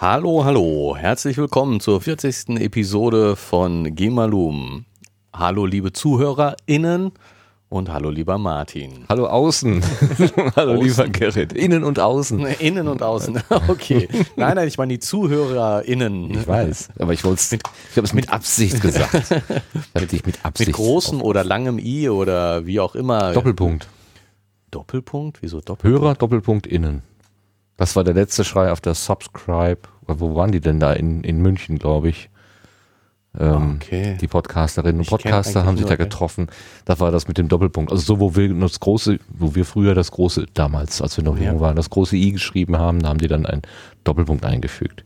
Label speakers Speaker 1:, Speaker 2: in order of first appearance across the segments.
Speaker 1: Hallo, hallo, herzlich willkommen zur 40. Episode von Gemalum. Hallo, liebe ZuhörerInnen und hallo, lieber Martin.
Speaker 2: Hallo außen. hallo, außen. lieber Gerrit. Innen und außen.
Speaker 1: Innen und außen. Okay. Nein, nein, ich meine die ZuhörerInnen.
Speaker 2: Ich weiß, aber ich wollte es, ich habe es mit Absicht gesagt.
Speaker 1: ich mit Absicht. Mit großem oder langem I oder wie auch immer.
Speaker 2: Doppelpunkt.
Speaker 1: Doppelpunkt? Wieso Doppelpunkt?
Speaker 2: Hörer, Doppelpunkt, innen. Das war der letzte Schrei auf der Subscribe. Wo waren die denn da? In, in München, glaube ich. Ähm, okay. Die Podcasterinnen und Podcaster haben sich da getroffen. Da war das mit dem Doppelpunkt. Also so, wo wir das große, wo wir früher das große, damals, als wir noch ja. jung waren, das große I geschrieben haben, da haben die dann einen Doppelpunkt eingefügt.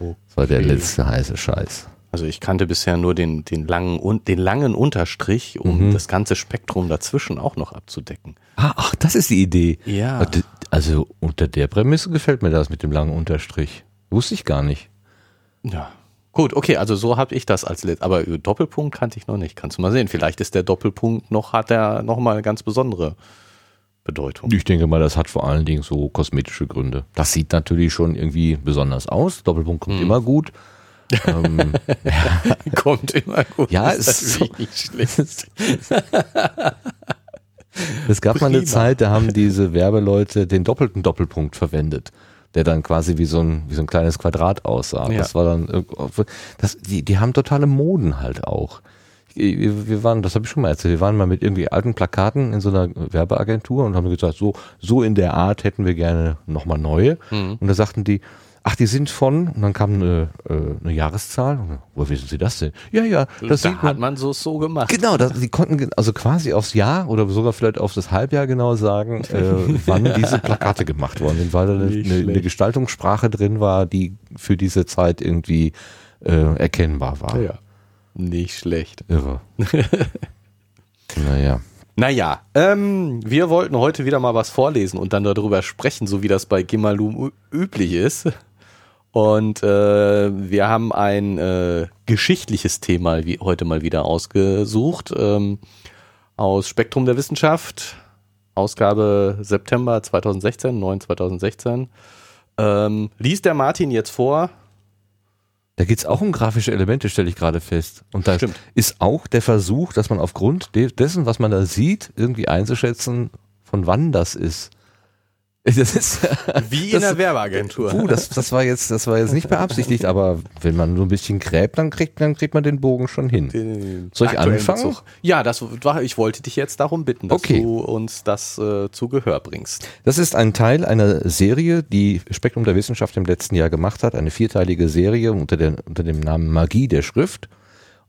Speaker 2: Okay. Das war der letzte heiße Scheiß.
Speaker 1: Also ich kannte bisher nur den, den, langen, den langen Unterstrich, um mhm. das ganze Spektrum dazwischen auch noch abzudecken.
Speaker 2: Ah, ach, das ist die Idee.
Speaker 1: Ja.
Speaker 2: Also unter der Prämisse gefällt mir das mit dem langen Unterstrich. Wusste ich gar nicht.
Speaker 1: Ja. Gut, okay, also so habe ich das als Let aber Doppelpunkt kannte ich noch nicht. Kannst du mal sehen. Vielleicht ist der Doppelpunkt noch, hat er noch mal eine ganz besondere Bedeutung.
Speaker 2: Ich denke mal, das hat vor allen Dingen so kosmetische Gründe. Das sieht natürlich schon irgendwie besonders aus. Doppelpunkt kommt hm. immer gut ähm,
Speaker 1: Kommt immer gut.
Speaker 2: Ja, ist ist so. nicht schlecht. es gab Prima. mal eine Zeit, da haben diese Werbeleute den doppelten Doppelpunkt verwendet, der dann quasi wie so ein, wie so ein kleines Quadrat aussah. Ja. Das war dann, das, die, die haben totale Moden halt auch. Wir waren, das habe ich schon mal erzählt, wir waren mal mit irgendwie alten Plakaten in so einer Werbeagentur und haben gesagt, so, so in der Art hätten wir gerne nochmal neue. Mhm. Und da sagten die, ach, die sind von, und dann kam eine, äh, eine Jahreszahl. Wo wissen Sie das denn? Ja, ja,
Speaker 1: das da hat man so so gemacht.
Speaker 2: Genau, das, die konnten also quasi aufs Jahr oder sogar vielleicht auf das Halbjahr genau sagen, äh, wann diese Plakate gemacht worden sind, weil da eine, eine, eine, Gestaltungssprache drin war, die für diese Zeit irgendwie äh, erkennbar war.
Speaker 1: Ja, nicht schlecht.
Speaker 2: Irre. naja.
Speaker 1: Naja, ähm, wir wollten heute wieder mal was vorlesen und dann darüber sprechen, so wie das bei Gimalum üblich ist. Und äh, wir haben ein äh, geschichtliches Thema wie heute mal wieder ausgesucht ähm, aus Spektrum der Wissenschaft, Ausgabe September 2016, 9 2016. Ähm, liest der Martin jetzt vor.
Speaker 2: Da geht es auch um grafische Elemente, stelle ich gerade fest. Und da Stimmt. ist auch der Versuch, dass man aufgrund dessen, was man da sieht, irgendwie einzuschätzen, von wann das ist.
Speaker 1: Das ist, Wie in der Werbeagentur.
Speaker 2: Puh, das, das, war jetzt, das war jetzt nicht beabsichtigt, aber wenn man so ein bisschen gräbt, dann kriegt, dann kriegt man den Bogen schon hin. Den Soll ich anfangen? Bezug.
Speaker 1: Ja, das war, ich wollte dich jetzt darum bitten, dass okay. du uns das äh, zu Gehör bringst.
Speaker 2: Das ist ein Teil einer Serie, die Spektrum der Wissenschaft im letzten Jahr gemacht hat, eine vierteilige Serie unter, der, unter dem Namen Magie der Schrift.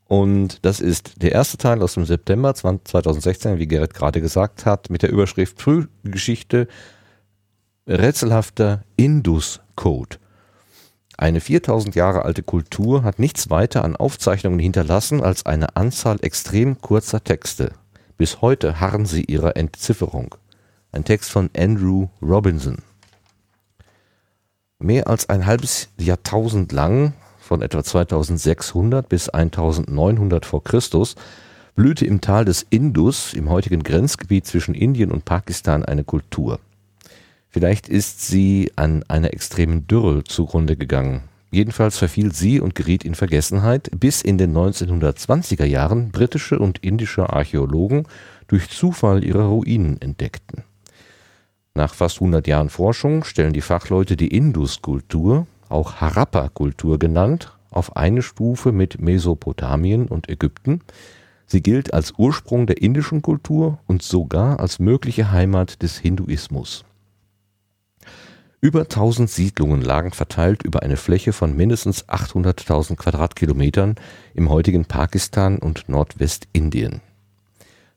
Speaker 2: Und das ist der erste Teil aus dem September 2016, wie Gerrit gerade gesagt hat, mit der Überschrift Frühgeschichte rätselhafter Indus-Code. Eine 4000 Jahre alte Kultur hat nichts weiter an Aufzeichnungen hinterlassen als eine Anzahl extrem kurzer Texte. Bis heute harren sie ihrer Entzifferung. Ein Text von Andrew Robinson. Mehr als ein halbes Jahrtausend lang, von etwa 2600 bis 1900 vor Christus, blühte im Tal des Indus, im heutigen Grenzgebiet zwischen Indien und Pakistan, eine Kultur. Vielleicht ist sie an einer extremen Dürre zugrunde gegangen. Jedenfalls verfiel sie und geriet in Vergessenheit, bis in den 1920er Jahren britische und indische Archäologen durch Zufall ihre Ruinen entdeckten. Nach fast 100 Jahren Forschung stellen die Fachleute die Indus-Kultur, auch Harappa-Kultur genannt, auf eine Stufe mit Mesopotamien und Ägypten. Sie gilt als Ursprung der indischen Kultur und sogar als mögliche Heimat des Hinduismus. Über 1000 Siedlungen lagen verteilt über eine Fläche von mindestens 800.000 Quadratkilometern im heutigen Pakistan und Nordwestindien.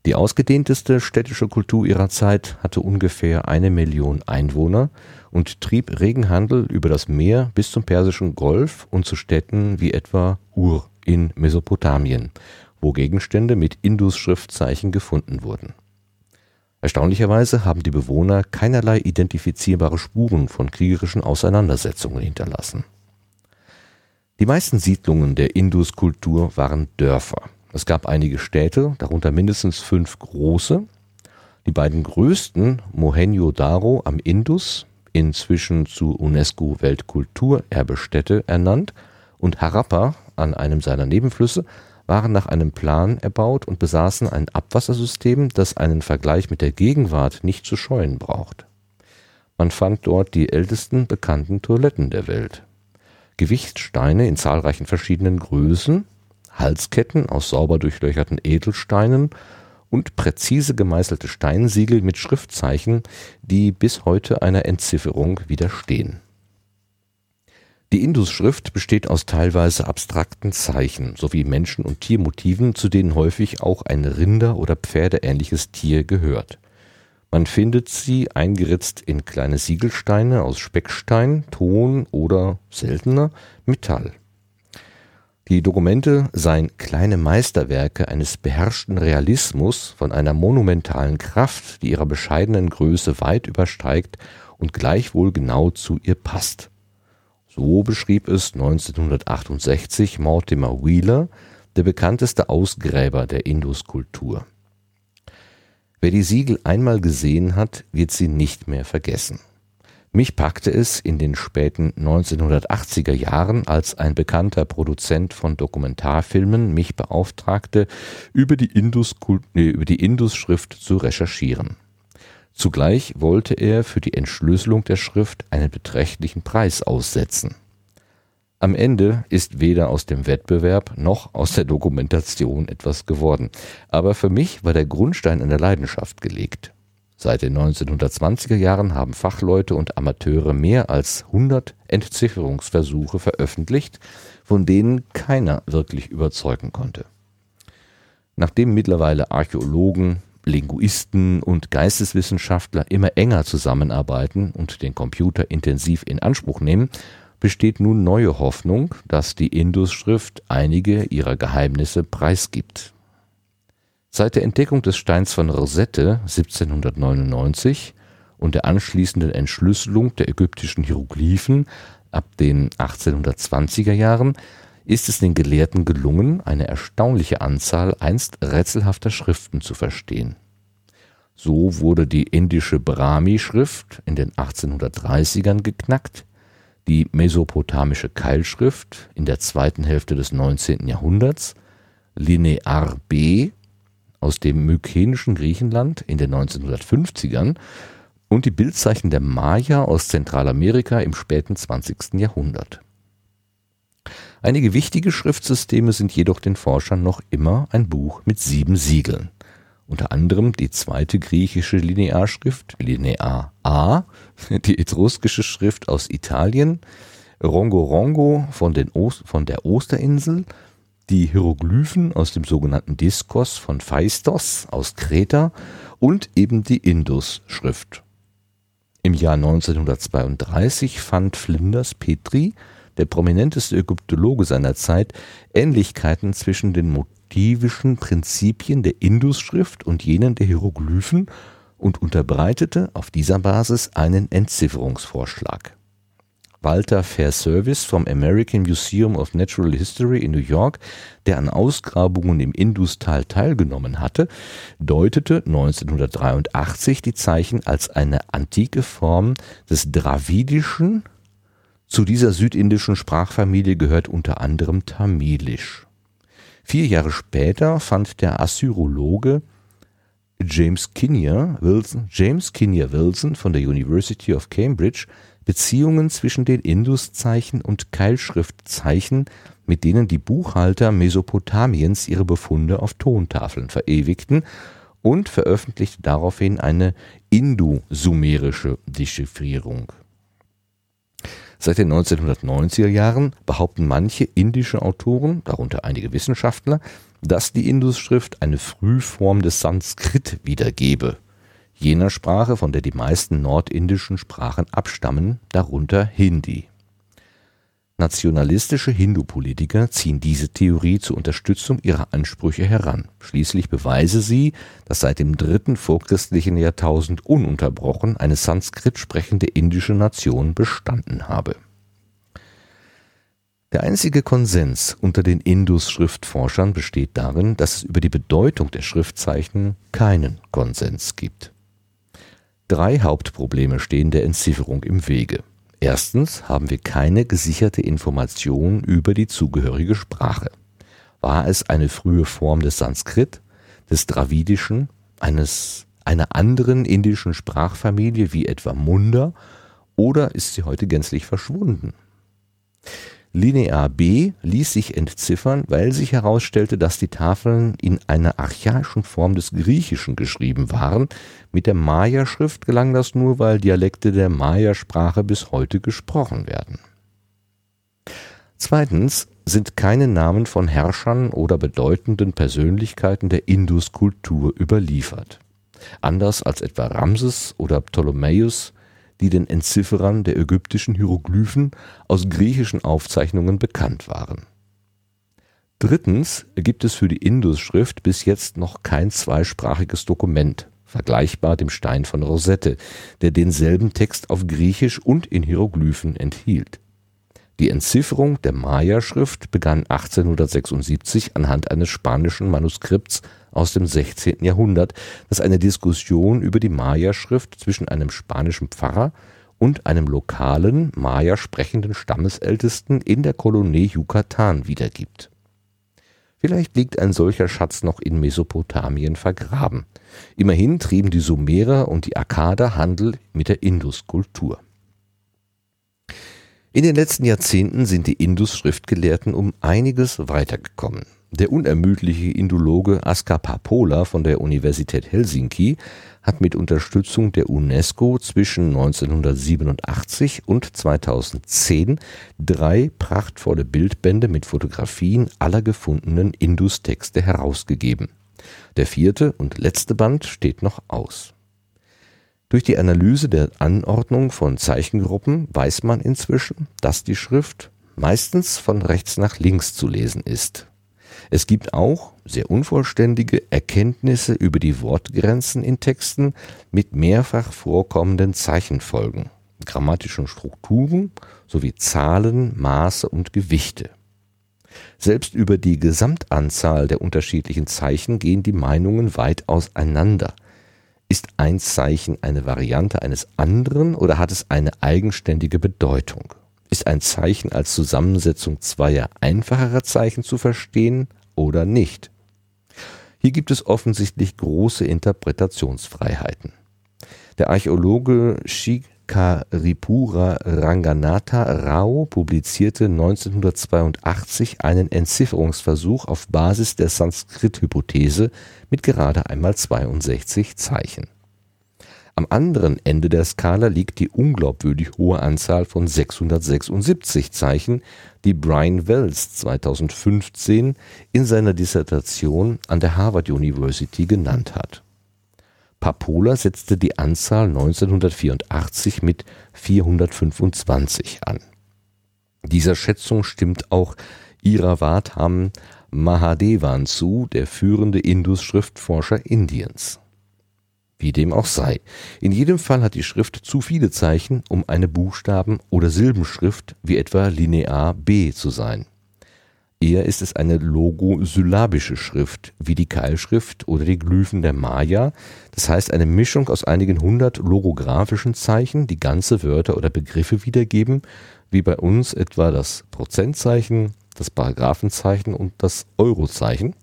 Speaker 2: Die ausgedehnteste städtische Kultur ihrer Zeit hatte ungefähr eine Million Einwohner und trieb regen Handel über das Meer bis zum Persischen Golf und zu Städten wie etwa Ur in Mesopotamien, wo Gegenstände mit Indus-Schriftzeichen gefunden wurden Erstaunlicherweise haben die Bewohner keinerlei identifizierbare Spuren von kriegerischen Auseinandersetzungen hinterlassen. Die meisten Siedlungen der Indus-Kultur waren Dörfer. Es gab einige Städte, darunter mindestens fünf große. Die beiden größten, Mohenjo-Daro am Indus inzwischen zu UNESCO Weltkulturerbestätte ernannt, und Harappa an einem seiner Nebenflüsse waren nach einem Plan erbaut und besaßen ein Abwassersystem, das einen Vergleich mit der Gegenwart nicht zu scheuen braucht. Man fand dort die ältesten bekannten Toiletten der Welt. Gewichtssteine in zahlreichen verschiedenen Größen, Halsketten aus sauber durchlöcherten Edelsteinen und präzise gemeißelte Steinsiegel mit Schriftzeichen, die bis heute einer Entzifferung widerstehen. Die Indus-Schrift besteht aus teilweise abstrakten Zeichen sowie Menschen- und Tiermotiven, zu denen häufig auch ein Rinder- oder Pferdeähnliches Tier gehört. Man findet sie eingeritzt in kleine Siegelsteine aus Speckstein, Ton oder seltener Metall. Die Dokumente seien kleine Meisterwerke eines beherrschten Realismus von einer monumentalen Kraft, die ihrer bescheidenen Größe weit übersteigt und gleichwohl genau zu ihr passt. So beschrieb es 1968 Mortimer Wheeler, der bekannteste Ausgräber der Induskultur. Wer die Siegel einmal gesehen hat, wird sie nicht mehr vergessen. Mich packte es in den späten 1980er Jahren, als ein bekannter Produzent von Dokumentarfilmen mich beauftragte, über die Indus-Schrift zu recherchieren. Zugleich wollte er für die Entschlüsselung der Schrift einen beträchtlichen Preis aussetzen. Am Ende ist weder aus dem Wettbewerb noch aus der Dokumentation etwas geworden. Aber für mich war der Grundstein einer Leidenschaft gelegt. Seit den 1920er Jahren haben Fachleute und Amateure mehr als 100 Entzifferungsversuche veröffentlicht, von denen keiner wirklich überzeugen konnte. Nachdem mittlerweile Archäologen, Linguisten und Geisteswissenschaftler immer enger zusammenarbeiten und den Computer intensiv in Anspruch nehmen, besteht nun neue Hoffnung, dass die Indus-Schrift einige ihrer Geheimnisse preisgibt. Seit der Entdeckung des Steins von Rosette 1799 und der anschließenden Entschlüsselung der ägyptischen Hieroglyphen ab den 1820er Jahren ist es den Gelehrten gelungen, eine erstaunliche Anzahl einst rätselhafter Schriften zu verstehen. So wurde die indische Brahmi-Schrift in den 1830ern geknackt, die mesopotamische Keilschrift in der zweiten Hälfte des 19. Jahrhunderts, Linear B aus dem mykenischen Griechenland in den 1950ern und die Bildzeichen der Maya aus Zentralamerika im späten 20. Jahrhundert. Einige wichtige Schriftsysteme sind jedoch den Forschern noch immer ein Buch mit sieben Siegeln. Unter anderem die zweite griechische Linearschrift, Linear A, die etruskische Schrift aus Italien, Rongo Rongo von, von der Osterinsel, die Hieroglyphen aus dem sogenannten Diskos von Phaistos aus Kreta und eben die Indus-Schrift. Im Jahr 1932 fand Flinders Petri der prominenteste Ägyptologe seiner Zeit, Ähnlichkeiten zwischen den motivischen Prinzipien der Indus-Schrift und jenen der Hieroglyphen und unterbreitete auf dieser Basis einen Entzifferungsvorschlag. Walter Fairservice vom American Museum of Natural History in New York, der an Ausgrabungen im Industal teilgenommen hatte, deutete 1983 die Zeichen als eine antike Form des Dravidischen zu dieser südindischen Sprachfamilie gehört unter anderem Tamilisch. Vier Jahre später fand der Assyrologe James Kinnear Wilson, James Kinnear Wilson von der University of Cambridge Beziehungen zwischen den Induszeichen und Keilschriftzeichen, mit denen die Buchhalter Mesopotamiens ihre Befunde auf Tontafeln verewigten und veröffentlichte daraufhin eine indosumerische Dechiffrierung. Seit den 1990er Jahren behaupten manche indische Autoren, darunter einige Wissenschaftler, dass die Indus-Schrift eine Frühform des Sanskrit wiedergebe, jener Sprache, von der die meisten nordindischen Sprachen abstammen, darunter Hindi. Nationalistische Hindu-Politiker ziehen diese Theorie zur Unterstützung ihrer Ansprüche heran. Schließlich beweise sie, dass seit dem dritten vorchristlichen Jahrtausend ununterbrochen eine Sanskrit sprechende indische Nation bestanden habe. Der einzige Konsens unter den Indus-Schriftforschern besteht darin, dass es über die Bedeutung der Schriftzeichen keinen Konsens gibt. Drei Hauptprobleme stehen der Entzifferung im Wege. Erstens haben wir keine gesicherte Information über die zugehörige Sprache. War es eine frühe Form des Sanskrit, des Dravidischen, eines einer anderen indischen Sprachfamilie wie etwa Munda oder ist sie heute gänzlich verschwunden? Linear B ließ sich entziffern, weil sich herausstellte, dass die Tafeln in einer archaischen Form des Griechischen geschrieben waren. Mit der Maya-Schrift gelang das nur, weil Dialekte der Maya-Sprache bis heute gesprochen werden. Zweitens sind keine Namen von Herrschern oder bedeutenden Persönlichkeiten der Indus-Kultur überliefert. Anders als etwa Ramses oder Ptolemäus die den Entzifferern der ägyptischen Hieroglyphen aus griechischen Aufzeichnungen bekannt waren. Drittens gibt es für die Indus-Schrift bis jetzt noch kein zweisprachiges Dokument, vergleichbar dem Stein von Rosette, der denselben Text auf Griechisch und in Hieroglyphen enthielt. Die Entzifferung der Maya-Schrift begann 1876 anhand eines spanischen Manuskripts aus dem 16. Jahrhundert, das eine Diskussion über die Maya-Schrift zwischen einem spanischen Pfarrer und einem lokalen, Maya sprechenden Stammesältesten in der Kolonie Yucatan wiedergibt. Vielleicht liegt ein solcher Schatz noch in Mesopotamien vergraben. Immerhin trieben die Sumerer und die Akkader Handel mit der Induskultur. In den letzten Jahrzehnten sind die Indus-Schriftgelehrten um einiges weitergekommen. Der unermüdliche Indologe Askar Papola von der Universität Helsinki hat mit Unterstützung der UNESCO zwischen 1987 und 2010 drei prachtvolle Bildbände mit Fotografien aller gefundenen Indus-Texte herausgegeben. Der vierte und letzte Band steht noch aus. Durch die Analyse der Anordnung von Zeichengruppen weiß man inzwischen, dass die Schrift meistens von rechts nach links zu lesen ist. Es gibt auch sehr unvollständige Erkenntnisse über die Wortgrenzen in Texten mit mehrfach vorkommenden Zeichenfolgen, grammatischen Strukturen sowie Zahlen, Maße und Gewichte. Selbst über die Gesamtanzahl der unterschiedlichen Zeichen gehen die Meinungen weit auseinander. Ist ein Zeichen eine Variante eines anderen oder hat es eine eigenständige Bedeutung? Ist ein Zeichen als Zusammensetzung zweier einfacherer Zeichen zu verstehen oder nicht? Hier gibt es offensichtlich große Interpretationsfreiheiten. Der Archäologe Shikaripura Ranganatha Rao publizierte 1982 einen Entzifferungsversuch auf Basis der Sanskrit-Hypothese mit gerade einmal 62 Zeichen. Am anderen Ende der Skala liegt die unglaubwürdig hohe Anzahl von 676 Zeichen, die Brian Wells 2015 in seiner Dissertation an der Harvard University genannt hat. Papola setzte die Anzahl 1984 mit 425 an. Dieser Schätzung stimmt auch Iravatham Mahadevan zu, der führende Indus-Schriftforscher Indiens. Wie dem auch sei. In jedem Fall hat die Schrift zu viele Zeichen, um eine Buchstaben- oder Silbenschrift wie etwa Linear B zu sein. Eher ist es eine logosyllabische Schrift, wie die Keilschrift oder die Glyphen der Maya, das heißt eine Mischung aus einigen hundert logografischen Zeichen, die ganze Wörter oder Begriffe wiedergeben, wie bei uns etwa das Prozentzeichen, das Paragraphenzeichen und das Eurozeichen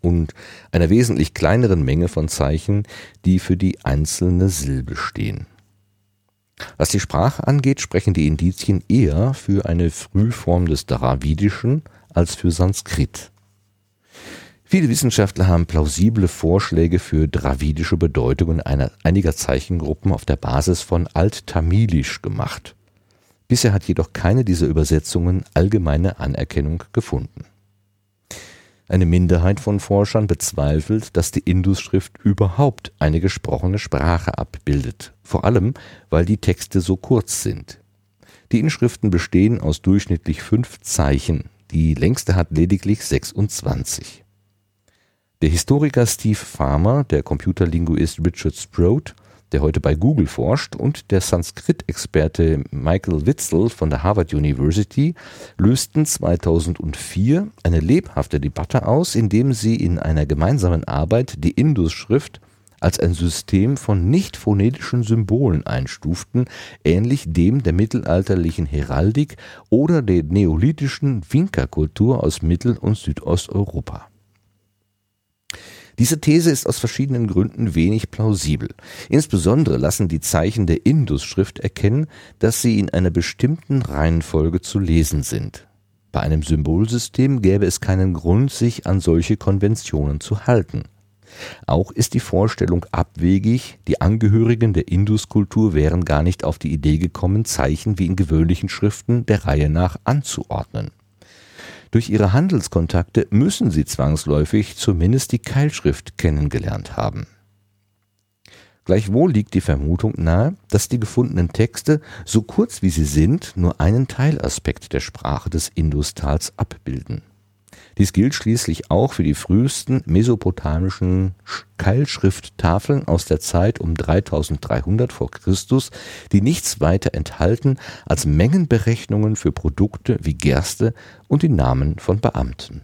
Speaker 2: und einer wesentlich kleineren Menge von Zeichen, die für die einzelne Silbe stehen. Was die Sprache angeht, sprechen die Indizien eher für eine Frühform des Dravidischen als für Sanskrit. Viele Wissenschaftler haben plausible Vorschläge für dravidische Bedeutungen einer, einiger Zeichengruppen auf der Basis von Alt-Tamilisch gemacht. Bisher hat jedoch keine dieser Übersetzungen allgemeine Anerkennung gefunden. Eine Minderheit von Forschern bezweifelt, dass die Indus-Schrift überhaupt eine gesprochene Sprache abbildet, vor allem weil die Texte so kurz sind. Die Inschriften bestehen aus durchschnittlich fünf Zeichen, die längste hat lediglich 26. Der Historiker Steve Farmer, der Computerlinguist Richard Sproat der heute bei Google forscht, und der Sanskrit-Experte Michael Witzel von der Harvard University lösten 2004 eine lebhafte Debatte aus, indem sie in einer gemeinsamen Arbeit die Indus-Schrift als ein System von nicht phonetischen Symbolen einstuften, ähnlich dem der mittelalterlichen Heraldik oder der neolithischen Vinkerkultur aus Mittel- und Südosteuropa. Diese These ist aus verschiedenen Gründen wenig plausibel. Insbesondere lassen die Zeichen der Indus-Schrift erkennen, dass sie in einer bestimmten Reihenfolge zu lesen sind. Bei einem Symbolsystem gäbe es keinen Grund, sich an solche Konventionen zu halten. Auch ist die Vorstellung abwegig, die Angehörigen der Induskultur wären gar nicht auf die Idee gekommen, Zeichen wie in gewöhnlichen Schriften der Reihe nach anzuordnen. Durch ihre Handelskontakte müssen sie zwangsläufig zumindest die Keilschrift kennengelernt haben. Gleichwohl liegt die Vermutung nahe, dass die gefundenen Texte, so kurz wie sie sind, nur einen Teilaspekt der Sprache des Industals abbilden. Dies gilt schließlich auch für die frühesten mesopotamischen Keilschrifttafeln aus der Zeit um 3300 vor Christus, die nichts weiter enthalten als Mengenberechnungen für Produkte wie Gerste und die Namen von Beamten.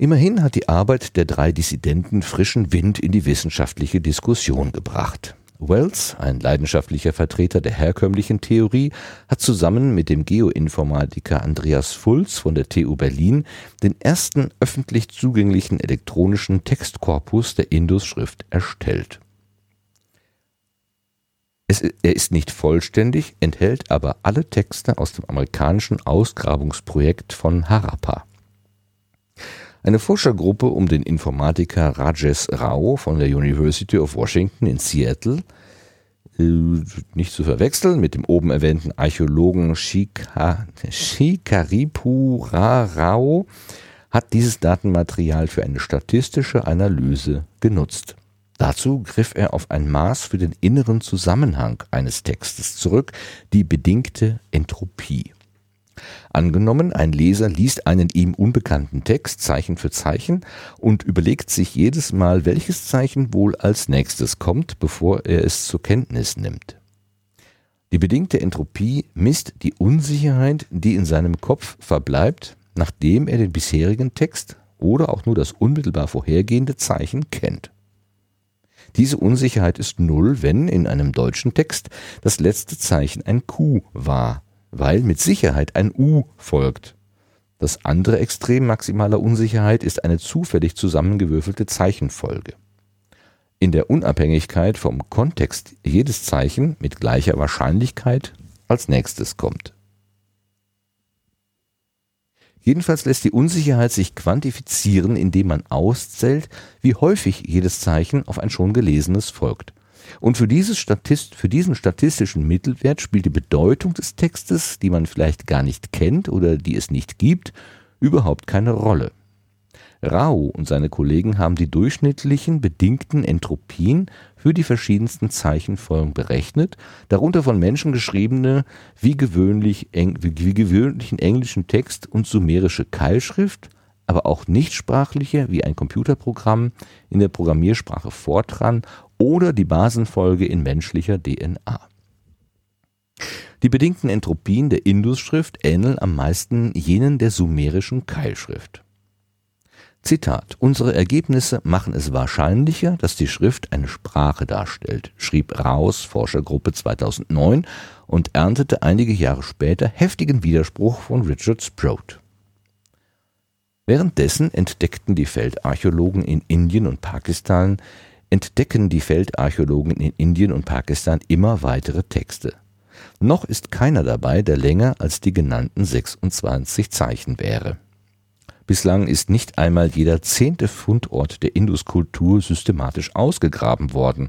Speaker 2: Immerhin hat die Arbeit der drei Dissidenten frischen Wind in die wissenschaftliche Diskussion gebracht. Wells, ein leidenschaftlicher Vertreter der herkömmlichen Theorie, hat zusammen mit dem Geoinformatiker Andreas Fulz von der TU Berlin den ersten öffentlich zugänglichen elektronischen Textkorpus der Indus-Schrift erstellt. Es, er ist nicht vollständig, enthält aber alle Texte aus dem amerikanischen Ausgrabungsprojekt von Harappa. Eine Forschergruppe um den Informatiker Rajesh Rao von der University of Washington in Seattle, äh, nicht zu verwechseln mit dem oben erwähnten Archäologen Shika, Shikaripura Rao, hat dieses Datenmaterial für eine statistische Analyse genutzt. Dazu griff er auf ein Maß für den inneren Zusammenhang eines Textes zurück, die bedingte Entropie. Angenommen, ein Leser liest einen ihm unbekannten Text Zeichen für Zeichen und überlegt sich jedes Mal, welches Zeichen wohl als nächstes kommt, bevor er es zur Kenntnis nimmt. Die bedingte Entropie misst die Unsicherheit, die in seinem Kopf verbleibt, nachdem er den bisherigen Text oder auch nur das unmittelbar vorhergehende Zeichen kennt. Diese Unsicherheit ist null, wenn in einem deutschen Text das letzte Zeichen ein Q war weil mit Sicherheit ein U folgt. Das andere Extrem maximaler Unsicherheit ist eine zufällig zusammengewürfelte Zeichenfolge. In der Unabhängigkeit vom Kontext jedes Zeichen mit gleicher Wahrscheinlichkeit als nächstes kommt. Jedenfalls lässt die Unsicherheit sich quantifizieren, indem man auszählt, wie häufig jedes Zeichen auf ein schon gelesenes folgt. Und für, Statist, für diesen statistischen Mittelwert spielt die Bedeutung des Textes, die man vielleicht gar nicht kennt oder die es nicht gibt, überhaupt keine Rolle. Rao und seine Kollegen haben die durchschnittlichen bedingten Entropien für die verschiedensten Zeichenfolgen berechnet, darunter von Menschen geschriebene, wie gewöhnlich, wie gewöhnlichen englischen Text und sumerische Keilschrift, aber auch nichtsprachliche wie ein Computerprogramm in der Programmiersprache Fortran oder die Basenfolge in menschlicher DNA. Die bedingten Entropien der Indus-Schrift ähneln am meisten jenen der sumerischen Keilschrift. Zitat: Unsere Ergebnisse machen es wahrscheinlicher, dass die Schrift eine Sprache darstellt, schrieb Raus Forschergruppe 2009 und erntete einige Jahre später heftigen Widerspruch von Richard Sproat. Währenddessen entdeckten die Feldarchäologen in Indien und Pakistan entdecken die Feldarchäologen in Indien und Pakistan immer weitere Texte. Noch ist keiner dabei, der länger als die genannten 26 Zeichen wäre. Bislang ist nicht einmal jeder zehnte Fundort der Induskultur systematisch ausgegraben worden.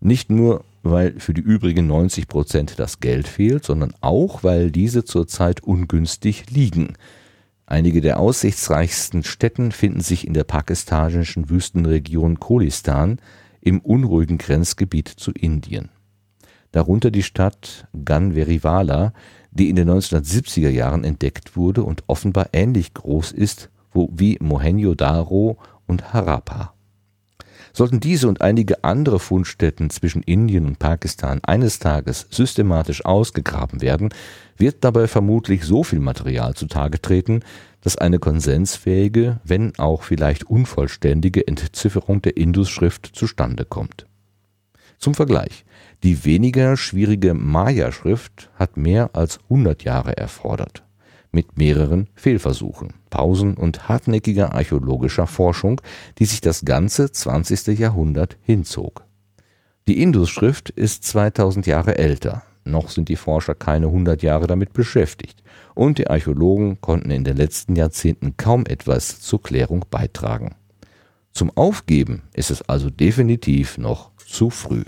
Speaker 2: Nicht nur, weil für die übrigen 90 Prozent das Geld fehlt, sondern auch, weil diese zurzeit ungünstig liegen. Einige der aussichtsreichsten Städten finden sich in der pakistanischen Wüstenregion Kholistan im unruhigen Grenzgebiet zu Indien. Darunter die Stadt Ganveriwala, die in den 1970er Jahren entdeckt wurde und offenbar ähnlich groß ist wie Mohenjo-Daro und Harappa. Sollten diese und einige andere Fundstätten zwischen Indien und Pakistan eines Tages systematisch ausgegraben werden, wird dabei vermutlich so viel Material zutage treten, dass eine konsensfähige, wenn auch vielleicht unvollständige Entzifferung der Indus-Schrift zustande kommt. Zum Vergleich. Die weniger schwierige Maya-Schrift hat mehr als 100 Jahre erfordert. Mit mehreren Fehlversuchen, Pausen und hartnäckiger archäologischer Forschung, die sich das ganze 20. Jahrhundert hinzog. Die Indus-Schrift ist 2000 Jahre älter. Noch sind die Forscher keine 100 Jahre damit beschäftigt. Und die Archäologen konnten in den letzten Jahrzehnten kaum etwas zur Klärung beitragen. Zum Aufgeben ist es also definitiv noch zu früh.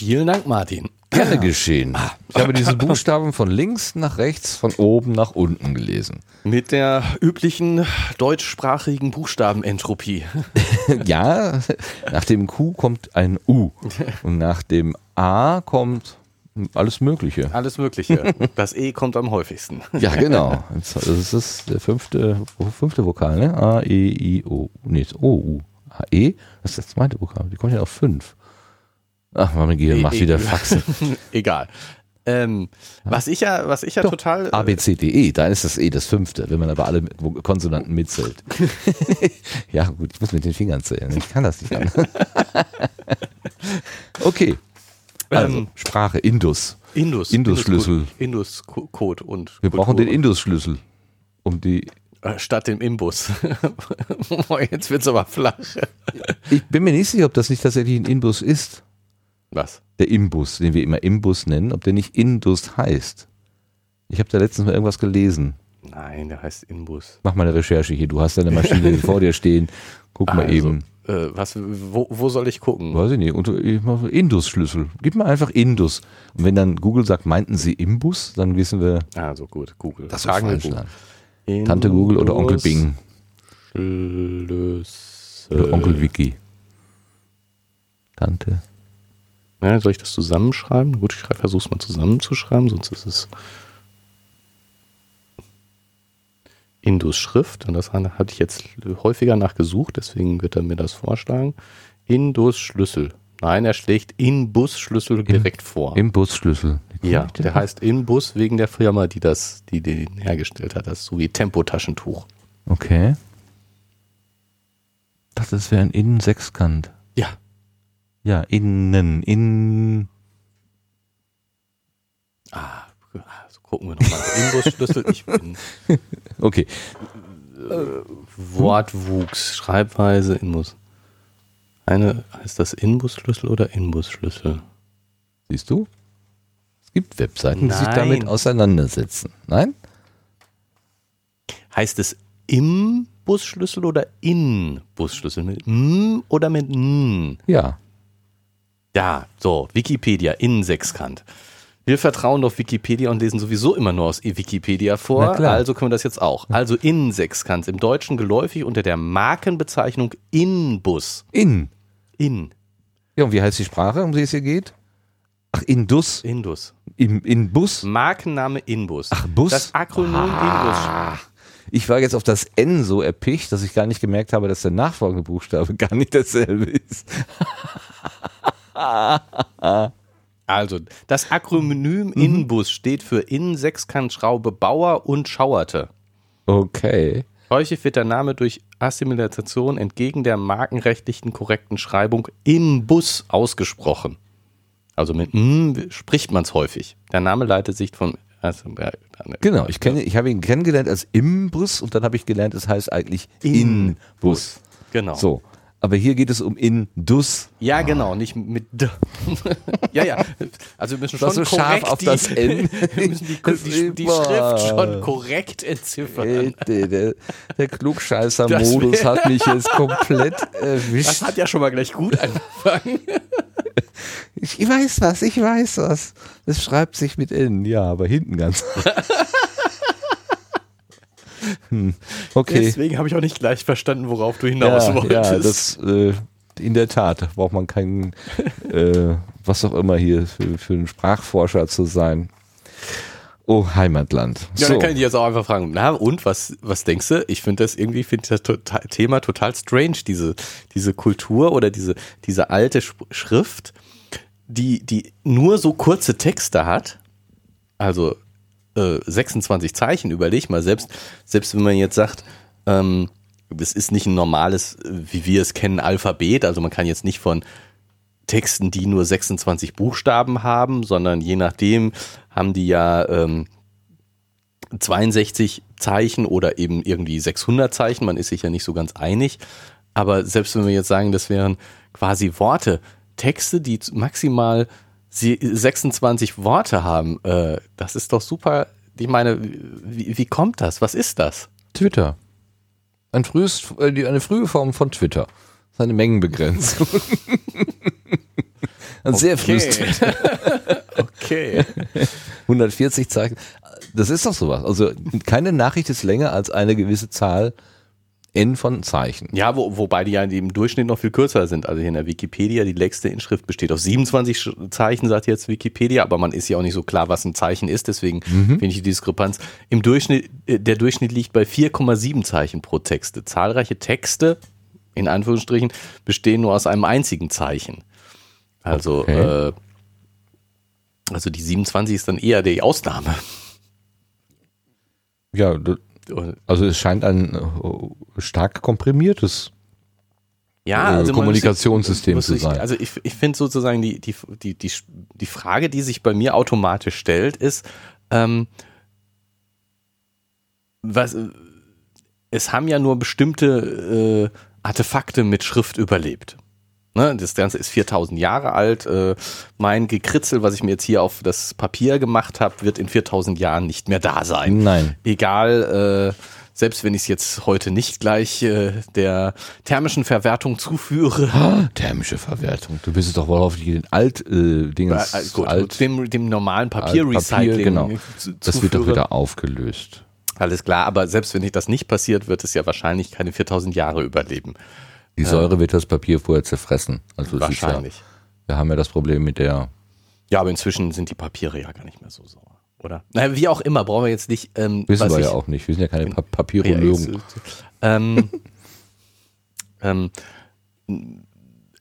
Speaker 1: Vielen Dank, Martin.
Speaker 2: Gerne geschehen. Ich habe diese Buchstaben von links nach rechts, von oben nach unten gelesen.
Speaker 1: Mit der üblichen deutschsprachigen Buchstabenentropie.
Speaker 2: ja, nach dem Q kommt ein U. Und nach dem A kommt alles Mögliche.
Speaker 1: Alles Mögliche. Das E kommt am häufigsten.
Speaker 2: Ja, genau. Das ist der fünfte, fünfte Vokal, ne? A, E, I, O. Nee, O, U. A, E, das ist das zweite Vokal. Die kommt ja auf fünf. Ach, Gehirn macht e wieder Faxen.
Speaker 1: Egal. Ähm, was ich ja, was ich ja Doch, total.
Speaker 2: A, B, C, D, E, da ist das E das fünfte, wenn man aber alle Konsonanten mitzählt. ja, gut, ich muss mit den Fingern zählen. Ich kann das nicht anders. okay. Also, ähm, Sprache, Indus.
Speaker 1: Indus.
Speaker 2: Indus-Schlüssel.
Speaker 1: Indus-Code und.
Speaker 2: Wir Kultur. brauchen den Indus-Schlüssel. Um die.
Speaker 1: Äh, statt dem Imbus. Jetzt wird es aber flach.
Speaker 2: Ich bin mir nicht sicher, ob das nicht tatsächlich ein Imbus ist.
Speaker 1: Was?
Speaker 2: Der Imbus, den wir immer Imbus nennen, ob der nicht Indus heißt. Ich habe da letztens mal irgendwas gelesen.
Speaker 1: Nein, der heißt Inbus.
Speaker 2: Mach mal eine Recherche hier. Du hast deine Maschine vor dir stehen. Guck also, mal eben.
Speaker 1: Äh, was, wo, wo soll ich gucken?
Speaker 2: Weiß ich nicht. Indus-Schlüssel. Gib mal einfach Indus. Und wenn dann Google sagt, meinten Sie Imbus, dann wissen wir.
Speaker 1: Also gut, Google.
Speaker 2: Das ist falsch. Tante Google oder Onkel Bing.
Speaker 1: Schlüssel.
Speaker 2: Oder Onkel Wiki. Tante.
Speaker 1: Ja, soll ich das zusammenschreiben? Gut, ich versuche es mal zusammenzuschreiben, sonst ist es Indus-Schrift. Und das hatte ich jetzt häufiger nachgesucht, deswegen wird er mir das vorschlagen. Indus-Schlüssel. Nein, er schlägt Inbus-Schlüssel direkt vor.
Speaker 2: Inbus-Schlüssel.
Speaker 1: Ja, der heißt Inbus wegen der Firma, die das, die den hergestellt hat. Das ist so wie Tempotaschentuch.
Speaker 2: Okay. Das wäre ein Innensechskant.
Speaker 1: Ja,
Speaker 2: innen, in.
Speaker 1: Ah, also gucken wir nochmal. Imbusschlüssel, ich bin.
Speaker 2: Okay.
Speaker 1: Äh, Wortwuchs, Schreibweise, Inbus. Eine, heißt das Inbusschlüssel oder Inbusschlüssel?
Speaker 2: Siehst du? Es gibt Webseiten, die sich damit auseinandersetzen. Nein?
Speaker 1: Heißt es Imbusschlüssel oder Inbusschlüssel? Mit M oder mit N?
Speaker 2: Ja.
Speaker 1: Ja, so, Wikipedia, Innensechskant. Wir vertrauen auf Wikipedia und lesen sowieso immer nur aus Wikipedia vor, also können wir das jetzt auch. Also Innensechskant, im Deutschen geläufig unter der Markenbezeichnung Inbus.
Speaker 2: In.
Speaker 1: In.
Speaker 2: Ja, und wie heißt die Sprache, um die es hier geht? Ach, Indus.
Speaker 1: Indus.
Speaker 2: Im Inbus?
Speaker 1: Markenname Inbus.
Speaker 2: Ach, Bus?
Speaker 1: Das Akronym ah. Inbus.
Speaker 2: Ich war jetzt auf das N so erpicht, dass ich gar nicht gemerkt habe, dass der nachfolgende Buchstabe gar nicht dasselbe ist.
Speaker 1: Also, das Akronym mhm. Inbus steht für Innensechskantschraube Bauer und Schauerte.
Speaker 2: Okay.
Speaker 1: Häufig wird der Name durch Assimilation entgegen der markenrechtlichen korrekten Schreibung im Bus ausgesprochen. Also mit M spricht man es häufig. Der Name leitet sich von also,
Speaker 2: genau, ich kenne, ich habe ihn kennengelernt als Imbus und dann habe ich gelernt, es heißt eigentlich Inbus. Bus.
Speaker 1: Genau.
Speaker 2: So. Aber hier geht es um Indus.
Speaker 1: Ja, genau, nicht mit D. ja, ja. Also wir müssen schon
Speaker 2: so korrekt auf
Speaker 1: die,
Speaker 2: das N.
Speaker 1: wir müssen die, die, die Schrift schon korrekt entziffern.
Speaker 2: Der, der, der Klugscheißer-Modus hat mich jetzt komplett erwischt.
Speaker 1: Das hat ja schon mal gleich gut angefangen.
Speaker 2: ich weiß was, ich weiß was. Es schreibt sich mit N, ja, aber hinten ganz.
Speaker 1: Hm. Okay. Deswegen habe ich auch nicht gleich verstanden, worauf du hinaus
Speaker 2: ja,
Speaker 1: wolltest.
Speaker 2: Ja, das äh, in der Tat braucht man keinen, äh, was auch immer hier für, für einen Sprachforscher zu sein. Oh, Heimatland.
Speaker 1: Ja,
Speaker 2: so.
Speaker 1: dann kann ich dich jetzt auch einfach fragen, na und, was, was denkst du? Ich finde das irgendwie, finde das total, Thema total strange, diese, diese Kultur oder diese, diese alte Sch- Schrift, die, die nur so kurze Texte hat, also äh, 26 Zeichen, überleg mal, selbst, selbst wenn man jetzt sagt, ähm, das ist nicht ein normales, äh, wie wir es kennen, Alphabet, also man kann jetzt nicht von Texten, die nur 26 Buchstaben haben, sondern je nachdem haben die ja ähm, 62 Zeichen oder eben irgendwie 600 Zeichen, man ist sich ja nicht so ganz einig, aber selbst wenn wir jetzt sagen, das wären quasi Worte, Texte, die maximal sie- 26 Worte haben, äh, das ist doch super, ich meine, wie, wie kommt das? Was ist das?
Speaker 2: Twitter. Ein frühes, äh, eine frühe Form von Twitter. Das ist eine Mengenbegrenzung. Ein sehr frühes Twitter.
Speaker 1: okay.
Speaker 2: 140 Zeichen. Das ist doch sowas. Also keine Nachricht ist länger als eine gewisse Zahl N von Zeichen.
Speaker 1: Ja, wo, wobei die ja im Durchschnitt noch viel kürzer sind. Also hier in der Wikipedia, die längste Inschrift besteht aus 27 Sch- Zeichen, sagt jetzt Wikipedia, aber man ist ja auch nicht so klar, was ein Zeichen ist, deswegen finde ich die Diskrepanz. Im Durchschnitt, äh, der Durchschnitt liegt bei 4,7 Zeichen pro Texte. Zahlreiche Texte, in Anführungsstrichen, bestehen nur aus einem einzigen Zeichen. Also,
Speaker 2: Okay.
Speaker 1: äh, also die 27 ist dann eher die Ausnahme.
Speaker 2: Ja, d- also es scheint ein äh, stark komprimiertes
Speaker 1: ja,
Speaker 2: äh,
Speaker 1: also
Speaker 2: Kommunikationssystem
Speaker 1: muss
Speaker 2: zu
Speaker 1: sich-
Speaker 2: sein.
Speaker 1: Also ich, ich finde sozusagen die, die, die, die, die Frage, die sich bei mir automatisch stellt, ist, ähm, was, äh, es haben ja nur bestimmte äh, Artefakte mit Schrift überlebt. Ne, das Ganze ist 4000 Jahre alt. Äh, mein Gekritzel, was ich mir jetzt hier auf das Papier gemacht habe, wird in 4000 Jahren nicht mehr da sein
Speaker 2: Nein.
Speaker 1: egal, äh, selbst wenn ich es jetzt heute nicht gleich äh, der thermischen Verwertung zuführe.
Speaker 2: Ah, Thermische Verwertung. Du bist es doch wohl auf den alt äh, Dingens,
Speaker 1: Äh, gut,
Speaker 2: alt,
Speaker 1: dem, dem normalen Papierrecycling
Speaker 2: genau.
Speaker 1: zu-
Speaker 2: Das wird doch wieder aufgelöst.
Speaker 1: Alles klar, aber selbst wenn ich das nicht passiert, wird es ja wahrscheinlich keine 4000 Jahre überleben.
Speaker 2: Die Säure wird das Papier vorher zerfressen. Also
Speaker 1: Wahrscheinlich.
Speaker 2: Ja, wir haben ja das Problem mit der
Speaker 1: Ja, aber inzwischen sind die Papiere ja gar nicht mehr so sauer, oder? Naja, wie auch immer, brauchen wir jetzt nicht. Ähm,
Speaker 2: wissen wir ja auch nicht. Wir sind ja keine pa
Speaker 1: Ja,
Speaker 2: Papierologen.
Speaker 1: jetzt, ähm, ähm,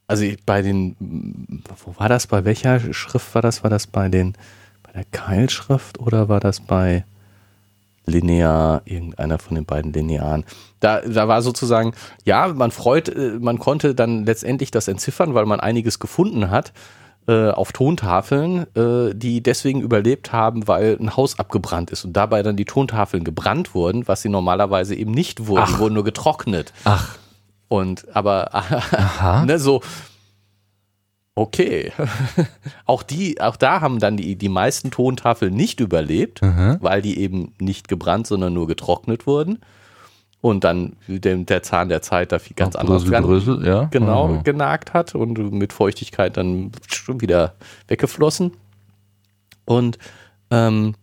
Speaker 1: also ich- bei den, wo war das? Bei welcher Schrift war das? War das bei den, bei der Keilschrift oder war das bei Linear, irgendeiner von den beiden Linearen? Da, da war sozusagen, ja, man freut, äh, man konnte dann letztendlich das entziffern, weil man einiges gefunden hat äh, auf Tontafeln, äh, die deswegen überlebt haben, weil ein Haus abgebrannt ist und dabei dann die Tontafeln gebrannt wurden, was sie normalerweise eben nicht wurden, die wurden nur getrocknet.
Speaker 2: Ach,
Speaker 1: Und aber ne, so okay. auch die, auch da haben dann die, die meisten Tontafeln nicht überlebt, weil die eben nicht gebrannt, sondern nur getrocknet wurden. Und dann dem, der Zahn der Zeit da viel ganz
Speaker 2: Brösel,
Speaker 1: dran-
Speaker 2: Brösel, ja.
Speaker 1: genau
Speaker 2: Mhm.
Speaker 1: genagt hat und mit Feuchtigkeit dann schon wieder weggeflossen. Und ähm,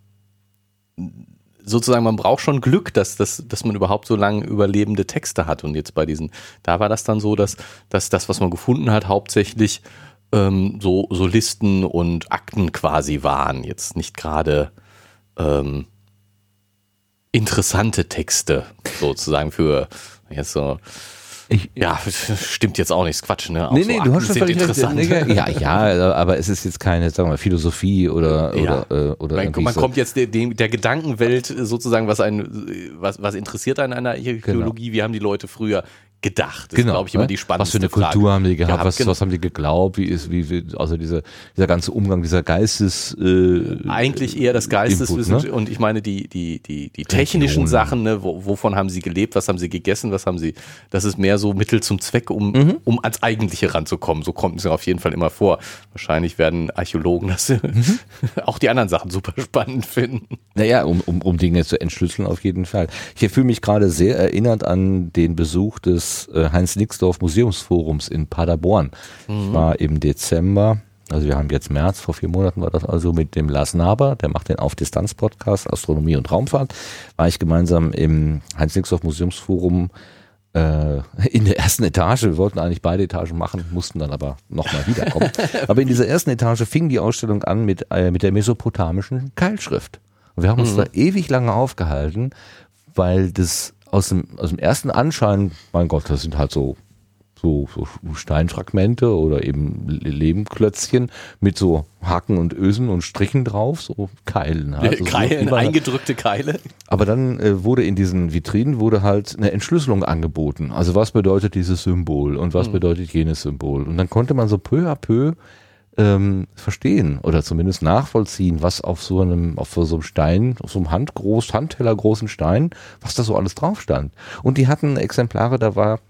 Speaker 1: sozusagen, man braucht schon Glück, dass, dass, dass man überhaupt so lange überlebende Texte hat. Und jetzt bei diesen, da war das dann so, dass, dass das, was man gefunden hat, hauptsächlich ähm, so, so Listen und Akten quasi waren. Jetzt nicht gerade ähm, interessante Texte sozusagen für jetzt so.
Speaker 2: Ich,
Speaker 1: Ja, stimmt jetzt auch nicht, ist Quatsch, ne? Auch
Speaker 2: Nee,
Speaker 1: so
Speaker 2: nee, du
Speaker 1: Akten
Speaker 2: hast schon recht.
Speaker 1: interessant.
Speaker 2: Nee, Ja, ja, aber es ist jetzt keine, sagen wir mal, Philosophie oder,
Speaker 1: Ja.
Speaker 2: oder, äh, oder
Speaker 1: Man, man
Speaker 2: so.
Speaker 1: kommt jetzt der, der Gedankenwelt sozusagen, was ein, was, was interessiert an einer Archäologie? Wie haben die Leute früher gedacht? Das ist, glaube ich, immer
Speaker 2: ne?
Speaker 1: die spannendste
Speaker 2: Was für eine
Speaker 1: Frage.
Speaker 2: Kultur haben die gehabt? was,
Speaker 1: genau.
Speaker 2: was haben die geglaubt? Wie ist, wie, wie also diese, dieser ganze Umgang, dieser Geistes, äh,
Speaker 1: Eigentlich eher das Geisteswissen
Speaker 2: ne?
Speaker 1: und ich meine die, die, die, die technischen
Speaker 2: Religion.
Speaker 1: Sachen, ne, wo, wovon haben sie gelebt, was haben sie gegessen, was haben sie, das ist mehr so Mittel zum Zweck, um,
Speaker 2: Mhm.
Speaker 1: um ans Eigentliche ranzukommen. So kommt es mir auf jeden Fall immer vor. Wahrscheinlich werden Archäologen das
Speaker 2: Mhm.
Speaker 1: auch die anderen Sachen super spannend finden.
Speaker 2: Naja, um, um, um Dinge zu entschlüsseln auf jeden Fall. Ich fühle mich gerade sehr erinnert an den Besuch des äh, Heinz-Nixdorf Museumsforums in Paderborn. Ich war im Dezember, also wir haben jetzt März, vor vier Monaten war das also mit dem Lars Naber, der macht den Auf-Distanz-Podcast Astronomie und Raumfahrt, war ich gemeinsam im Heinz-Nixdorf Museumsforum äh, in der ersten Etage. Wir wollten eigentlich beide Etagen machen, mussten dann aber nochmal wiederkommen. aber in dieser ersten Etage fing die Ausstellung an mit, äh, mit der mesopotamischen Keilschrift. Und wir haben uns da ewig lange aufgehalten, weil das aus dem, aus dem ersten Anschein, mein Gott, das sind halt so so, so Steinfragmente oder eben Lehmklötzchen mit so Haken und Ösen und Strichen drauf, so Keilen.
Speaker 1: Halt. Also Keilen, so eingedrückte Keile.
Speaker 2: Aber dann äh, wurde in diesen Vitrinen wurde halt eine Entschlüsselung angeboten. Also was bedeutet dieses Symbol und was mhm. bedeutet jenes Symbol? Und dann konnte man so peu à peu ähm, verstehen oder zumindest nachvollziehen, was auf so einem, auf so einem Stein, auf so einem handgroß, handtellergroßen Stein, was da so alles drauf stand. Und die hatten Exemplare, da war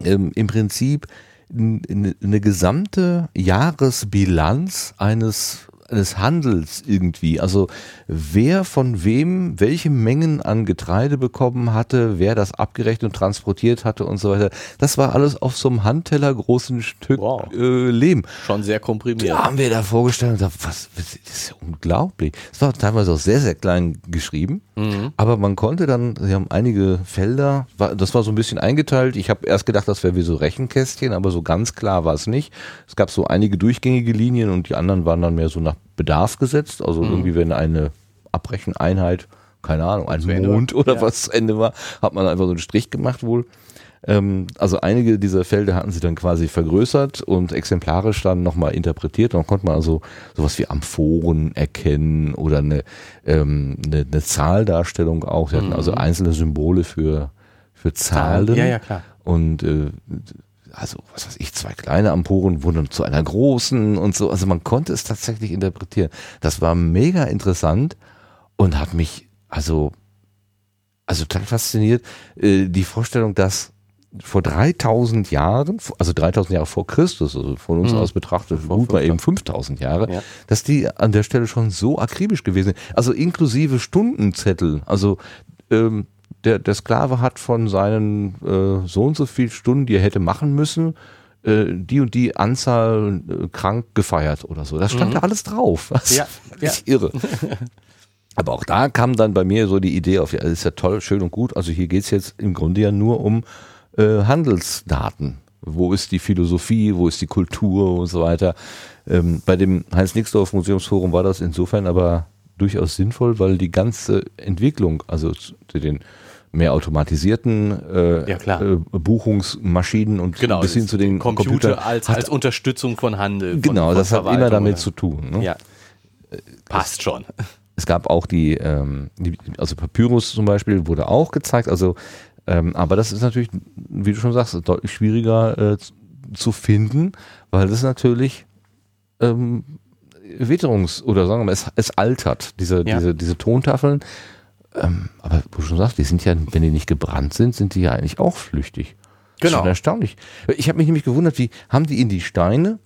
Speaker 2: ähm, im Prinzip eine, eine gesamte Jahresbilanz eines eines Handels irgendwie. Also wer von wem welche Mengen an Getreide bekommen hatte, wer das abgerechnet und transportiert hatte und so weiter. Das war alles auf so einem Handteller großen Stück wow. äh, Lehm.
Speaker 1: Schon sehr komprimiert.
Speaker 2: Ja, haben wir da vorgestellt und gesagt, was, das ist ja unglaublich. Es war teilweise auch sehr, sehr klein geschrieben, mhm. aber man konnte dann, sie haben einige Felder, das war so ein bisschen eingeteilt. Ich habe erst gedacht, das wäre wie so Rechenkästchen, aber so ganz klar war es nicht. Es gab so einige durchgängige Linien und die anderen waren dann mehr so nach Bedarf gesetzt. Also mhm. irgendwie, wenn eine Abbrecheneinheit, keine Ahnung, ein Mond oder ja. was zu Ende war, hat man einfach so einen Strich gemacht wohl. Ähm, also einige dieser Felder hatten sie dann quasi vergrößert und exemplarisch dann nochmal interpretiert. Dann konnte man also sowas wie Amphoren erkennen oder eine, ähm, eine, eine Zahldarstellung auch. Sie hatten also mhm. einzelne Symbole für, für Zahlen.
Speaker 1: Ja, ja, klar.
Speaker 2: Und äh, also was weiß ich, zwei kleine Amphoren wurden zu einer großen und so. Also man konnte es tatsächlich interpretieren. Das war mega interessant und hat mich also also total fasziniert äh, die Vorstellung, dass vor 3000 Jahren, also 3000 Jahre vor Christus, also von uns mhm. aus betrachtet, gut mal eben 5000 Jahre, ja. dass die an der Stelle schon so akribisch gewesen sind. Also inklusive Stundenzettel. Also ähm, der, der Sklave hat von seinen äh, so und so viel Stunden, die er hätte machen müssen, äh, die und die Anzahl äh, krank gefeiert oder so. Das stand mhm. da alles drauf. Das
Speaker 1: ja,
Speaker 2: ja. irre. Aber auch da kam dann bei mir so die Idee auf, ja, das ist ja toll, schön und gut. Also hier geht's jetzt im Grunde ja nur um äh, Handelsdaten. Wo ist die Philosophie, wo ist die Kultur und so weiter. Ähm, bei dem Heinz-Nixdorf Museumsforum war das insofern aber durchaus sinnvoll, weil die ganze Entwicklung, also zu den mehr automatisierten äh, ja, äh, Buchungsmaschinen und
Speaker 1: genau,
Speaker 2: bis hin zu den
Speaker 1: Computer Computern als, als Unterstützung von Handel.
Speaker 2: Genau,
Speaker 1: von
Speaker 2: das hat immer damit zu tun. Ne?
Speaker 1: Ja, passt schon.
Speaker 2: Es gab auch die, ähm, die, also Papyrus zum Beispiel wurde auch gezeigt, also ähm, aber das ist natürlich, wie du schon sagst, deutlich schwieriger äh, zu finden, weil das natürlich ähm, Witterungs- oder sagen wir mal, es, es altert, diese, ja. diese, diese Tontafeln ähm, aber wo du schon sagst, die sind ja, wenn die nicht gebrannt sind, sind die ja eigentlich auch flüchtig. Das genau. ist schon erstaunlich. Ich habe mich nämlich gewundert, wie haben die in die Steine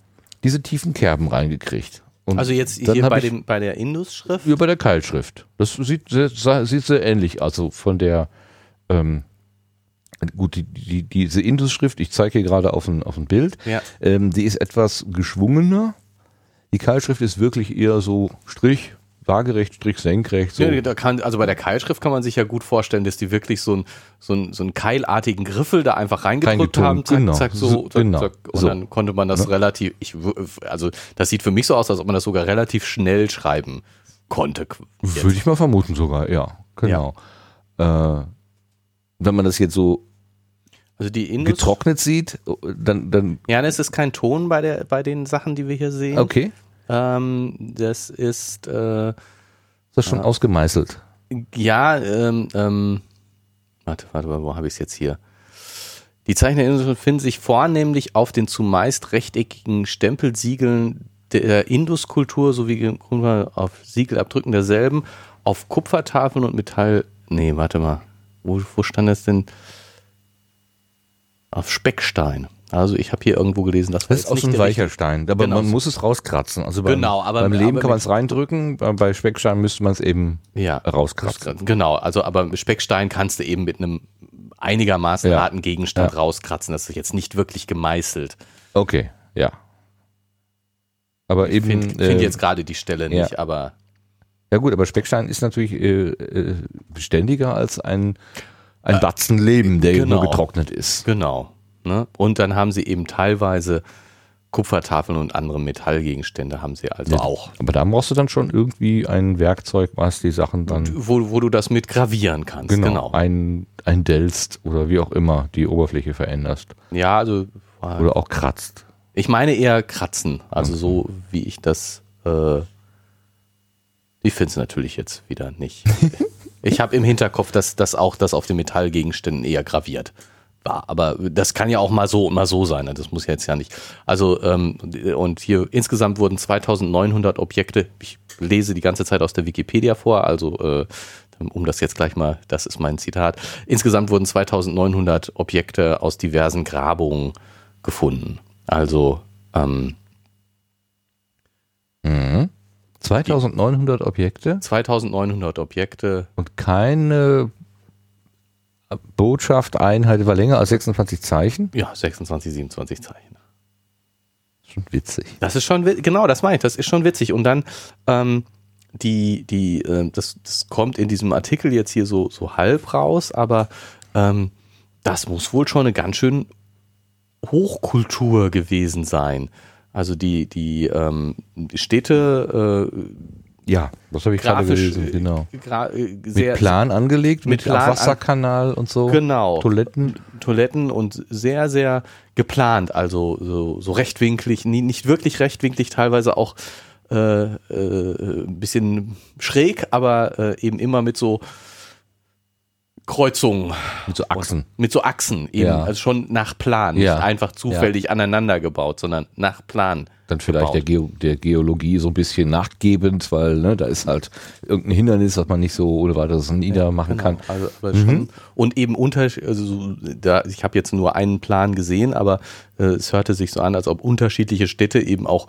Speaker 2: diese tiefen Kerben reingekriegt?
Speaker 1: Und also jetzt hier bei, dem, bei der Indus-Schrift?
Speaker 2: Ja, bei der Keilschrift. Das sieht sehr, sieht sehr ähnlich, also von der, ähm, gut, die, die, diese Indus-Schrift, ich zeige hier gerade auf ein, auf ein Bild, ja. ähm, die ist etwas geschwungener. Die Keilschrift ist wirklich eher so Strich, waagerecht, strich senkrecht. So.
Speaker 1: Ja, kann, also bei der Keilschrift kann man sich ja gut vorstellen, dass die wirklich so, ein, so, ein, so einen keilartigen Griffel da einfach reingedrückt haben, zack,
Speaker 2: genau.
Speaker 1: zack, so, zack,
Speaker 2: genau.
Speaker 1: zack, und so. dann konnte man das ja. relativ, ich, also das sieht für mich so aus, als ob man das sogar relativ schnell schreiben konnte.
Speaker 2: Jetzt. Würde ich mal vermuten sogar, ja, genau. Ja. Äh, wenn man das jetzt so
Speaker 1: also die Indus
Speaker 2: getrocknet sieht, dann, dann.
Speaker 1: Ja, es ist kein Ton bei der, bei den Sachen, die wir hier sehen.
Speaker 2: Okay.
Speaker 1: Ähm, das ist. Äh,
Speaker 2: das ist schon äh, ausgemeißelt.
Speaker 1: Ja, ähm, ähm, warte, warte, wo habe ich es jetzt hier? Die Zeichner finden sich vornehmlich auf den zumeist rechteckigen Stempelsiegeln der Induskultur sowie auf Siegelabdrücken derselben, auf Kupfertafeln und Metall. Nee, warte mal. Wo, wo stand das denn? Auf Speckstein. Also ich habe hier irgendwo gelesen, dass
Speaker 2: das ist auch so ein weicher Stein, aber genau. man muss es rauskratzen. Also beim,
Speaker 1: genau, aber,
Speaker 2: beim Leben aber kann man es reindrücken, bei Speckstein müsste man es eben
Speaker 1: ja,
Speaker 2: rauskratzen.
Speaker 1: Genau, also aber Speckstein kannst du eben mit einem einigermaßen ja. harten Gegenstand ja. rauskratzen. Das ist jetzt nicht wirklich gemeißelt.
Speaker 2: Okay, ja. Aber
Speaker 1: ich
Speaker 2: eben.
Speaker 1: Ich finde find äh, jetzt gerade die Stelle nicht, aber.
Speaker 2: Ja gut, aber Speckstein ist natürlich äh, äh, beständiger als ein, ein Batzen Leben, der genau. nur getrocknet ist.
Speaker 1: Genau. Ne? Und dann haben sie eben teilweise Kupfertafeln und andere Metallgegenstände haben sie also
Speaker 2: Ja.
Speaker 1: auch.
Speaker 2: Aber da brauchst du dann schon irgendwie ein Werkzeug, was die Sachen dann
Speaker 1: Wo, wo du das mit gravieren kannst.
Speaker 2: genau,
Speaker 1: Genau.
Speaker 2: ein, eindelst oder wie auch immer die Oberfläche veränderst.
Speaker 1: Ja, also
Speaker 2: Oder auch kratzt.
Speaker 1: ich meine eher kratzen. Also
Speaker 2: Mhm.
Speaker 1: so wie ich das. Äh, ich finde es natürlich jetzt wieder nicht. ich habe im Hinterkopf, dass das auch das auf den Metallgegenständen eher graviert war. Aber das kann ja auch mal so und mal so sein. ne? Das muss jetzt ja nicht. Also ähm, und hier insgesamt wurden 2900 Objekte. Ich lese die ganze Zeit aus der Wikipedia vor. Also äh, um das jetzt gleich mal, das ist mein Zitat. Insgesamt wurden 2900 Objekte aus diversen Grabungen gefunden. Also ähm,
Speaker 2: Mhm. 2900 Objekte
Speaker 1: 2900 Objekte.
Speaker 2: und keine Botschaft, Einheit war länger als 26 Zeichen.
Speaker 1: Ja, 26, 27 Zeichen.
Speaker 2: Schon witzig.
Speaker 1: Das ist schon, genau, das meine ich, das ist schon witzig. Und dann, ähm, die, die, äh, das, das kommt in diesem Artikel jetzt hier so, so halb raus, aber ähm, das muss wohl schon eine ganz schön Hochkultur gewesen sein. Also die, die ähm, Städte äh,
Speaker 2: Ja, was habe ich gerade gelesen? Genau.
Speaker 1: äh, gra äh, sehr,
Speaker 2: Mit Plan angelegt, mit,
Speaker 1: mit
Speaker 2: Wasserkanal und so.
Speaker 1: Genau.
Speaker 2: Toiletten.
Speaker 1: Toiletten und sehr, sehr geplant, also so, so rechtwinklig, nicht wirklich rechtwinklig, teilweise auch äh, äh, ein bisschen schräg, aber äh, eben immer mit so Kreuzungen,
Speaker 2: Mit so Achsen.
Speaker 1: mit so Achsen, eben,
Speaker 2: Ja.
Speaker 1: also schon nach Plan,
Speaker 2: Ja.
Speaker 1: nicht einfach zufällig aneinander gebaut, sondern nach Plan.
Speaker 2: Dann vielleicht der. Geo der Geologie so ein bisschen nachgebend, weil ne, da ist halt irgendein Hindernis, das man nicht so ohne weiteres niedermachen kann.
Speaker 1: Genau, also, aber schon, und eben unter, also so, da, ich habe jetzt nur einen Plan gesehen, aber äh, es hörte sich so an, als ob unterschiedliche Städte eben auch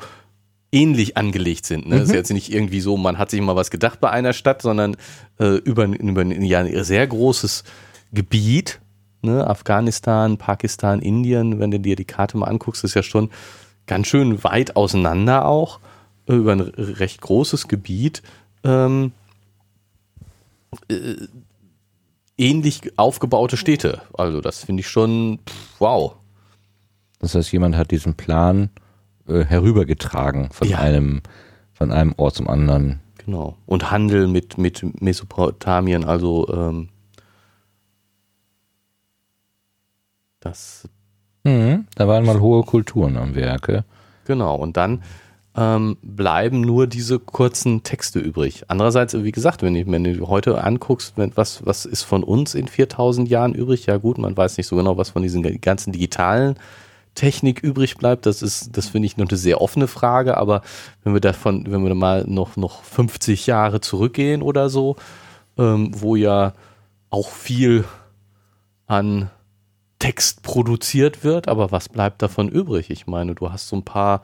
Speaker 1: ähnlich angelegt sind. Ne? Es ist jetzt nicht irgendwie so, man hat sich mal was gedacht bei einer Stadt, sondern äh, über, über ein ja, ein sehr großes Gebiet, ne? Afghanistan, Pakistan, Indien, wenn du dir die Karte mal anguckst, ist ja schon ganz schön weit auseinander auch, äh, über ein recht großes Gebiet. Ähm, ähnlich aufgebaute Städte. Also das finde ich schon, pff, wow.
Speaker 2: Das heißt, jemand hat diesen Plan äh, herübergetragen von
Speaker 1: Ja.
Speaker 2: einem von einem Ort zum anderen.
Speaker 1: Genau. Und Handel mit, mit Mesopotamien, also ähm, das,
Speaker 2: Mhm. Da waren mal hohe Kulturen am Werke.
Speaker 1: genau. Und dann ähm, bleiben nur diese kurzen Texte übrig. Andererseits, wie gesagt, wenn, ich, wenn du heute anguckst, wenn, was, was ist von uns in 4000 Jahren übrig? Ja gut, man weiß nicht so genau, was von diesen ganzen digitalen Technik übrig bleibt. Das ist, das finde ich noch eine sehr offene Frage, aber wenn wir davon, wenn wir mal noch, noch 50 Jahre zurückgehen oder so, ähm, wo ja auch viel an Text produziert wird, aber was bleibt davon übrig? Ich meine, du hast so ein paar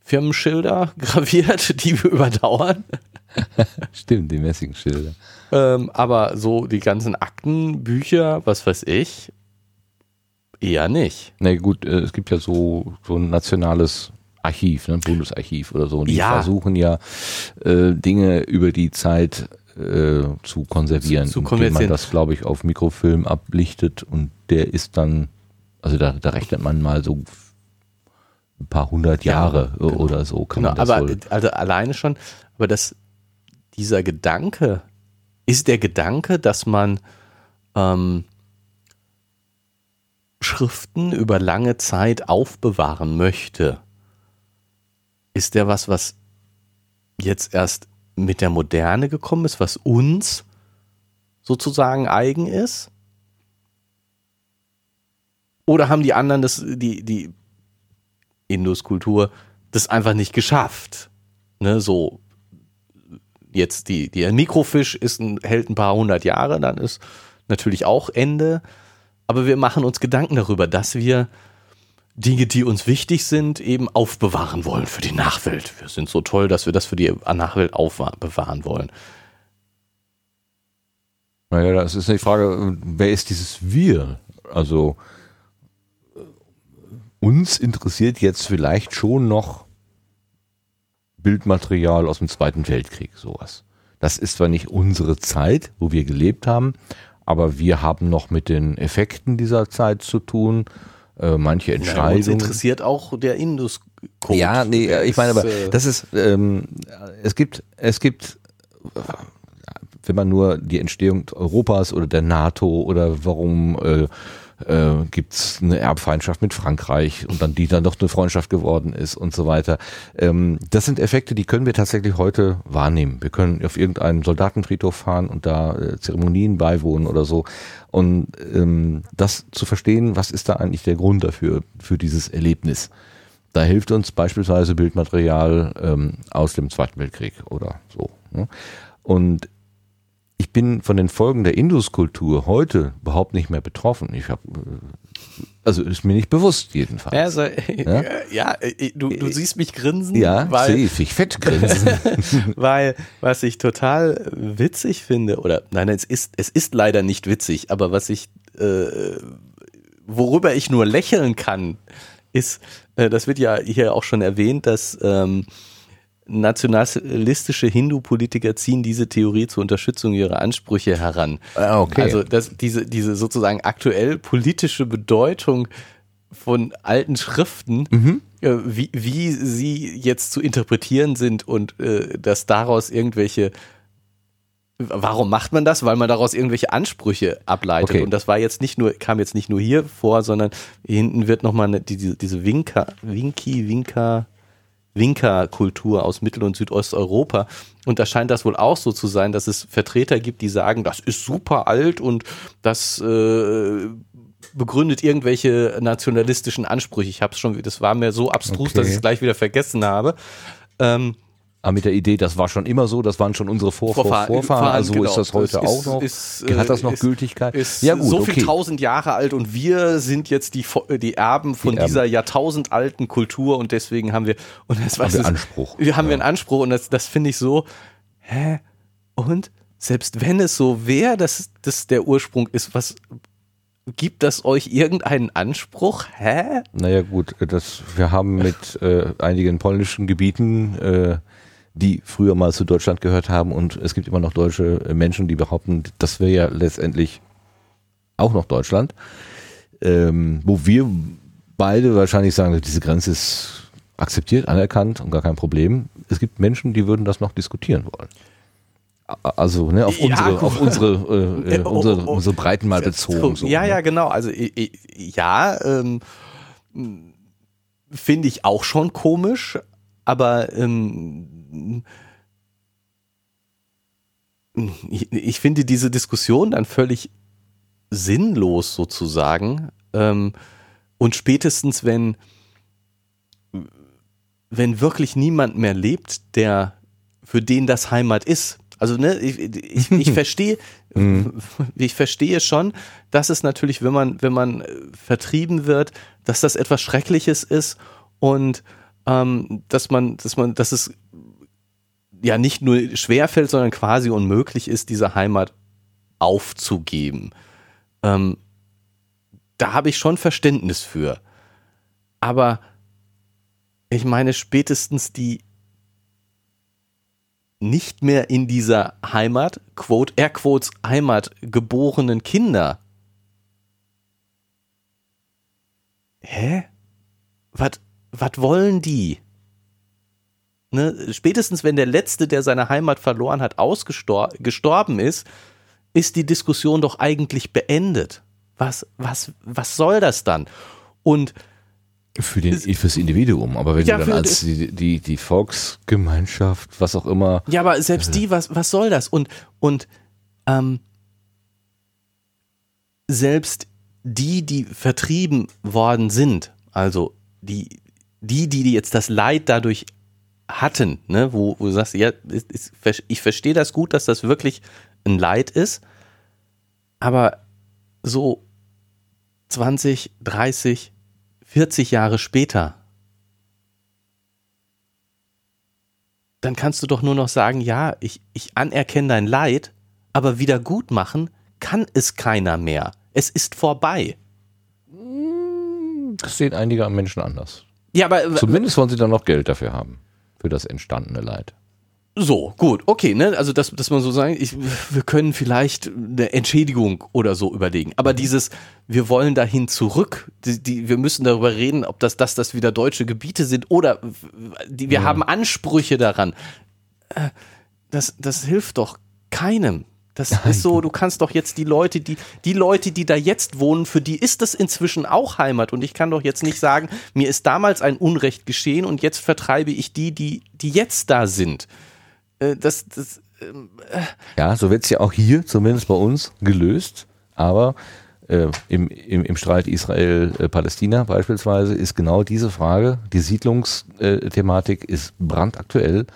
Speaker 1: Firmenschilder graviert, die überdauern,
Speaker 2: Stimmt, die Messingschilder.
Speaker 1: ähm, aber so die ganzen Akten, Bücher, was weiß ich, eher nicht.
Speaker 2: Na gut, äh, es gibt ja so, so ein nationales Archiv, ne, Bundesarchiv oder so. Und die
Speaker 1: Ja.
Speaker 2: versuchen ja äh, Dinge über die Zeit äh, zu konservieren,
Speaker 1: Zu- zu
Speaker 2: indem man das, glaube ich, auf Mikrofilm ablichtet und der ist dann, also da, da rechnet man mal so ein paar hundert
Speaker 1: Ja,
Speaker 2: Jahre
Speaker 1: genau.
Speaker 2: oder so kann
Speaker 1: Genau,
Speaker 2: man das
Speaker 1: aber
Speaker 2: wohl.
Speaker 1: also alleine schon, aber das, dieser Gedanke, ist der Gedanke, dass man ähm, Schriften über lange Zeit aufbewahren möchte, ist der was, was jetzt erst mit der Moderne gekommen ist, was uns sozusagen eigen ist? Oder haben die anderen das, die, die Induskultur das einfach nicht geschafft? Ne, so jetzt die, der Mikrofisch ist ein, hält ein paar hundert Jahre, dann ist natürlich auch Ende. Aber wir machen uns Gedanken darüber, dass wir Dinge, die uns wichtig sind, eben aufbewahren wollen für die Nachwelt. Wir sind so toll, dass wir das für die Nachwelt aufbewahren wollen.
Speaker 2: Naja, das ist die Frage, wer ist dieses Wir? Also äh, uns interessiert jetzt vielleicht schon noch Bildmaterial aus dem Zweiten Weltkrieg, sowas. Das ist zwar nicht unsere Zeit, wo wir gelebt haben, aber wir haben noch mit den Effekten dieser Zeit zu tun. Äh, manche
Speaker 1: Ja, uns
Speaker 2: Entscheidungen.
Speaker 1: interessiert auch der Indus, Code.
Speaker 2: Ja, nee,
Speaker 1: Der
Speaker 2: ich meine, aber
Speaker 1: äh,
Speaker 2: das ist, ähm, es gibt, es gibt, wenn man nur die Entstehung Europas oder der NATO oder warum äh, äh, gibt es eine Erbfeindschaft mit Frankreich und dann die dann doch eine Freundschaft geworden ist und so weiter. Ähm, das sind Effekte, die können wir tatsächlich heute wahrnehmen. Wir können auf irgendeinen Soldatenfriedhof fahren und da äh, Zeremonien beiwohnen oder so. Und ähm, das zu verstehen, was ist da eigentlich der Grund dafür, für dieses Erlebnis? Da hilft uns beispielsweise Bildmaterial ähm, aus dem Zweiten Weltkrieg oder so. Ne? Und ich bin von den Folgen der Induskultur heute überhaupt nicht mehr betroffen. Ich habe, also ist mir nicht bewusst jedenfalls.
Speaker 1: Also, ja, ja äh, du, du siehst mich grinsen,
Speaker 2: Ja,
Speaker 1: weil,
Speaker 2: sehe ich fett grinsen.
Speaker 1: weil was ich total witzig finde, oder nein, es ist, es ist leider nicht witzig, aber was ich, äh, worüber ich nur lächeln kann, ist, äh, das wird ja hier auch schon erwähnt, dass ähm, nationalistische Hindu-Politiker ziehen diese Theorie zur Unterstützung ihrer Ansprüche heran.
Speaker 2: Ah, okay.
Speaker 1: Also dass diese, diese sozusagen aktuell politische Bedeutung von alten Schriften,
Speaker 2: Mhm.
Speaker 1: äh, wie, wie sie jetzt zu interpretieren sind und äh, dass daraus irgendwelche Warum macht man das? Weil man daraus irgendwelche Ansprüche ableitet.
Speaker 2: Okay.
Speaker 1: Und das war jetzt nicht nur, kam jetzt nicht nur hier vor, sondern hinten wird nochmal die, diese, diese Winka, Winki, Winka, Winka-Kultur aus Mittel- und Südosteuropa. Und da scheint das wohl auch so zu sein, dass es Vertreter gibt, die sagen, das ist super alt und das äh, begründet irgendwelche nationalistischen Ansprüche. Ich habe es schon, das war mir so abstrus,
Speaker 2: Okay.
Speaker 1: dass ich es gleich wieder vergessen habe. Ähm,
Speaker 2: Aber mit der Idee, das war schon immer so, das waren schon unsere Vor Vor
Speaker 1: Vorfahren,
Speaker 2: Vorfahren, also
Speaker 1: genau.
Speaker 2: ist das heute
Speaker 1: Das
Speaker 2: auch
Speaker 1: ist-
Speaker 2: noch?
Speaker 1: ist,
Speaker 2: Hat das noch
Speaker 1: ist-
Speaker 2: Gültigkeit?
Speaker 1: ist
Speaker 2: ja gut,
Speaker 1: so
Speaker 2: okay.
Speaker 1: viel tausend Jahre alt und wir sind jetzt die, Vo- die Erben von
Speaker 2: Die Erben.
Speaker 1: dieser jahrtausendalten Kultur und deswegen haben wir und das was
Speaker 2: wir
Speaker 1: ist-
Speaker 2: Anspruch.
Speaker 1: Wir haben wir
Speaker 2: Ja.
Speaker 1: einen Anspruch und das, das finde ich so. Hä? Und selbst wenn es so wäre, dass das der Ursprung ist, was gibt das euch irgendeinen Anspruch? Hä?
Speaker 2: Naja gut, das, wir haben mit äh, einigen polnischen Gebieten, äh, die früher mal zu Deutschland gehört haben und es gibt immer noch deutsche Menschen, die behaupten, das wäre ja letztendlich auch noch Deutschland, ähm, wo wir beide wahrscheinlich sagen, diese Grenze ist akzeptiert, anerkannt und gar kein Problem. Es gibt Menschen, die würden das noch diskutieren wollen. Also ne, auf
Speaker 1: Ja,
Speaker 2: unsere,
Speaker 1: gut.
Speaker 2: auf unsere, äh, äh,
Speaker 1: Oh, oh,
Speaker 2: unsere,
Speaker 1: oh.
Speaker 2: unsere Breiten mal bezogen. So,
Speaker 1: ja,
Speaker 2: ne?
Speaker 1: ja, genau. Also ja, ähm, finde ich auch schon komisch, aber ähm, ich, ich finde diese Diskussion dann völlig sinnlos sozusagen. Ähm, und spätestens, wenn, wenn wirklich niemand mehr lebt, der für den das Heimat ist. Also ne, ich, ich, ich verstehe, ich verstehe schon, dass es natürlich, wenn man, wenn man äh, vertrieben wird, dass das etwas Schreckliches ist und ähm, dass man, dass man, dass es ja nicht nur schwerfällt, sondern quasi unmöglich ist, diese Heimat aufzugeben. Ähm, da habe ich schon Verständnis für. Aber ich meine, spätestens die nicht mehr in dieser Heimat, Quote, Airquotes Heimat geborenen Kinder. Hä? Was was wollen die? Ne? Spätestens wenn der Letzte, der seine Heimat verloren hat, ausgestorben ist, ist die Diskussion doch eigentlich beendet. Was, was, was soll das dann? Und
Speaker 2: Für den, fürs Individuum, aber wenn
Speaker 1: Ja,
Speaker 2: du dann als die, die, die Volksgemeinschaft, was auch immer,
Speaker 1: Ja, aber selbst die, was, was soll das? Und, und ähm, selbst die, die vertrieben worden sind, also die, die, die jetzt das Leid dadurch hatten, ne, wo, wo du sagst, ja, es- es- ich verstehe das gut, dass das wirklich ein Leid ist, aber so 20, 30, 40 Jahre später, dann kannst du doch nur noch sagen, ja, ich, ich anerkenne dein Leid, aber wieder gut machen kann es keiner mehr. Es ist vorbei.
Speaker 2: das sehen einige Menschen anders.
Speaker 1: Ja, aber
Speaker 2: Zumindest wollen sie dann noch Geld dafür haben, für das entstandene Leid.
Speaker 1: So, gut, okay, ne? Also, dass, dass man so sagen, ich, wir können vielleicht eine Entschädigung oder so überlegen. Aber dieses, wir wollen dahin zurück, die, die, wir müssen darüber reden, ob das, dass das wieder deutsche Gebiete sind oder die, wir ja. haben Ansprüche daran. Äh, das, das hilft doch keinem. Das ist so, du kannst doch jetzt die Leute, die, die Leute, die da jetzt wohnen, für die ist das inzwischen auch Heimat. Und ich kann doch jetzt nicht sagen, mir ist damals ein Unrecht geschehen und jetzt vertreibe ich die, die, die jetzt da sind. Äh, das, das,
Speaker 2: ähm, äh. Ja, so wird es ja auch hier, zumindest bei uns, gelöst. Aber äh, im, im, im Streit Israel-Palästina beispielsweise ist genau diese Frage, die Siedlungsthematik ist brandaktuell.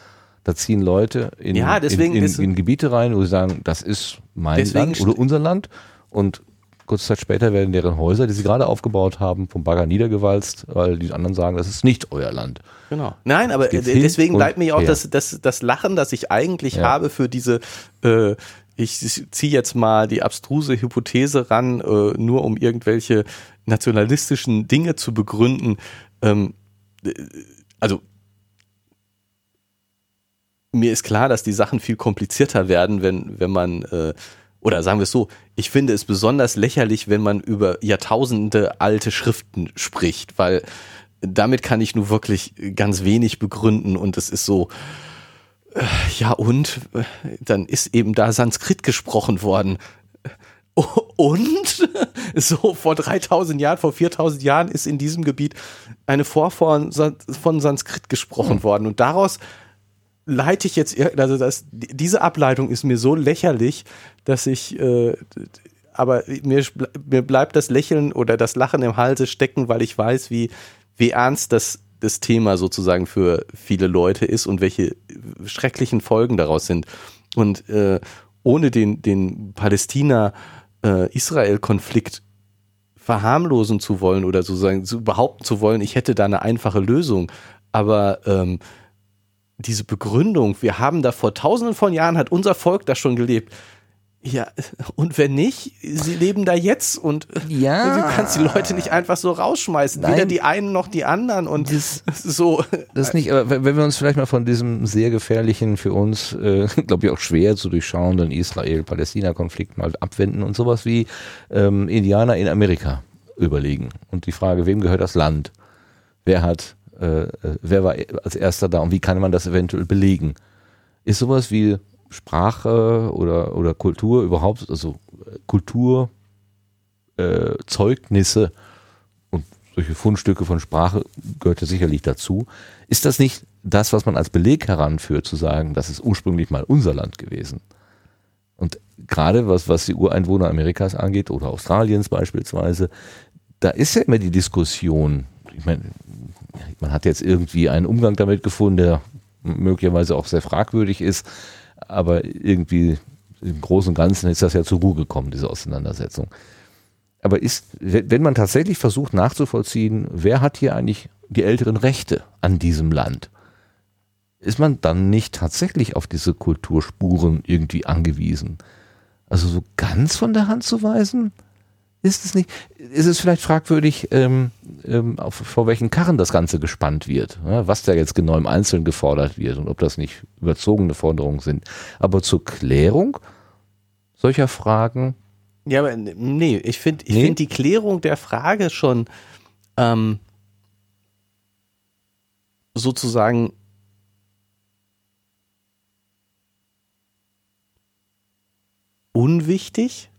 Speaker 2: Da ziehen Leute in,
Speaker 1: ja,
Speaker 2: in, in, in, Gebiete rein, wo sie sagen, das ist mein Land oder unser Land. Und kurze Zeit später werden deren Häuser, die sie gerade aufgebaut haben, vom Bagger niedergewalzt, weil die anderen sagen, das ist nicht euer Land.
Speaker 1: Genau. Nein, aber deswegen bleibt mir auch das, das, das Lachen, das ich eigentlich ja. habe für diese äh, ich ziehe jetzt mal die abstruse Hypothese ran, äh, nur um irgendwelche nationalistischen Dinge zu begründen. Ähm, äh, also mir ist klar, dass die Sachen viel komplizierter werden, wenn, wenn man, äh, oder sagen wir es so, ich finde es besonders lächerlich, wenn man über Jahrtausende alte Schriften spricht, weil damit kann ich nur wirklich ganz wenig begründen und es ist so, äh, ja und, äh, dann ist eben da Sanskrit gesprochen worden. Und so vor 3000 Jahren, vor 4000 Jahren ist in diesem Gebiet eine Vorform von Sanskrit gesprochen hm. worden. Und daraus leite ich jetzt, also das, diese Ableitung ist mir so lächerlich, dass ich, äh, aber mir, mir bleibt das Lächeln oder das Lachen im Halse stecken, weil ich weiß, wie, wie ernst das, das Thema sozusagen für viele Leute ist und welche schrecklichen Folgen daraus sind. Und äh, ohne den, den Palästina-Israel-Konflikt verharmlosen zu wollen oder sozusagen zu behaupten zu wollen, ich hätte da eine einfache Lösung. Aber ähm, diese Begründung, wir haben da vor tausenden von Jahren, hat unser Volk da schon gelebt. Ja, und wenn nicht, sie leben da jetzt und ja. du kannst die Leute nicht einfach so rausschmeißen. Nein. Weder die einen noch die anderen und das, so.
Speaker 2: Das nicht, aber wenn wir uns vielleicht mal von diesem sehr gefährlichen, für uns, äh, glaube ich, auch schwer zu durchschauenden Israel-Palästina-Konflikt mal abwenden und sowas wie ähm, Indianer in Amerika überlegen. Und die Frage, wem gehört das Land? Wer hat äh, äh, wer war als erster da und wie kann man das eventuell belegen? Ist sowas wie Sprache oder, oder Kultur überhaupt, also Kulturzeugnisse äh, und solche Fundstücke von Sprache gehört ja sicherlich dazu. Ist das nicht das, was man als Beleg heranführt, zu sagen, das ist ursprünglich mal unser Land gewesen? Und gerade was, was die Ureinwohner Amerikas angeht oder Australiens beispielsweise, da ist ja immer die Diskussion, ich meine, man hat jetzt irgendwie einen Umgang damit gefunden, der möglicherweise auch sehr fragwürdig ist, aber irgendwie im Großen und Ganzen ist das ja zur Ruhe gekommen, diese Auseinandersetzung. Aber ist, wenn man tatsächlich versucht nachzuvollziehen, wer hat hier eigentlich die älteren Rechte an diesem Land, ist man dann nicht tatsächlich auf diese Kulturspuren irgendwie angewiesen? Also so ganz von der Hand zu weisen? Ist es nicht, ist es vielleicht fragwürdig, ähm, ähm, auf, vor welchen Karren das Ganze gespannt wird, ja, was da jetzt genau im Einzelnen gefordert wird und ob das nicht überzogene Forderungen sind. Aber zur Klärung solcher Fragen.
Speaker 1: Ja, aber nee, ich finde ich nee? finde die Klärung der Frage schon ähm, sozusagen unwichtig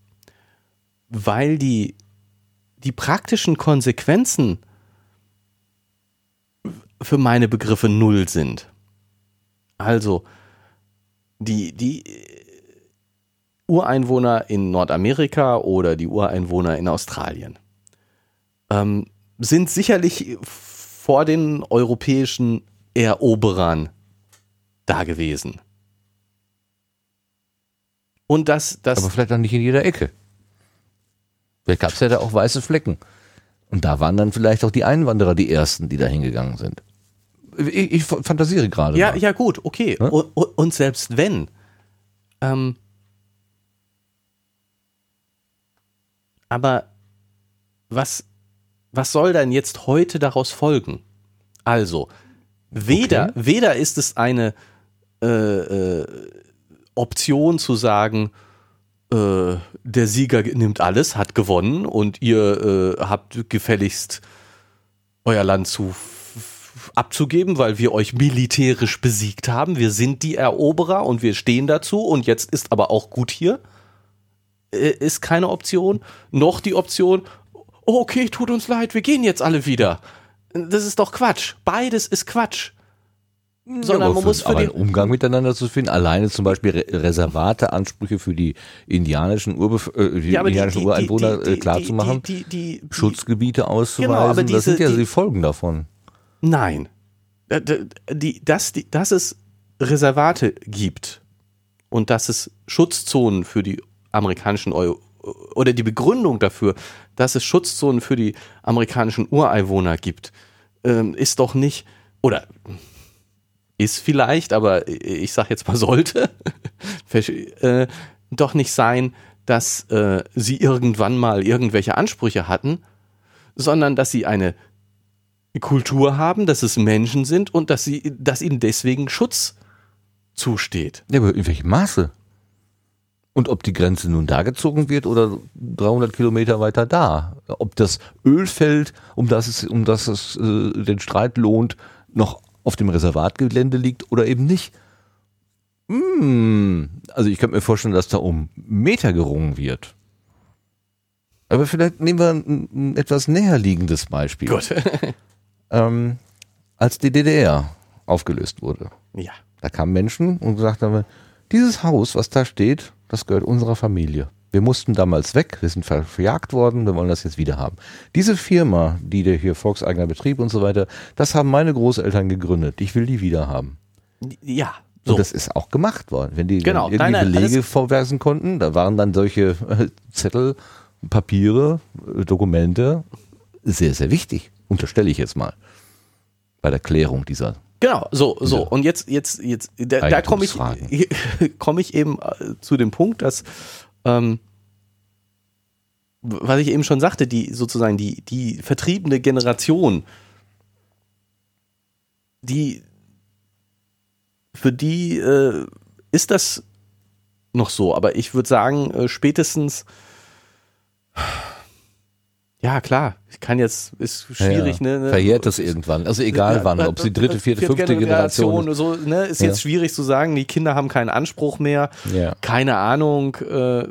Speaker 1: weil die, die praktischen Konsequenzen für meine Begriffe null sind. Also, die, die Ureinwohner in Nordamerika oder die Ureinwohner in Australien ähm, sind sicherlich vor den europäischen Eroberern da gewesen. Und das, das.
Speaker 2: Aber vielleicht auch nicht in jeder Ecke. Vielleicht gab es ja da auch weiße Flecken. Und da waren dann vielleicht auch die Einwanderer die ersten, die da hingegangen sind. Ich, ich fantasiere gerade.
Speaker 1: Ja, mal. ja, gut, okay. Ja? Und, und, selbst wenn. Ähm, aber was, was soll denn jetzt heute daraus folgen? Also, weder, okay. weder ist es eine äh, äh, Option zu sagen, äh, der Sieger nimmt alles, hat gewonnen und ihr äh, habt gefälligst euer Land zu abzugeben, weil wir euch militärisch besiegt haben. Wir sind die Eroberer und wir stehen dazu und jetzt ist aber auch gut hier. Äh, ist keine Option. Noch die Option, oh, okay, tut uns leid, wir gehen jetzt alle wieder. Das ist doch Quatsch. Beides ist Quatsch.
Speaker 2: Sondern ja, man muss für den Umgang miteinander zu finden. Alleine zum Beispiel Re Reservate, Ansprüche für die indianischen, Urbef äh, die ja, indianischen die, Ureinwohner die, die, klar zu machen, Schutzgebiete auszuweisen. Genau, aber diese, das sind ja die Folgen davon.
Speaker 1: Nein. Die, dass, die, dass es Reservate gibt und dass es Schutzzonen für die amerikanischen Eu oder die Begründung dafür, dass es Schutzzonen für die amerikanischen Ureinwohner gibt, ähm, ist doch nicht, oder ist vielleicht, aber ich sag jetzt mal sollte, äh, doch nicht sein, dass äh, sie irgendwann mal irgendwelche Ansprüche hatten, sondern dass sie eine Kultur haben, dass es Menschen sind und dass sie, dass ihnen deswegen Schutz zusteht.
Speaker 2: Ja, aber in welchem Maße? Und ob die Grenze nun da gezogen wird oder 300 Kilometer weiter da. Ob das Ölfeld, um das es, um das es äh, den Streit lohnt, noch auf dem Reservatgelände liegt oder eben nicht. Hm, also ich könnte mir vorstellen, dass da um Meter gerungen wird. Aber vielleicht nehmen wir ein, ein etwas näher liegendes Beispiel. Gut. ähm, als die DDR aufgelöst wurde.
Speaker 1: Ja.
Speaker 2: Da kamen Menschen und gesagt haben, dieses Haus, was da steht, das gehört unserer Familie. Wir mussten damals weg, wir sind verjagt worden, wir wollen das jetzt wieder haben. Diese Firma, die der hier volkseigener Betrieb und so weiter, das haben meine Großeltern gegründet. Ich will die wieder haben.
Speaker 1: Ja.
Speaker 2: So. Und das ist auch gemacht worden. Wenn die
Speaker 1: genau.
Speaker 2: irgendwie nein, nein, Belege vorweisen konnten, da waren dann solche äh, Zettel, Papiere, äh, Dokumente sehr, sehr wichtig. Unterstelle ich jetzt mal. Bei der Klärung dieser
Speaker 1: Genau, so, so. Und jetzt, jetzt, jetzt, da, da komme ich, komme ich eben äh, zu dem Punkt, dass, ähm, was ich eben schon sagte, die sozusagen die, die vertriebene Generation, die, für die äh, ist das noch so, aber ich würde sagen, äh, spätestens ja, klar. Ich kann jetzt, ist schwierig, ja, ja.
Speaker 2: ne, Verjährt das irgendwann. Also egal wann, ob sie dritte, vierte, vierte fünfte Generation.
Speaker 1: Generation so, ne, ist ja. jetzt schwierig zu sagen, die Kinder haben keinen Anspruch mehr.
Speaker 2: Ja.
Speaker 1: Keine Ahnung. Äh,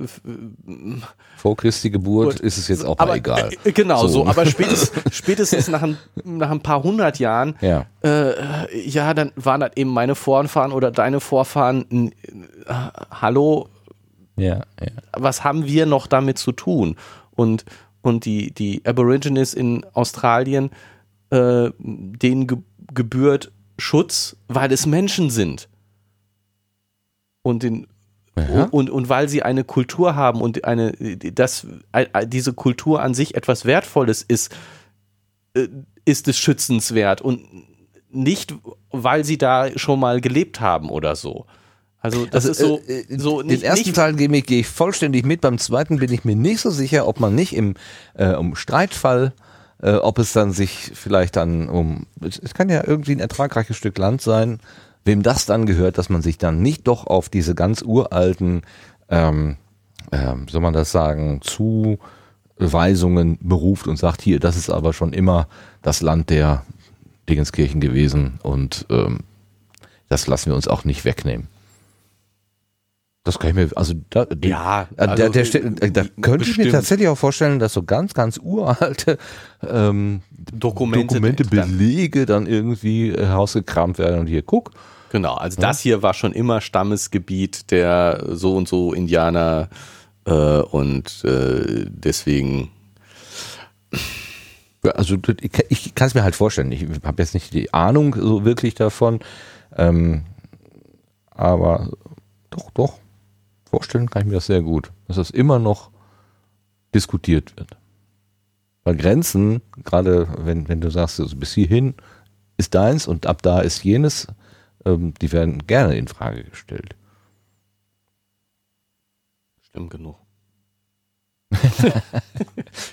Speaker 2: Vor Christi Geburt ist es jetzt auch aber, egal.
Speaker 1: Äh, genau so, so. aber spätestens, spätestens nach, ein, nach ein paar hundert Jahren,
Speaker 2: ja.
Speaker 1: Äh, ja, dann waren das eben meine Vorfahren oder deine Vorfahren. Äh, hallo,
Speaker 2: ja, ja.
Speaker 1: was haben wir noch damit zu tun? Und und die, die Aborigines in Australien, äh, denen ge gebührt Schutz, weil es Menschen sind. Und, den, und, und weil sie eine Kultur haben und eine, dass diese Kultur an sich etwas Wertvolles ist, äh, ist es schützenswert und nicht, weil sie da schon mal gelebt haben oder so. Also das also, ist so, äh, so
Speaker 2: nicht, Den ersten Teil gehe ich, gehe ich vollständig mit, beim zweiten bin ich mir nicht so sicher, ob man nicht im äh, um Streitfall, äh, ob es dann sich vielleicht dann um, es, es kann ja irgendwie ein ertragreiches Stück Land sein, wem das dann gehört, dass man sich dann nicht doch auf diese ganz uralten, ähm, ähm, soll man das sagen, Zuweisungen beruft und sagt, hier, das ist aber schon immer das Land der Dingenskirchen gewesen und ähm, das lassen wir uns auch nicht wegnehmen. Das kann ich mir, also da,
Speaker 1: ja,
Speaker 2: äh, also, der, der, äh, da könnte bestimmt. ich mir tatsächlich auch vorstellen, dass so ganz, ganz uralte ähm, Dokumente, Dokumente Belege dann, dann irgendwie herausgekramt werden und hier guck.
Speaker 1: Genau, also ja. das hier war schon immer Stammesgebiet der so und so Indianer äh, und äh, deswegen.
Speaker 2: Also ich, ich kann es mir halt vorstellen. Ich habe jetzt nicht die Ahnung so wirklich davon, ähm, aber doch, doch vorstellen kann ich mir das sehr gut, dass das immer noch diskutiert wird. Weil Grenzen, gerade wenn, wenn du sagst, also bis hierhin ist deins und ab da ist jenes, ähm, die werden gerne in Frage gestellt.
Speaker 1: Schlimm genug.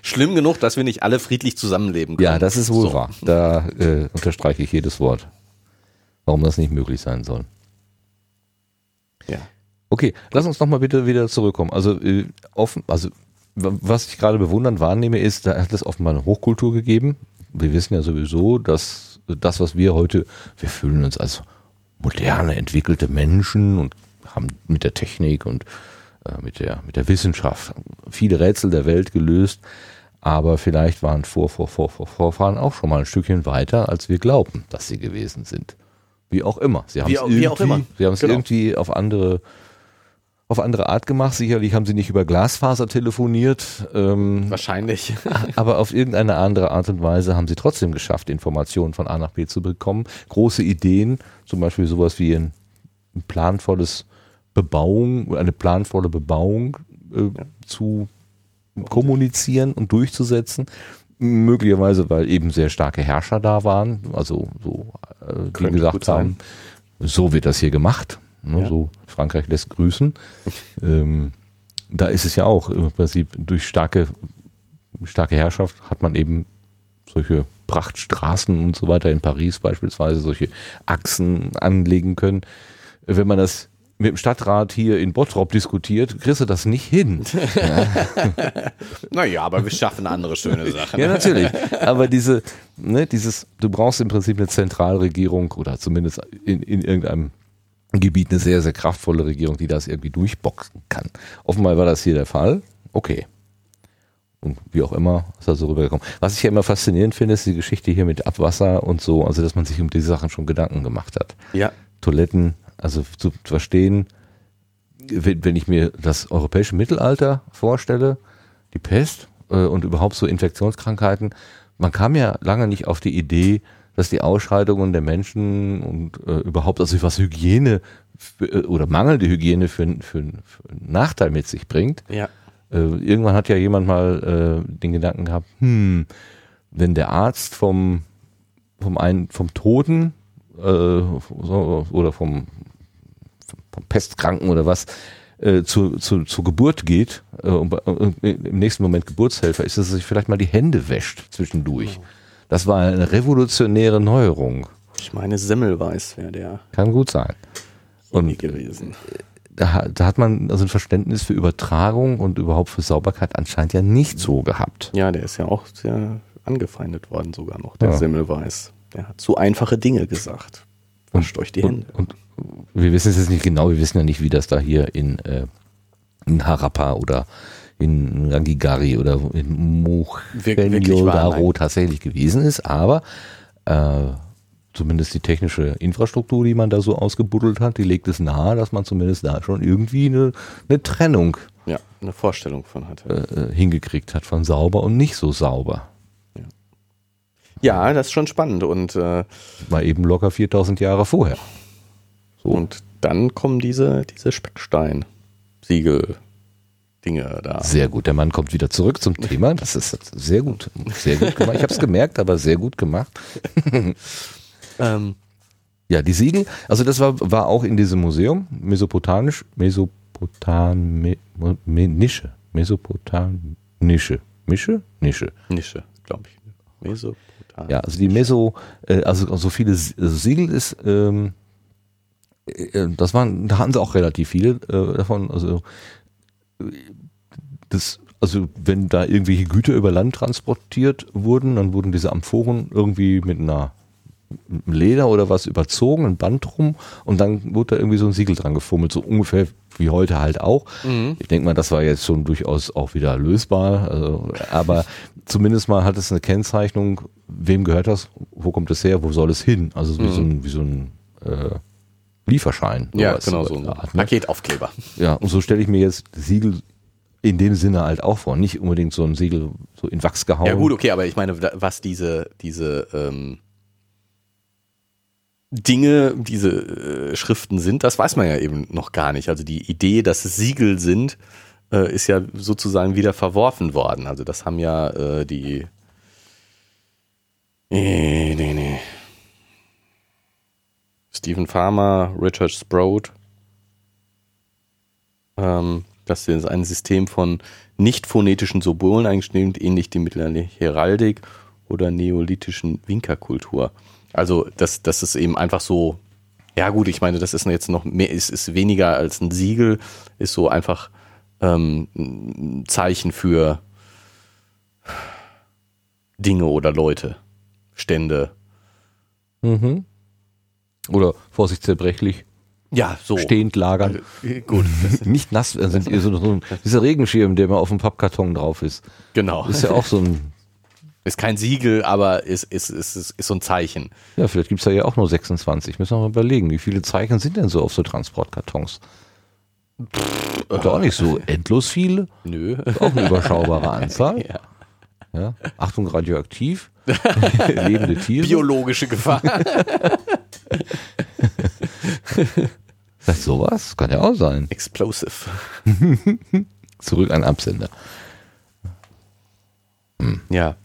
Speaker 1: Schlimm genug, dass wir nicht alle friedlich zusammenleben
Speaker 2: können. Ja, das ist wohl so. wahr. Da äh, unterstreiche ich jedes Wort. Warum das nicht möglich sein soll.
Speaker 1: Ja.
Speaker 2: Okay, lass uns nochmal bitte wieder zurückkommen. Also äh, offen, also was ich gerade bewundernd wahrnehme, ist, da hat es offenbar eine Hochkultur gegeben. Wir wissen ja sowieso, dass das, was wir heute, wir fühlen uns als moderne, entwickelte Menschen und haben mit der Technik und äh, mit der, mit der Wissenschaft viele Rätsel der Welt gelöst. Aber vielleicht waren Vor, Vor, Vor, Vor, Vorfahren auch schon mal ein Stückchen weiter, als wir glauben, dass sie gewesen sind. Wie auch immer. Sie haben es irgendwie-
Speaker 1: immer.
Speaker 2: Sie haben es
Speaker 1: Genau.
Speaker 2: irgendwie auf andere auf andere Art gemacht. Sicherlich haben sie nicht über Glasfaser telefoniert, ähm,
Speaker 1: Wahrscheinlich.
Speaker 2: aber auf irgendeine andere Art und Weise haben sie trotzdem geschafft, Informationen von A nach B zu bekommen. Große Ideen, zum Beispiel sowas wie ein, ein planvolles Bebauung, eine planvolle Bebauung äh, zu kommunizieren und durchzusetzen. Möglicherweise, weil eben sehr starke Herrscher da waren, also so, äh, die gesagt haben, so wird das hier gemacht. Ne,
Speaker 1: Ja.
Speaker 2: So Frankreich lässt grüßen. ähm, da ist es ja auch im Prinzip durch starke, starke Herrschaft hat man eben solche Prachtstraßen und so weiter in Paris beispielsweise, solche Achsen anlegen können. Wenn man das mit dem Stadtrat hier in Bottrop diskutiert, kriegst du das nicht hin.
Speaker 1: naja, aber wir schaffen andere schöne Sachen.
Speaker 2: Ja, natürlich. Aber diese, ne, dieses, du brauchst im Prinzip eine Zentralregierung oder zumindest in, in irgendeinem Gebiet eine sehr, sehr kraftvolle Regierung, die das irgendwie durchboxen kann. Offenbar war das hier der Fall. Okay. Und wie auch immer ist da so rübergekommen. Was ich ja immer faszinierend finde, ist die Geschichte hier mit Abwasser und so, also dass man sich um diese Sachen schon Gedanken gemacht hat.
Speaker 1: Ja.
Speaker 2: Toiletten, also zu verstehen, wenn, wenn ich mir das europäische Mittelalter vorstelle, die Pest äh, und überhaupt so Infektionskrankheiten, man kam ja lange nicht auf die Idee, dass die Ausscheidungen der Menschen und äh, überhaupt, also was Hygiene für, äh, oder mangelnde Hygiene für, für, für einen Nachteil mit sich bringt.
Speaker 1: Ja.
Speaker 2: Äh, irgendwann hat ja jemand mal äh, den Gedanken gehabt, hm, wenn der Arzt vom, vom, einen, vom Toten äh, so, oder vom, vom Pestkranken oder was äh, zu, zu, zur Geburt geht äh, und, bei- und im nächsten Moment Geburtshelfer ist, dass er sich vielleicht mal die Hände wäscht zwischendurch. Das war eine revolutionäre Neuerung.
Speaker 1: Ich meine, Semmelweis wäre der
Speaker 2: Kann gut sein.
Speaker 1: und
Speaker 2: Und
Speaker 1: gewesen.
Speaker 2: da, da hat man also ein Verständnis für Übertragung und überhaupt für Sauberkeit anscheinend ja nicht so gehabt.
Speaker 1: Ja, der ist ja auch sehr angefeindet worden, sogar noch, der
Speaker 2: Ja.
Speaker 1: Semmelweis. Der hat so einfache Dinge gesagt. Wascht euch die Hände.
Speaker 2: Und, und wir wissen es jetzt nicht genau, wir wissen ja nicht, wie das da hier in, äh, in Harappa oder in Rangigari oder in
Speaker 1: Wir- wirklich
Speaker 2: Mochenjo
Speaker 1: war,
Speaker 2: Daro
Speaker 1: nein.
Speaker 2: tatsächlich gewesen ist, aber äh, zumindest die technische Infrastruktur, die man da so ausgebuddelt hat, die legt es nahe, dass man zumindest da schon irgendwie eine, eine Trennung
Speaker 1: ja, eine Vorstellung von hatte.
Speaker 2: äh, hingekriegt hat von sauber und nicht so sauber.
Speaker 1: Ja, das ist schon spannend. Und, äh,
Speaker 2: War eben locker 4000 Jahre vorher. So.
Speaker 1: und dann kommen diese, diese Speckstein-Siegel-Dinge da.
Speaker 2: Sehr gut. Der Mann kommt wieder zurück zum Thema. Das ist sehr gut. Sehr gut gemacht. Ich habe es gemerkt, aber sehr gut gemacht.
Speaker 1: Ähm,
Speaker 2: Ja, die Siegel, also das war, war auch in diesem Museum, mesopotamisch, mesopotamische, mesopotamische, mische, nische.
Speaker 1: Nische, glaube ich. Mesopotamien.
Speaker 2: Ja, also die Meso, äh, also so viele S- also Siegel ist, ähm, äh, das waren, da hatten sie auch relativ viele äh, davon. Also äh, das, also wenn da irgendwelche Güter über Land transportiert wurden, dann wurden diese Amphoren irgendwie mit einer mit einem Leder oder was überzogen, ein Band drum und dann wurde da irgendwie so ein Siegel dran gefummelt, so ungefähr wie heute halt auch.
Speaker 1: Mhm.
Speaker 2: Ich denke mal, das war jetzt schon durchaus auch wieder lösbar, also, aber zumindest mal hat es eine Kennzeichnung, wem gehört das, wo kommt es her, wo soll es hin? Also wie so ein, wie so ein äh, Lieferschein.
Speaker 1: Ja, genau,
Speaker 2: so Art, ne?
Speaker 1: Paketaufkleber.
Speaker 2: Ja, und so stelle ich mir jetzt Siegel in dem Sinne halt auch vor. Nicht unbedingt so ein Siegel so in Wachs gehauen.
Speaker 1: Ja gut, okay, aber ich meine, was diese, diese ähm, Dinge, diese äh, Schriften sind, das weiß man ja eben noch gar nicht. Also die Idee, dass es Siegel sind, äh, ist ja sozusagen wieder verworfen worden. Also das haben ja äh, die nee, nee, nee. Stephen Farmer, Richard Sprout, ähm, das ist ein System von nicht phonetischen Symbolen eingestellt, ähnlich dem mittelalterlichen Heraldik oder neolithischen Winkerkultur. Also, dass, dass es eben einfach so Ja, gut, ich meine, das ist jetzt noch mehr, ist, ist weniger als ein Siegel, ist so einfach ähm, ein Zeichen für Dinge oder Leute, Stände.
Speaker 2: Mhm. Oder Vorsicht zerbrechlich,
Speaker 1: Ja, so.
Speaker 2: stehend lagern.
Speaker 1: Äh, Gut,
Speaker 2: Nicht nass, also so, so ein, dieser Regenschirm, der mal auf dem Pappkarton drauf ist.
Speaker 1: genau.
Speaker 2: Ist ja auch so ein,
Speaker 1: Ist kein Siegel, aber ist, ist, ist, ist, ist so ein Zeichen.
Speaker 2: ja, vielleicht gibt's da ja auch nur 26. Müssen wir mal überlegen, wie viele Zeichen sind denn so auf so Transportkartons? Doch auch nicht so endlos viele.
Speaker 1: Nö.
Speaker 2: Ist auch eine überschaubare Anzahl.
Speaker 1: Ja.
Speaker 2: Ja. Achtung, radioaktiv. Lebende Tiere.
Speaker 1: Biologische Gefahr.
Speaker 2: Vielleicht sowas? Kann ja auch sein.
Speaker 1: Explosive.
Speaker 2: Zurück an Absender.
Speaker 1: Ja.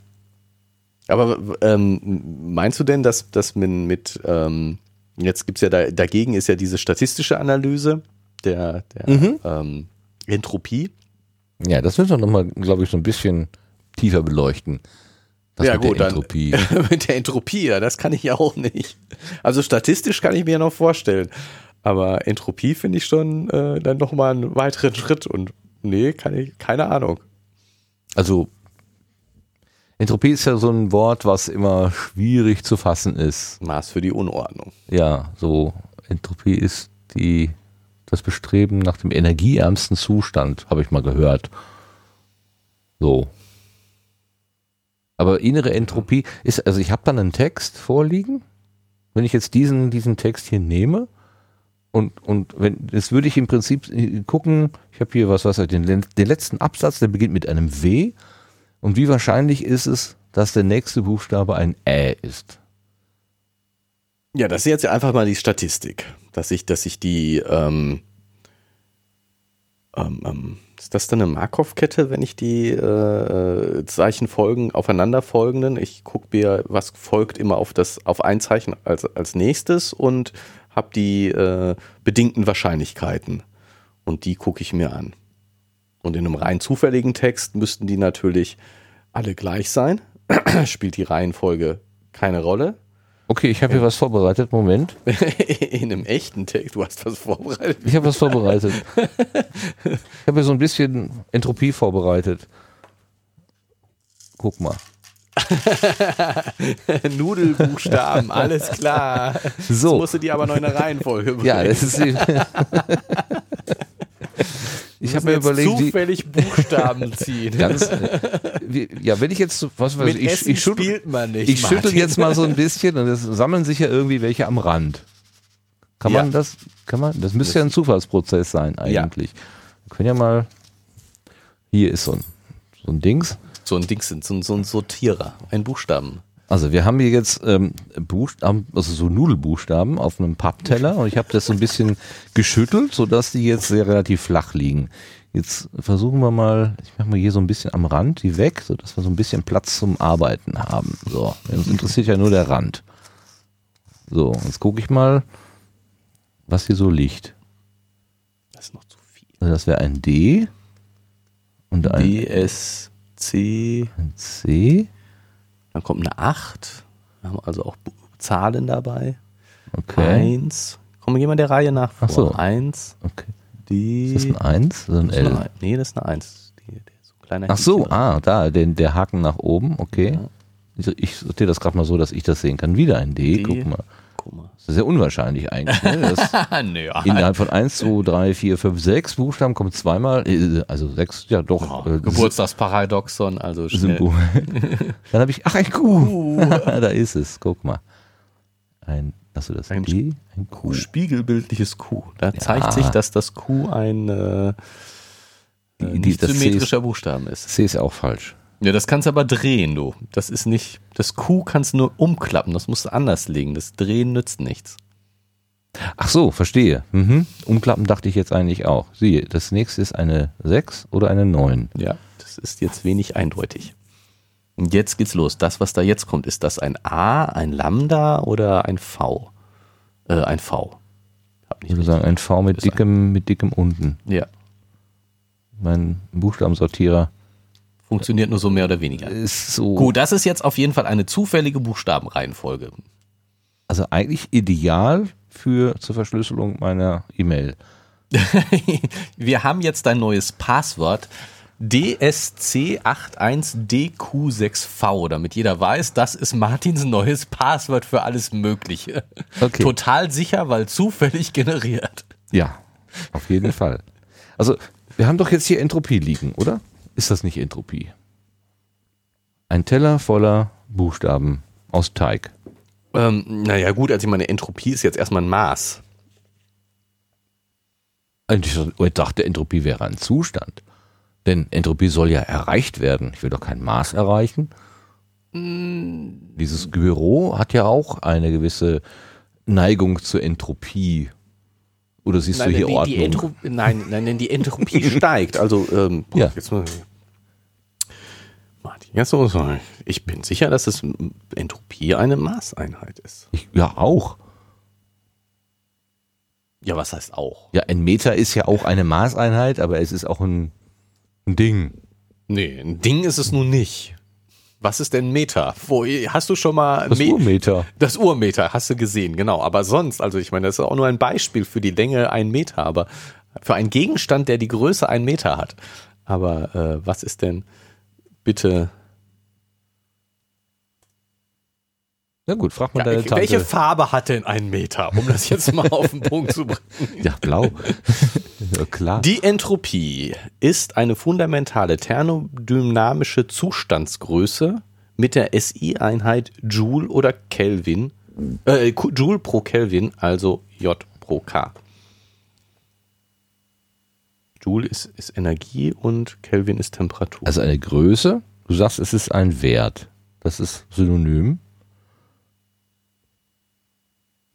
Speaker 1: Aber ähm, meinst du denn, dass, dass man mit, ähm, jetzt gibt's ja da, dagegen ist ja diese statistische Analyse der, der
Speaker 2: Mhm.
Speaker 1: ähm, Entropie.
Speaker 2: Ja, das müssen wir nochmal, glaube ich, so ein bisschen tiefer beleuchten. Das
Speaker 1: Ja,
Speaker 2: mit
Speaker 1: gut,
Speaker 2: der
Speaker 1: dann-
Speaker 2: Entropie.
Speaker 1: mit der Entropie, ja, das kann ich ja auch nicht. Also statistisch kann ich mir ja noch vorstellen. Aber Entropie finde ich schon äh, dann nochmal einen weiteren Schritt und nee, kann ich, keine Ahnung.
Speaker 2: Also Entropie ist ja so ein Wort, was immer schwierig zu fassen ist.
Speaker 1: Maß für die Unordnung.
Speaker 2: Ja, so Entropie ist die das Bestreben nach dem energieärmsten Zustand, habe ich mal gehört. So. Aber innere Entropie ist, also ich habe dann einen Text vorliegen. Wenn ich jetzt diesen, diesen Text hier nehme und, und wenn, das würde ich im Prinzip äh, gucken, ich habe hier was, was den, den letzten Absatz, der beginnt mit einem W. Und wie wahrscheinlich ist es, dass der nächste Buchstabe ein Ä ist?
Speaker 1: Ja, das ist jetzt einfach mal die Statistik, dass ich, dass ich die, ähm, ähm, ähm, ist das dann eine Markov-Kette, wenn ich die äh, Zeichenfolgen aufeinander folgenden? Ich gucke mir, was folgt immer auf das, auf ein Zeichen als, als nächstes und habe die äh, bedingten Wahrscheinlichkeiten. Und die gucke ich mir an. Und in einem rein zufälligen Text müssten die natürlich alle gleich sein. Spielt die Reihenfolge keine Rolle.
Speaker 2: Okay, ich habe hier was vorbereitet. Moment.
Speaker 1: In einem echten Text, du hast was vorbereitet.
Speaker 2: Ich habe was vorbereitet. Ich habe hier so ein bisschen Entropie vorbereitet. Guck mal.
Speaker 1: Nudelbuchstaben, alles klar.
Speaker 2: So.
Speaker 1: Jetzt musst du die aber noch in der Reihenfolge bringen.
Speaker 2: Ja, das ist. Ich habe mir überlegt,
Speaker 1: zufällig Buchstaben ziehen.
Speaker 2: ganz, äh, wie, ja, wenn ich jetzt, so- was weiß
Speaker 1: Mit
Speaker 2: ich,
Speaker 1: Essen
Speaker 2: ich, schüttel,
Speaker 1: spielt man nicht.
Speaker 2: ich schüttel
Speaker 1: Martin.
Speaker 2: jetzt mal so ein bisschen und es sammeln sich ja irgendwie welche am Rand. Kann
Speaker 1: Ja.
Speaker 2: man das, kann man, das müsste ja ein Zufallsprozess sein eigentlich. Wir können ja mal, hier ist so ein, so ein Dings.
Speaker 1: So ein Ding sind, so, ein- so ein Sortierer, ein Buchstaben.
Speaker 2: Also wir haben hier jetzt ähm, Buchstaben, also so Nudelbuchstaben auf einem Pappteller und ich habe das so ein bisschen geschüttelt, sodass die jetzt sehr relativ flach liegen. Jetzt versuchen wir mal, ich mache mal hier so ein bisschen am Rand die weg, sodass wir so ein bisschen Platz zum Arbeiten haben. So, uns interessiert ja nur der Rand. So, jetzt gucke ich mal, was hier so liegt.
Speaker 1: Das ist noch zu viel.
Speaker 2: Also das wäre ein D und ein,
Speaker 1: D, S, C,
Speaker 2: ein C.
Speaker 1: dann kommt eine 8. Wir haben also auch Zahlen dabei.
Speaker 2: Okay.
Speaker 1: Eins. Komm, wir gehen mal der Reihe nach vor.
Speaker 2: Ach so.
Speaker 1: Eins,
Speaker 2: okay.
Speaker 1: die.
Speaker 2: Ist das ein 1 oder ein
Speaker 1: eine
Speaker 2: L?
Speaker 1: Ein- Nee, das ist eine Eins. Die, die, so ein kleiner
Speaker 2: Ach so, ah, da, den, der Haken nach oben, okay. Ich, ich sortiere das gerade mal so, dass ich das sehen kann. Wieder ein D,
Speaker 1: D.
Speaker 2: guck mal.
Speaker 1: Guck mal.
Speaker 2: Das ist sehr unwahrscheinlich eigentlich. Ne?
Speaker 1: Nö,
Speaker 2: innerhalb von 1, 2, 3, 4, 5, 6 Buchstaben kommt zweimal, äh, also 6, ja doch.
Speaker 1: Oh,
Speaker 2: äh,
Speaker 1: Geburtstagsparadoxon, also schnell.
Speaker 2: Symbol. Dann habe ich, ach, ein Q. da ist es, guck mal. Ein, hast du das
Speaker 1: Ein
Speaker 2: D? Ein Q.
Speaker 1: Spiegelbildliches Q. Da zeigt sich, dass das Q ein äh,
Speaker 2: Die, die,
Speaker 1: nicht
Speaker 2: das C ist,
Speaker 1: symmetrischer Buchstaben ist.
Speaker 2: C ist auch falsch.
Speaker 1: Ja, das kannst du aber drehen, du. Das ist nicht, das Q kannst du nur umklappen, das musst du anders legen. Das Drehen nützt nichts.
Speaker 2: Ach so, verstehe. Mhm. Umklappen dachte ich jetzt eigentlich auch. Siehe, das nächste ist eine 6 oder eine 9.
Speaker 1: Ja, das ist jetzt wenig eindeutig. Und jetzt geht's los. Das, was da jetzt kommt, ist das ein A, ein Lambda oder ein V? Äh, ein V. Hab
Speaker 2: Ich
Speaker 1: nicht
Speaker 2: würde sagen, ein V mit
Speaker 1: Ist ein-
Speaker 2: dickem, mit dickem unten.
Speaker 1: Ja,
Speaker 2: Mein Buchstabensortierer
Speaker 1: funktioniert nur so mehr oder weniger.
Speaker 2: ist so.
Speaker 1: Gut, das ist jetzt auf jeden Fall eine zufällige Buchstabenreihenfolge.
Speaker 2: Also eigentlich ideal für zur Verschlüsselung meiner E-Mail.
Speaker 1: Wir haben jetzt ein neues Passwort. DSC81DQ6V, damit jeder weiß, das ist Martins neues Passwort für alles Mögliche. Okay. Total sicher, weil zufällig generiert.
Speaker 2: Ja, auf jeden Fall. Also, wir haben doch jetzt hier Entropie liegen, oder? Ist das nicht Entropie? Ein Teller voller Buchstaben aus Teig.
Speaker 1: Ähm, naja, gut, also ich meine, Entropie ist jetzt erstmal ein Maß.
Speaker 2: Ich dachte, Entropie wäre ein Zustand. Denn Entropie soll ja erreicht werden. Ich will doch kein Maß erreichen. Dieses Büro hat ja auch eine gewisse Neigung zur Entropie. Oder siehst nein, du hier die,
Speaker 1: Ordnung? Die nein, nein, denn die Entropie steigt. Also, ähm, boah, ja. jetzt mal, Martin, jetzt so, ich bin sicher, dass es Entropie eine Maßeinheit ist.
Speaker 2: Ich, ja, auch.
Speaker 1: Ja, was heißt auch?
Speaker 2: Ja, ein Meter ist ja auch eine Maßeinheit, aber es ist auch ein, ein Ding.
Speaker 1: Nee, ein Ding ist es nun nicht. Was ist denn Meter? Wo, hast du schon mal
Speaker 2: das Me Urmeter?
Speaker 1: Das Urmeter hast du gesehen, genau. Aber sonst, also ich meine, das ist auch nur ein Beispiel für die Länge ein Meter, aber für einen Gegenstand, der die Größe ein Meter hat. Aber äh, was ist denn bitte
Speaker 2: Na gut, frag mal ja, deine
Speaker 1: Tante. Welche Farbe hat denn ein Meter, um das jetzt mal auf den Punkt zu bringen?
Speaker 2: Ja, blau. ja, klar.
Speaker 1: Die Entropie ist eine fundamentale thermodynamische Zustandsgröße mit der SI-Einheit Joule oder Kelvin, äh, Joule pro Kelvin, also J pro K. Joule ist, ist Energie und Kelvin ist Temperatur.
Speaker 2: Also eine Größe, du sagst, es ist ein Wert. Das ist synonym.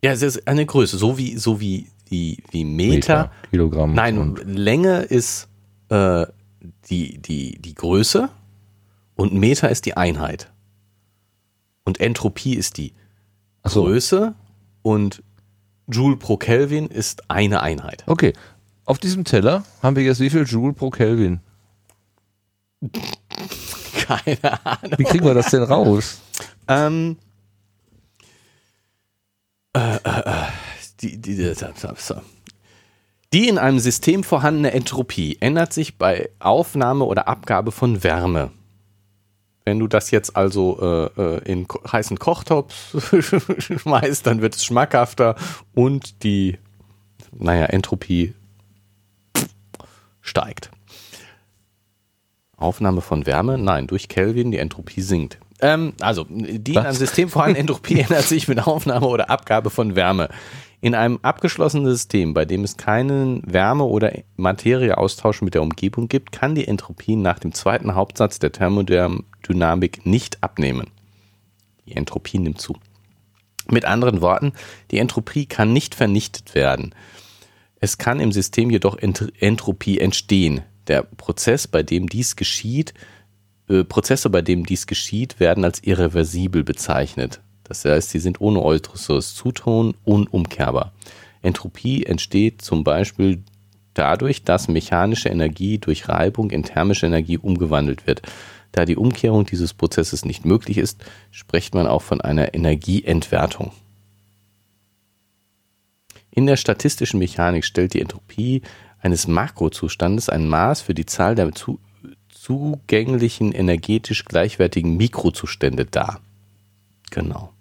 Speaker 1: Ja, es ist eine Größe, so wie, so wie, wie, wie Meter. Meter
Speaker 2: Kilogramm.
Speaker 1: Nein, Länge ist äh, die, die, die Größe und Meter ist die Einheit. Und Entropie ist die so. Größe und Joule pro Kelvin ist eine Einheit.
Speaker 2: Okay. Auf diesem Teller haben wir jetzt wie viel Joule pro Kelvin?
Speaker 1: Keine Ahnung.
Speaker 2: Wie kriegen wir das denn raus?
Speaker 1: Ähm, äh, äh, die, die, die, die in einem System vorhandene Entropie ändert sich bei Aufnahme oder Abgabe von Wärme. Wenn du das jetzt also äh, äh in heißen Kochtopf schmeißt, dann wird es schmackhafter und die, naja, Entropie steigt. Aufnahme von Wärme? Nein, durch Kelvin, die Entropie sinkt. Ähm, also, die Was? in einem System vorhandene Entropie ändert sich mit Aufnahme oder Abgabe von Wärme. In einem abgeschlossenen System, bei dem es keinen Wärme- oder Materieaustausch mit der Umgebung gibt, kann die Entropie nach dem zweiten Hauptsatz der Thermodynamik nicht abnehmen. Die Entropie nimmt zu. Mit anderen Worten, die Entropie kann nicht vernichtet werden. Es kann im System jedoch Entropie entstehen. Der Prozess, bei dem dies geschieht, äh, Prozesse, bei denen dies geschieht, werden als irreversibel bezeichnet. Das heißt, sie sind ohne äußeres Zutun unumkehrbar. Entropie entsteht zum Beispiel dadurch, dass mechanische Energie durch Reibung in thermische Energie umgewandelt wird. Da die Umkehrung dieses Prozesses nicht möglich ist, spricht man auch von einer Energieentwertung. In der statistischen Mechanik stellt die Entropie eines Makrozustandes ein Maß für die Zahl der zu zugänglichen energetisch gleichwertigen Mikrozustände dar. Genau.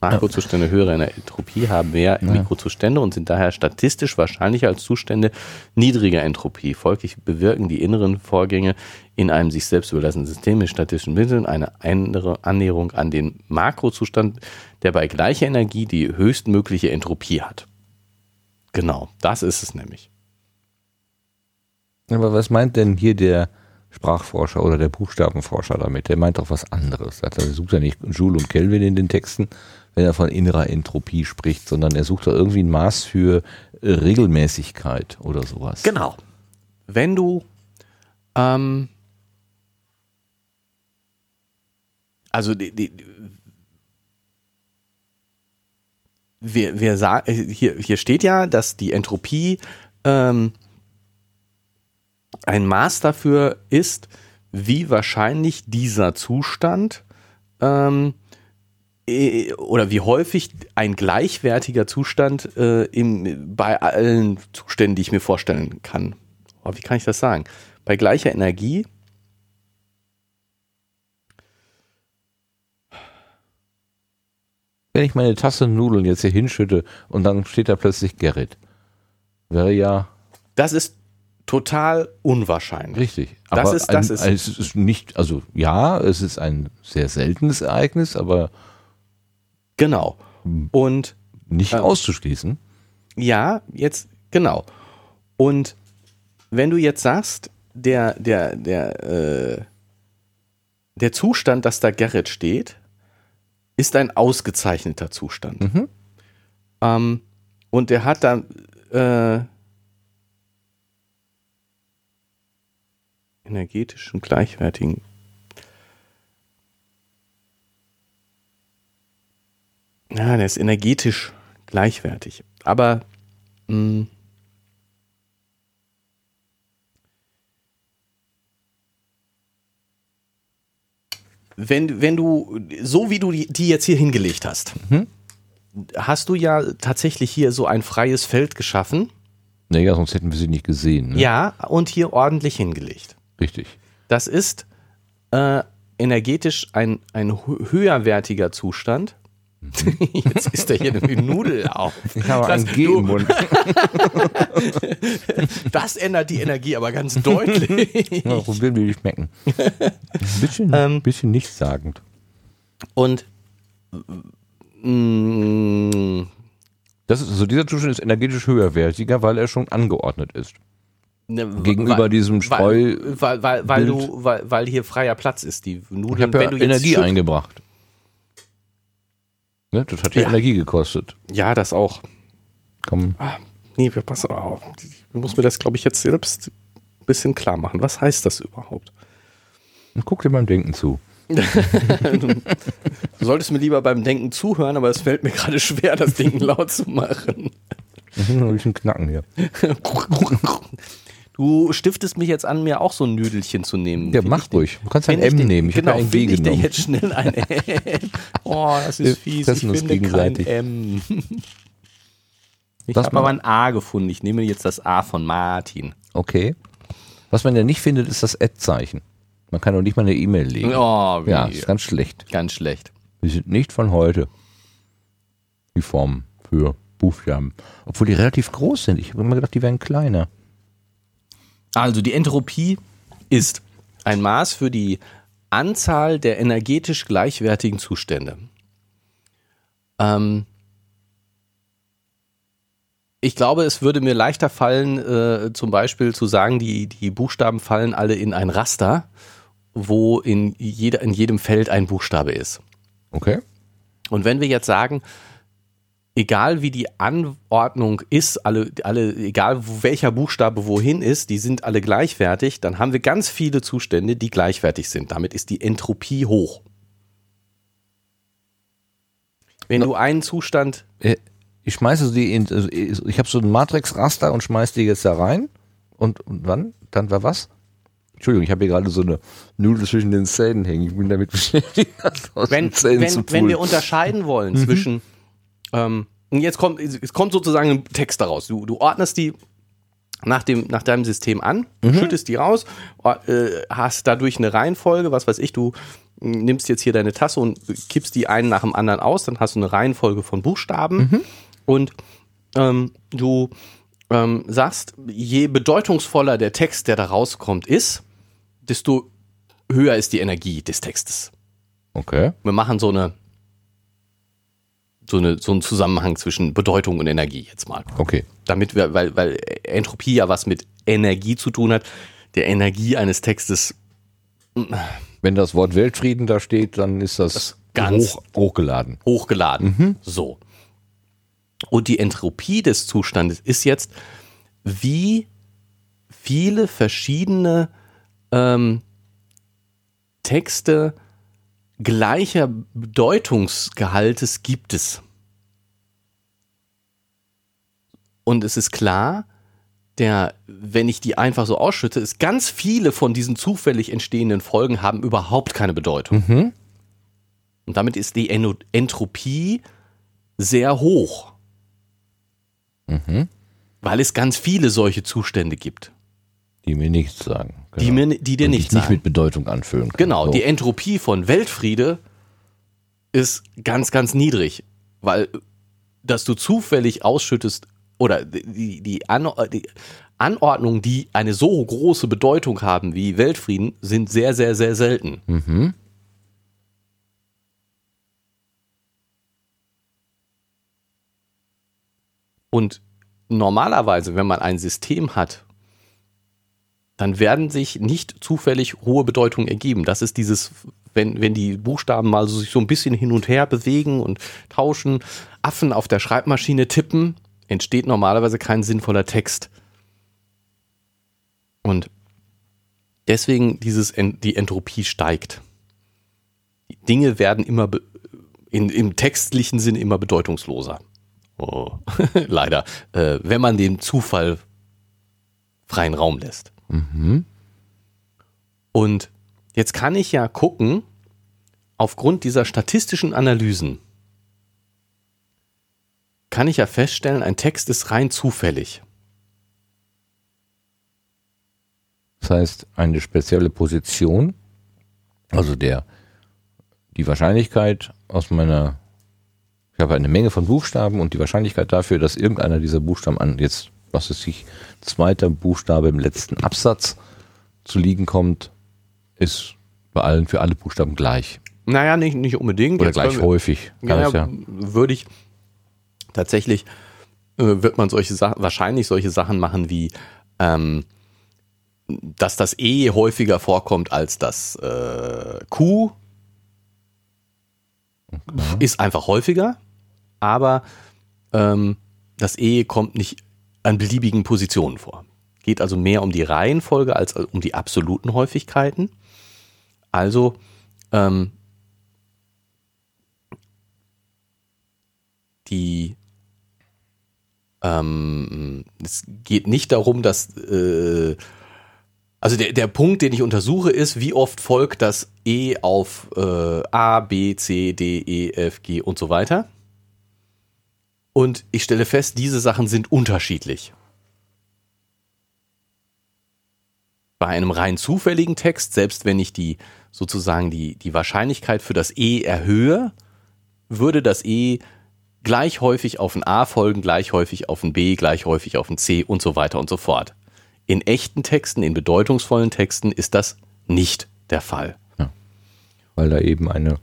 Speaker 1: Makrozustände höherer Entropie haben mehr ja. Mikrozustände und sind daher statistisch wahrscheinlicher als Zustände niedriger Entropie. Folglich bewirken die inneren Vorgänge in einem sich selbst überlassenen System mit statistischen Mitteln eine andere Annäherung an den Makrozustand, der bei gleicher Energie die höchstmögliche Entropie hat. Genau, das ist es nämlich.
Speaker 2: Aber was meint denn hier der Sprachforscher oder der Buchstabenforscher damit. Der meint doch was anderes. Er sucht ja nicht Joule und Kelvin in den Texten, wenn er von innerer Entropie spricht, sondern er sucht da irgendwie ein Maß für Regelmäßigkeit oder sowas.
Speaker 1: Genau. Wenn du ähm, also die, die, wir, wir sagen, hier, hier steht ja, dass die Entropie ähm, ein Maß dafür ist, wie wahrscheinlich dieser Zustand ähm, äh, oder wie häufig ein gleichwertiger Zustand äh, im, bei allen Zuständen, die ich mir vorstellen kann. Oh, wie kann ich das sagen? Bei gleicher Energie
Speaker 2: Wenn ich meine Tasse Nudeln jetzt hier hinschütte und dann steht da plötzlich Gerrit, wäre ja
Speaker 1: Das ist total unwahrscheinlich.
Speaker 2: richtig.
Speaker 1: Das
Speaker 2: Aber
Speaker 1: ist- das
Speaker 2: ein,
Speaker 1: ist-
Speaker 2: es ist nicht, also ja, es ist ein sehr seltenes Ereignis, aber
Speaker 1: Genau. Und
Speaker 2: nicht
Speaker 1: Ja.
Speaker 2: auszuschließen.
Speaker 1: ja, jetzt, genau. Und wenn du jetzt sagst, der, der, der, äh, der Zustand, dass da Gerrit steht, ist ein ausgezeichneter Zustand.
Speaker 2: Mhm.
Speaker 1: Ähm, und der hat dann äh, energetischen gleichwertigen. Ja, der ist energetisch gleichwertig. Aber mh, wenn, wenn du, so wie du die, die jetzt hier hingelegt hast,
Speaker 2: Mhm.
Speaker 1: hast du ja tatsächlich hier so ein freies Feld geschaffen.
Speaker 2: Naja, sonst hätten wir sie nicht gesehen. Ne?
Speaker 1: Ja, und hier ordentlich hingelegt.
Speaker 2: Richtig.
Speaker 1: Das ist äh, energetisch ein, ein hö- höherwertiger Zustand. Jetzt ist da hier eine Nudel auf.
Speaker 2: Ich habe
Speaker 1: Das-
Speaker 2: ein G im Mund.
Speaker 1: Das ändert die Energie aber ganz deutlich.
Speaker 2: Ja, probieren wir die schmecken. Ein bisschen,
Speaker 1: Ähm.
Speaker 2: bisschen nichtssagend.
Speaker 1: Und mh,
Speaker 2: Das ist, also dieser Zustand ist energetisch höherwertiger, weil er schon angeordnet ist.
Speaker 1: Ne,
Speaker 2: Gegenüber
Speaker 1: weil-
Speaker 2: diesem Streu-
Speaker 1: weil, weil, weil, du, weil, weil hier freier Platz ist. Die
Speaker 2: Ich
Speaker 1: Nudeln,
Speaker 2: habe ja
Speaker 1: wenn du
Speaker 2: Energie eingebracht. Ne, das hat ja,
Speaker 1: Ja.
Speaker 2: Energie gekostet.
Speaker 1: Ja, das auch.
Speaker 2: Komm,
Speaker 1: Ah, nee, wir passen auf. Ich muss mir das, glaube ich, jetzt selbst ein bisschen klar machen. Was heißt das überhaupt?
Speaker 2: guck dir beim Denken zu.
Speaker 1: Du solltest mir lieber beim Denken zuhören, aber es fällt mir gerade schwer, das Ding laut zu machen.
Speaker 2: Ich noch ein bisschen knacken hier.
Speaker 1: Du stiftest mich jetzt an, mir auch so ein Nüdelchen zu nehmen.
Speaker 2: Ja, mach ruhig. Du kannst ein M
Speaker 1: den-
Speaker 2: nehmen. Ich
Speaker 1: genau,
Speaker 2: ein G
Speaker 1: finde ich
Speaker 2: genommen.
Speaker 1: jetzt schnell ein M. Oh, das ist fies.
Speaker 2: fressen
Speaker 1: Ich finde
Speaker 2: gegenseitig.
Speaker 1: kein M. Ich habe aber ein A gefunden. Ich nehme jetzt das A von Martin.
Speaker 2: Okay. Was man ja nicht findet, ist das Ad-Zeichen. Man kann doch nicht mal eine E-Mail legen.
Speaker 1: Oh, wie
Speaker 2: ja, ist ganz schlecht.
Speaker 1: ganz schlecht.
Speaker 2: Die sind nicht von heute. Die Formen für Buchstaben. Obwohl die relativ groß sind. Ich habe immer gedacht, die wären kleiner.
Speaker 1: Also die Entropie ist ein Maß für die Anzahl der energetisch gleichwertigen Zustände. Ähm ich glaube, es würde mir leichter fallen, äh, zum Beispiel zu sagen, die, die Buchstaben fallen alle in ein Raster, wo in, jeder, in jedem Feld ein Buchstabe ist.
Speaker 2: Okay.
Speaker 1: Und wenn wir jetzt sagen, egal wie die Anordnung ist, alle, alle, egal welcher Buchstabe wohin ist, die sind alle gleichwertig, dann haben wir ganz viele Zustände, die gleichwertig sind. Damit ist die Entropie hoch. Wenn du einen Zustand,
Speaker 2: Äh, Ich schmeiße die in, also ich habe so ein Matrix-Raster und schmeiße die jetzt da rein. Und, und wann? Dann war was? Entschuldigung, ich habe hier gerade so eine Nudel zwischen den Zähnen hängen. Ich bin damit beschäftigt,
Speaker 1: wenn, wenn, wenn wir unterscheiden wollen zwischen, ähm, und jetzt kommt, es kommt sozusagen ein Text daraus. Du, du ordnest die nach, dem, nach deinem System an, schüttest die raus, äh, hast dadurch eine Reihenfolge, was weiß ich, du mh, nimmst jetzt hier deine Tasse und kippst die einen nach dem anderen aus, dann hast du eine Reihenfolge von Buchstaben und ähm, du ähm, sagst, je bedeutungsvoller der Text, der da rauskommt, ist, desto höher ist die Energie des Textes
Speaker 2: Okay.
Speaker 1: wir machen so eine so, eine, so einen Zusammenhang zwischen Bedeutung und Energie jetzt mal.
Speaker 2: Okay.
Speaker 1: Damit wir, weil, weil Entropie ja was mit Energie zu tun hat, der Energie eines Textes
Speaker 2: Wenn das Wort Weltfrieden da steht, dann ist das,
Speaker 1: ganz-
Speaker 2: hoch, hochgeladen.
Speaker 1: hochgeladen. So. Und die Entropie des Zustandes ist jetzt, wie viele verschiedene ähm, Texte gleicher Bedeutungsgehaltes gibt es. Und es ist klar, der, wenn ich die einfach so ausschütte, ist ganz viele von diesen zufällig entstehenden Folgen haben überhaupt keine Bedeutung. Und damit ist die Entropie sehr hoch.
Speaker 2: Mhm.
Speaker 1: Weil es ganz viele solche Zustände gibt.
Speaker 2: Die mir nichts sagen.
Speaker 1: Genau. Die, mir, die dir nichts
Speaker 2: ich nicht
Speaker 1: sagen.
Speaker 2: mit Bedeutung anfüllen kann.
Speaker 1: Genau,
Speaker 2: So.
Speaker 1: die Entropie von Weltfriede ist ganz, ganz niedrig, weil dass du zufällig ausschüttest oder die, die, An die Anordnungen, die eine so große Bedeutung haben wie Weltfrieden, sind sehr, sehr, sehr selten.
Speaker 2: Mhm.
Speaker 1: Und normalerweise, wenn man ein System hat, dann werden sich nicht zufällig hohe Bedeutungen ergeben. Das ist dieses, wenn, wenn die Buchstaben mal so, sich so ein bisschen hin und her bewegen und tauschen, Affen auf der Schreibmaschine tippen, entsteht normalerweise kein sinnvoller Text. Und deswegen dieses, die Entropie steigt. Dinge werden immer in, im textlichen Sinn immer bedeutungsloser. Oh, leider. Äh, wenn man dem Zufall freien Raum lässt.
Speaker 2: Mhm.
Speaker 1: Und jetzt kann ich ja gucken, aufgrund dieser statistischen Analysen, kann ich ja feststellen, ein Text ist rein zufällig.
Speaker 2: Das heißt, eine spezielle Position, also der, die Wahrscheinlichkeit aus meiner, ich habe eine Menge von Buchstaben und die Wahrscheinlichkeit dafür, dass irgendeiner dieser Buchstaben an jetzt, was ist sich, zweiter Buchstabe im letzten Absatz zu liegen kommt, ist bei allen, für alle Buchstaben gleich.
Speaker 1: Naja, nicht, nicht unbedingt.
Speaker 2: Oder
Speaker 1: Jetzt
Speaker 2: gleich
Speaker 1: wir-
Speaker 2: häufig. Kann
Speaker 1: Ja,
Speaker 2: es
Speaker 1: würde ich tatsächlich, äh, wird man solche Sachen, wahrscheinlich solche Sachen machen wie, ähm, dass das E häufiger vorkommt als das äh, Q. Ist einfach häufiger, aber ähm, das E kommt nicht an beliebigen Positionen vor. Geht also mehr um die Reihenfolge als um die absoluten Häufigkeiten. Also ähm, die ähm, es geht nicht darum, dass äh, also der, der Punkt, den ich untersuche, ist, wie oft folgt das E auf äh, A, B, C, D, E, F, G und so weiter. Und ich stelle fest, diese Sachen sind unterschiedlich. Bei einem rein zufälligen Text, selbst wenn ich die sozusagen die, die Wahrscheinlichkeit für das E erhöhe, würde das E gleich häufig auf ein A folgen, gleich häufig auf ein B, gleich häufig auf ein C und so weiter und so fort. In echten Texten, in bedeutungsvollen Texten ist das nicht der Fall.
Speaker 2: weil da eben eine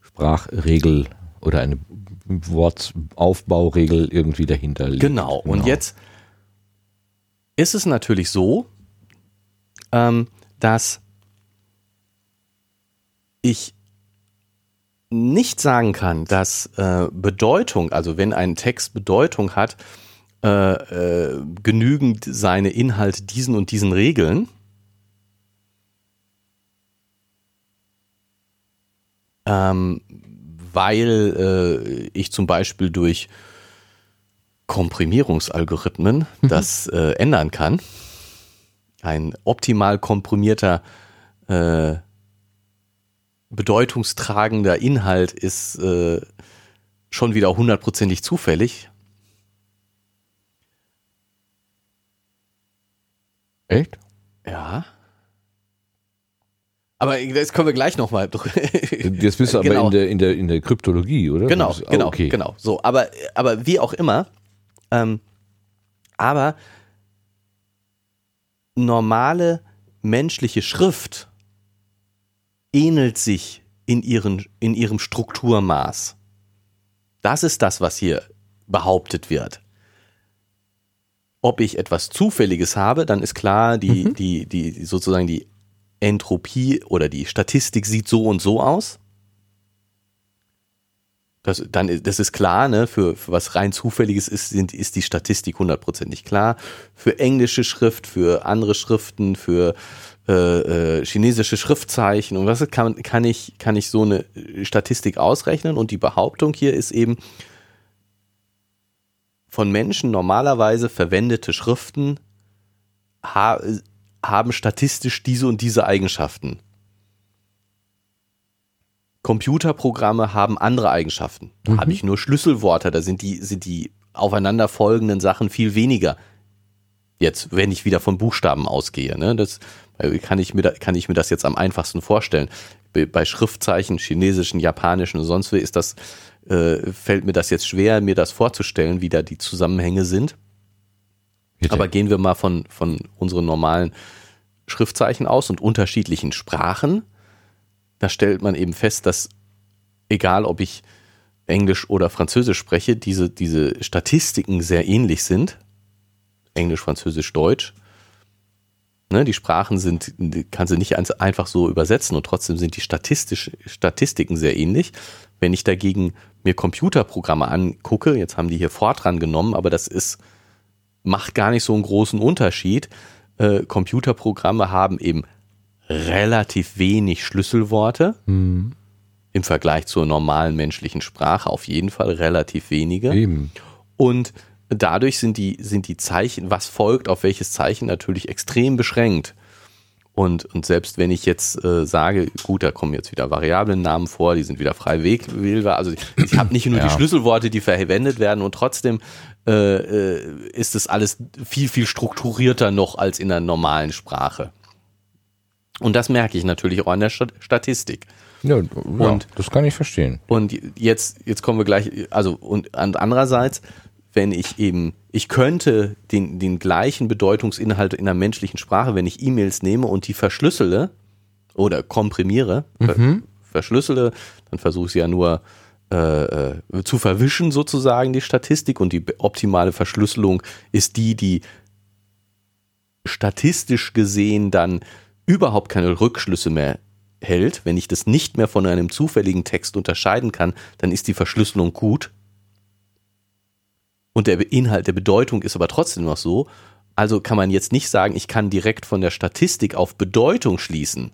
Speaker 2: Sprachregel oder eine Wortaufbauregel irgendwie dahinter liegt.
Speaker 1: Genau. Und jetzt ist es natürlich so, ähm, dass ich nicht sagen kann, dass äh, Bedeutung, also wenn ein Text Bedeutung hat, äh, äh, genügend seine Inhalte diesen und diesen Regeln. Ähm, weil äh, ich zum Beispiel durch Komprimierungsalgorithmen das äh, ändern kann. Ein optimal komprimierter, äh, bedeutungstragender Inhalt ist äh, schon wieder hundertprozentig zufällig.
Speaker 2: Echt?
Speaker 1: Ja. Aber das können wir gleich nochmal.
Speaker 2: Jetzt bist du aber
Speaker 1: Genau.
Speaker 2: in der, in der, in der Kryptologie, oder?
Speaker 1: Genau,
Speaker 2: Das ist- ah,
Speaker 1: genau,
Speaker 2: okay.
Speaker 1: genau. So, aber, aber wie auch immer, ähm, aber normale menschliche Schrift ähnelt sich in, ihren, in ihrem Strukturmaß. Das ist das, was hier behauptet wird. Ob ich etwas Zufälliges habe, dann ist klar, die,
Speaker 2: Mhm.
Speaker 1: die, die, sozusagen die Entropie oder die Statistik sieht so und so aus. Das, dann, ist- das ist klar, ne? Für, für was rein Zufälliges ist, sind, ist die Statistik hundertprozentig klar. Für englische Schrift, für andere Schriften, für äh, äh, chinesische Schriftzeichen und was kann, kann, ich, kann ich so eine Statistik ausrechnen? Und die Behauptung hier ist eben, von Menschen normalerweise verwendete Schriften haben statistisch diese und diese Eigenschaften. Computerprogramme haben andere Eigenschaften. Da habe ich nur Schlüsselworte, da sind die, sind die aufeinanderfolgenden Sachen viel weniger. Jetzt, wenn ich wieder von Buchstaben ausgehe, ne, das äh, kann ich mir, kann ich mir das jetzt am einfachsten vorstellen. Bei- Bei Schriftzeichen, chinesischen, japanischen und sonst wie ist das, äh, fällt mir das jetzt schwer, mir das vorzustellen, wie da die Zusammenhänge sind.
Speaker 2: Bitte.
Speaker 1: Aber gehen wir mal von, von unseren normalen Schriftzeichen aus und unterschiedlichen Sprachen. Da stellt man eben fest, dass egal ob ich Englisch oder Französisch spreche, diese, diese Statistiken sehr ähnlich sind. Englisch, Französisch, Deutsch. Ne, die Sprachen sind, kannst du nicht ein- einfach so übersetzen und trotzdem sind die statistisch, Statistiken sehr ähnlich. Wenn ich dagegen mir Computerprogramme angucke, jetzt haben die hier Fortran genommen, aber das ist, macht gar nicht so einen großen Unterschied. Äh, Computerprogramme haben eben relativ wenig Schlüsselworte im Vergleich zur normalen menschlichen Sprache auf jeden Fall relativ wenige.
Speaker 2: Eben.
Speaker 1: Und dadurch sind die, sind die Zeichen, was folgt auf welches Zeichen natürlich extrem beschränkt. Und, und selbst wenn ich jetzt äh, sage, gut, da kommen jetzt wieder Variablennamen vor, die sind wieder frei wähl- wählbar. Also ich habe nicht nur
Speaker 2: Ja.
Speaker 1: die Schlüsselworte, die verwendet werden und trotzdem äh, äh, ist es alles viel, viel strukturierter noch als in der normalen Sprache. Und das merke ich natürlich auch an der Stat- Statistik.
Speaker 2: Ja,
Speaker 1: Und-
Speaker 2: und das kann ich verstehen.
Speaker 1: Und jetzt, jetzt kommen wir gleich, also und an- andererseits, wenn ich eben, ich könnte den, den gleichen Bedeutungsinhalt in der menschlichen Sprache, wenn ich E-Mails nehme und die verschlüssele oder komprimiere, ver, verschlüssele, dann versuche ich sie ja nur äh, äh, zu verwischen sozusagen die Statistik und die optimale Verschlüsselung ist die, die statistisch gesehen dann überhaupt keine Rückschlüsse mehr hält, wenn ich das nicht mehr von einem zufälligen Text unterscheiden kann, dann ist die Verschlüsselung gut. Und der Inhalt der Bedeutung ist aber trotzdem noch so. Also kann man jetzt nicht sagen, ich kann direkt von der Statistik auf Bedeutung schließen.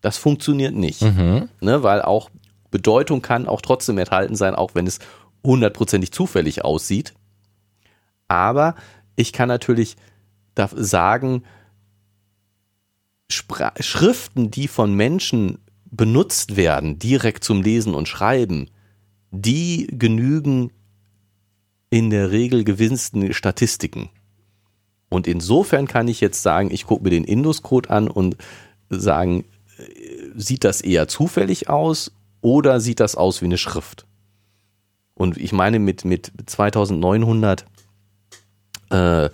Speaker 1: Das funktioniert nicht. Ne, weil auch Bedeutung kann auch trotzdem enthalten sein, auch wenn es hundertprozentig zufällig aussieht. Aber ich kann natürlich sagen, Spra Schriften, die von Menschen benutzt werden, direkt zum Lesen und Schreiben, die genügen in der Regel gewinnsten Statistiken. Und insofern kann ich jetzt sagen, ich gucke mir den Indus-Code an und sagen, äh, sieht das eher zufällig aus oder sieht das aus wie eine Schrift? Und ich meine, mit, mit 2900 äh,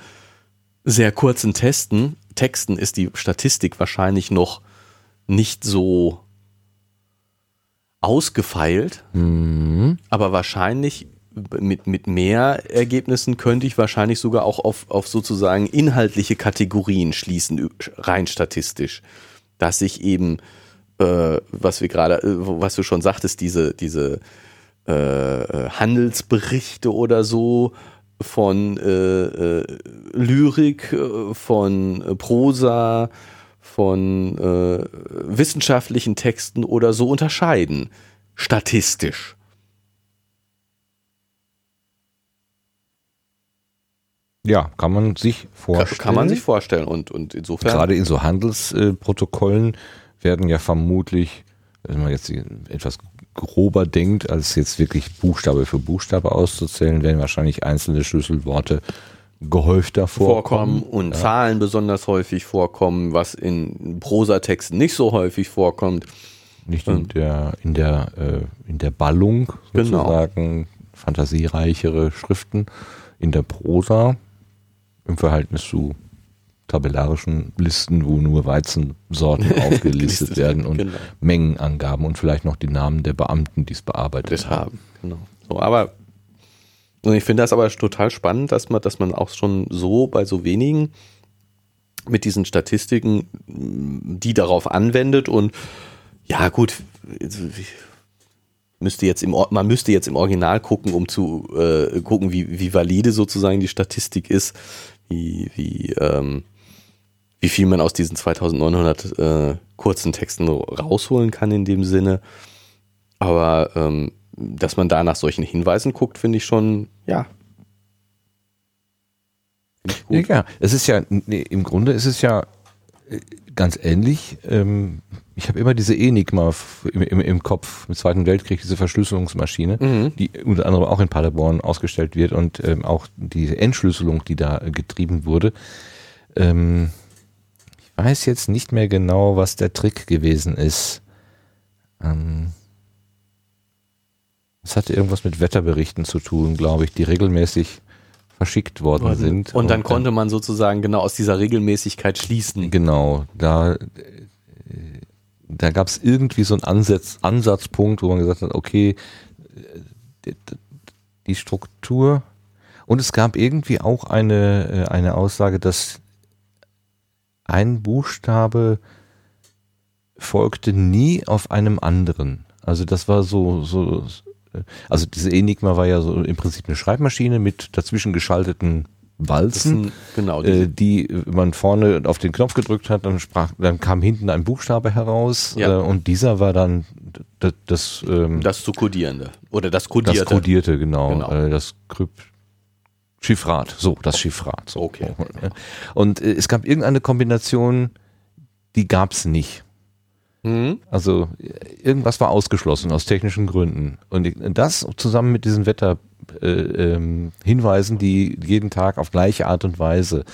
Speaker 1: sehr kurzen Testen, Texten ist die Statistik wahrscheinlich noch nicht so ausgefeilt, aber wahrscheinlich mit, mit mehr Ergebnissen könnte ich wahrscheinlich sogar auch auf, auf sozusagen inhaltliche Kategorien schließen, rein statistisch. Dass ich eben, äh, was wir gerade, äh, was du schon sagtest, diese, diese äh, Handelsberichte oder so von äh, äh, Lyrik, äh, von äh, Prosa, von äh, wissenschaftlichen Texten oder so unterscheiden, statistisch.
Speaker 2: Ja, kann man sich
Speaker 1: Kann,
Speaker 2: vorstellen.
Speaker 1: kann man sich vorstellen und, und insofern.
Speaker 2: Gerade in so Handelsprotokollen werden ja vermutlich, wenn man jetzt etwas grober denkt, als jetzt wirklich Buchstabe für Buchstabe auszuzählen, werden wahrscheinlich einzelne Schlüsselworte gehäufter
Speaker 1: vorkommen
Speaker 2: vorkommen.
Speaker 1: und Zahlen besonders häufig vorkommen, was in Prosatexten nicht so häufig vorkommt.
Speaker 2: Nicht in der, in der, äh, in der Ballung
Speaker 1: Genau.
Speaker 2: sozusagen fantasiereichere Schriften, in der Prosa im Verhältnis zu tabellarischen Listen, wo nur Weizensorten aufgelistet
Speaker 1: Gelistet
Speaker 2: werden und
Speaker 1: genau.
Speaker 2: Mengenangaben und vielleicht noch die Namen der Beamten, die es bearbeitet
Speaker 1: das haben. Genau. So, aber und ich finde das aber total spannend, dass man, dass man auch schon so bei so wenigen mit diesen Statistiken, mh, die darauf anwendet und ja gut, müsste jetzt im man müsste jetzt im Original gucken, um zu äh, gucken, wie, wie valide sozusagen die Statistik ist, wie, wie, ähm, wie viel man aus diesen 2900 äh, kurzen Texten rausholen kann in dem Sinne. Aber ähm, dass man da nach solchen Hinweisen guckt, finde ich schon, ja. Ich gut.
Speaker 2: Ja, es ist ja, nee, im Grunde ist es ja äh, ganz ähnlich, ähm, ich habe immer diese Enigma im, im, im Kopf, im Zweiten Weltkrieg, diese Verschlüsselungsmaschine,
Speaker 1: Mhm.
Speaker 2: die unter anderem auch in Paderborn ausgestellt wird und ähm, auch die Entschlüsselung, die da äh, getrieben wurde. Ähm, ich weiß jetzt nicht mehr genau, was der Trick gewesen ist. Ähm, es hatte irgendwas mit Wetterberichten zu tun, glaube ich, die regelmäßig verschickt worden sind.
Speaker 1: Und dann konnte man sozusagen genau aus dieser Regelmäßigkeit schließen.
Speaker 2: Genau, da, äh, da gab es irgendwie so einen Ansatz, Ansatzpunkt, wo man gesagt hat, okay, äh, die- Struktur und es gab irgendwie auch eine, äh, eine Aussage, dass ein Buchstabe folgte nie auf einem anderen. Also das war so, so, also diese Enigma war ja so im Prinzip eine Schreibmaschine mit dazwischen geschalteten
Speaker 1: Das
Speaker 2: Walzen
Speaker 1: sind, genau,
Speaker 2: äh, die äh, man vorne auf den Knopf gedrückt hat, dann sprach, dann kam hinten ein Buchstabe heraus
Speaker 1: Ja.
Speaker 2: äh, und dieser war dann das, das, ähm, das,
Speaker 1: das zu kodierende. Oder das kodierte.
Speaker 2: Kodierte, genau,
Speaker 1: Genau.
Speaker 2: Äh, das Krypt Chiffrat, so, das Chiffrat. So.
Speaker 1: Okay.
Speaker 2: Und äh, es gab irgendeine Kombination, die gab es nicht.
Speaker 1: Mhm.
Speaker 2: Also äh, irgendwas war ausgeschlossen aus technischen Gründen. Und das zusammen mit diesen Wetterhinweisen, äh, ähm, die jeden Tag auf gleiche Art und Weise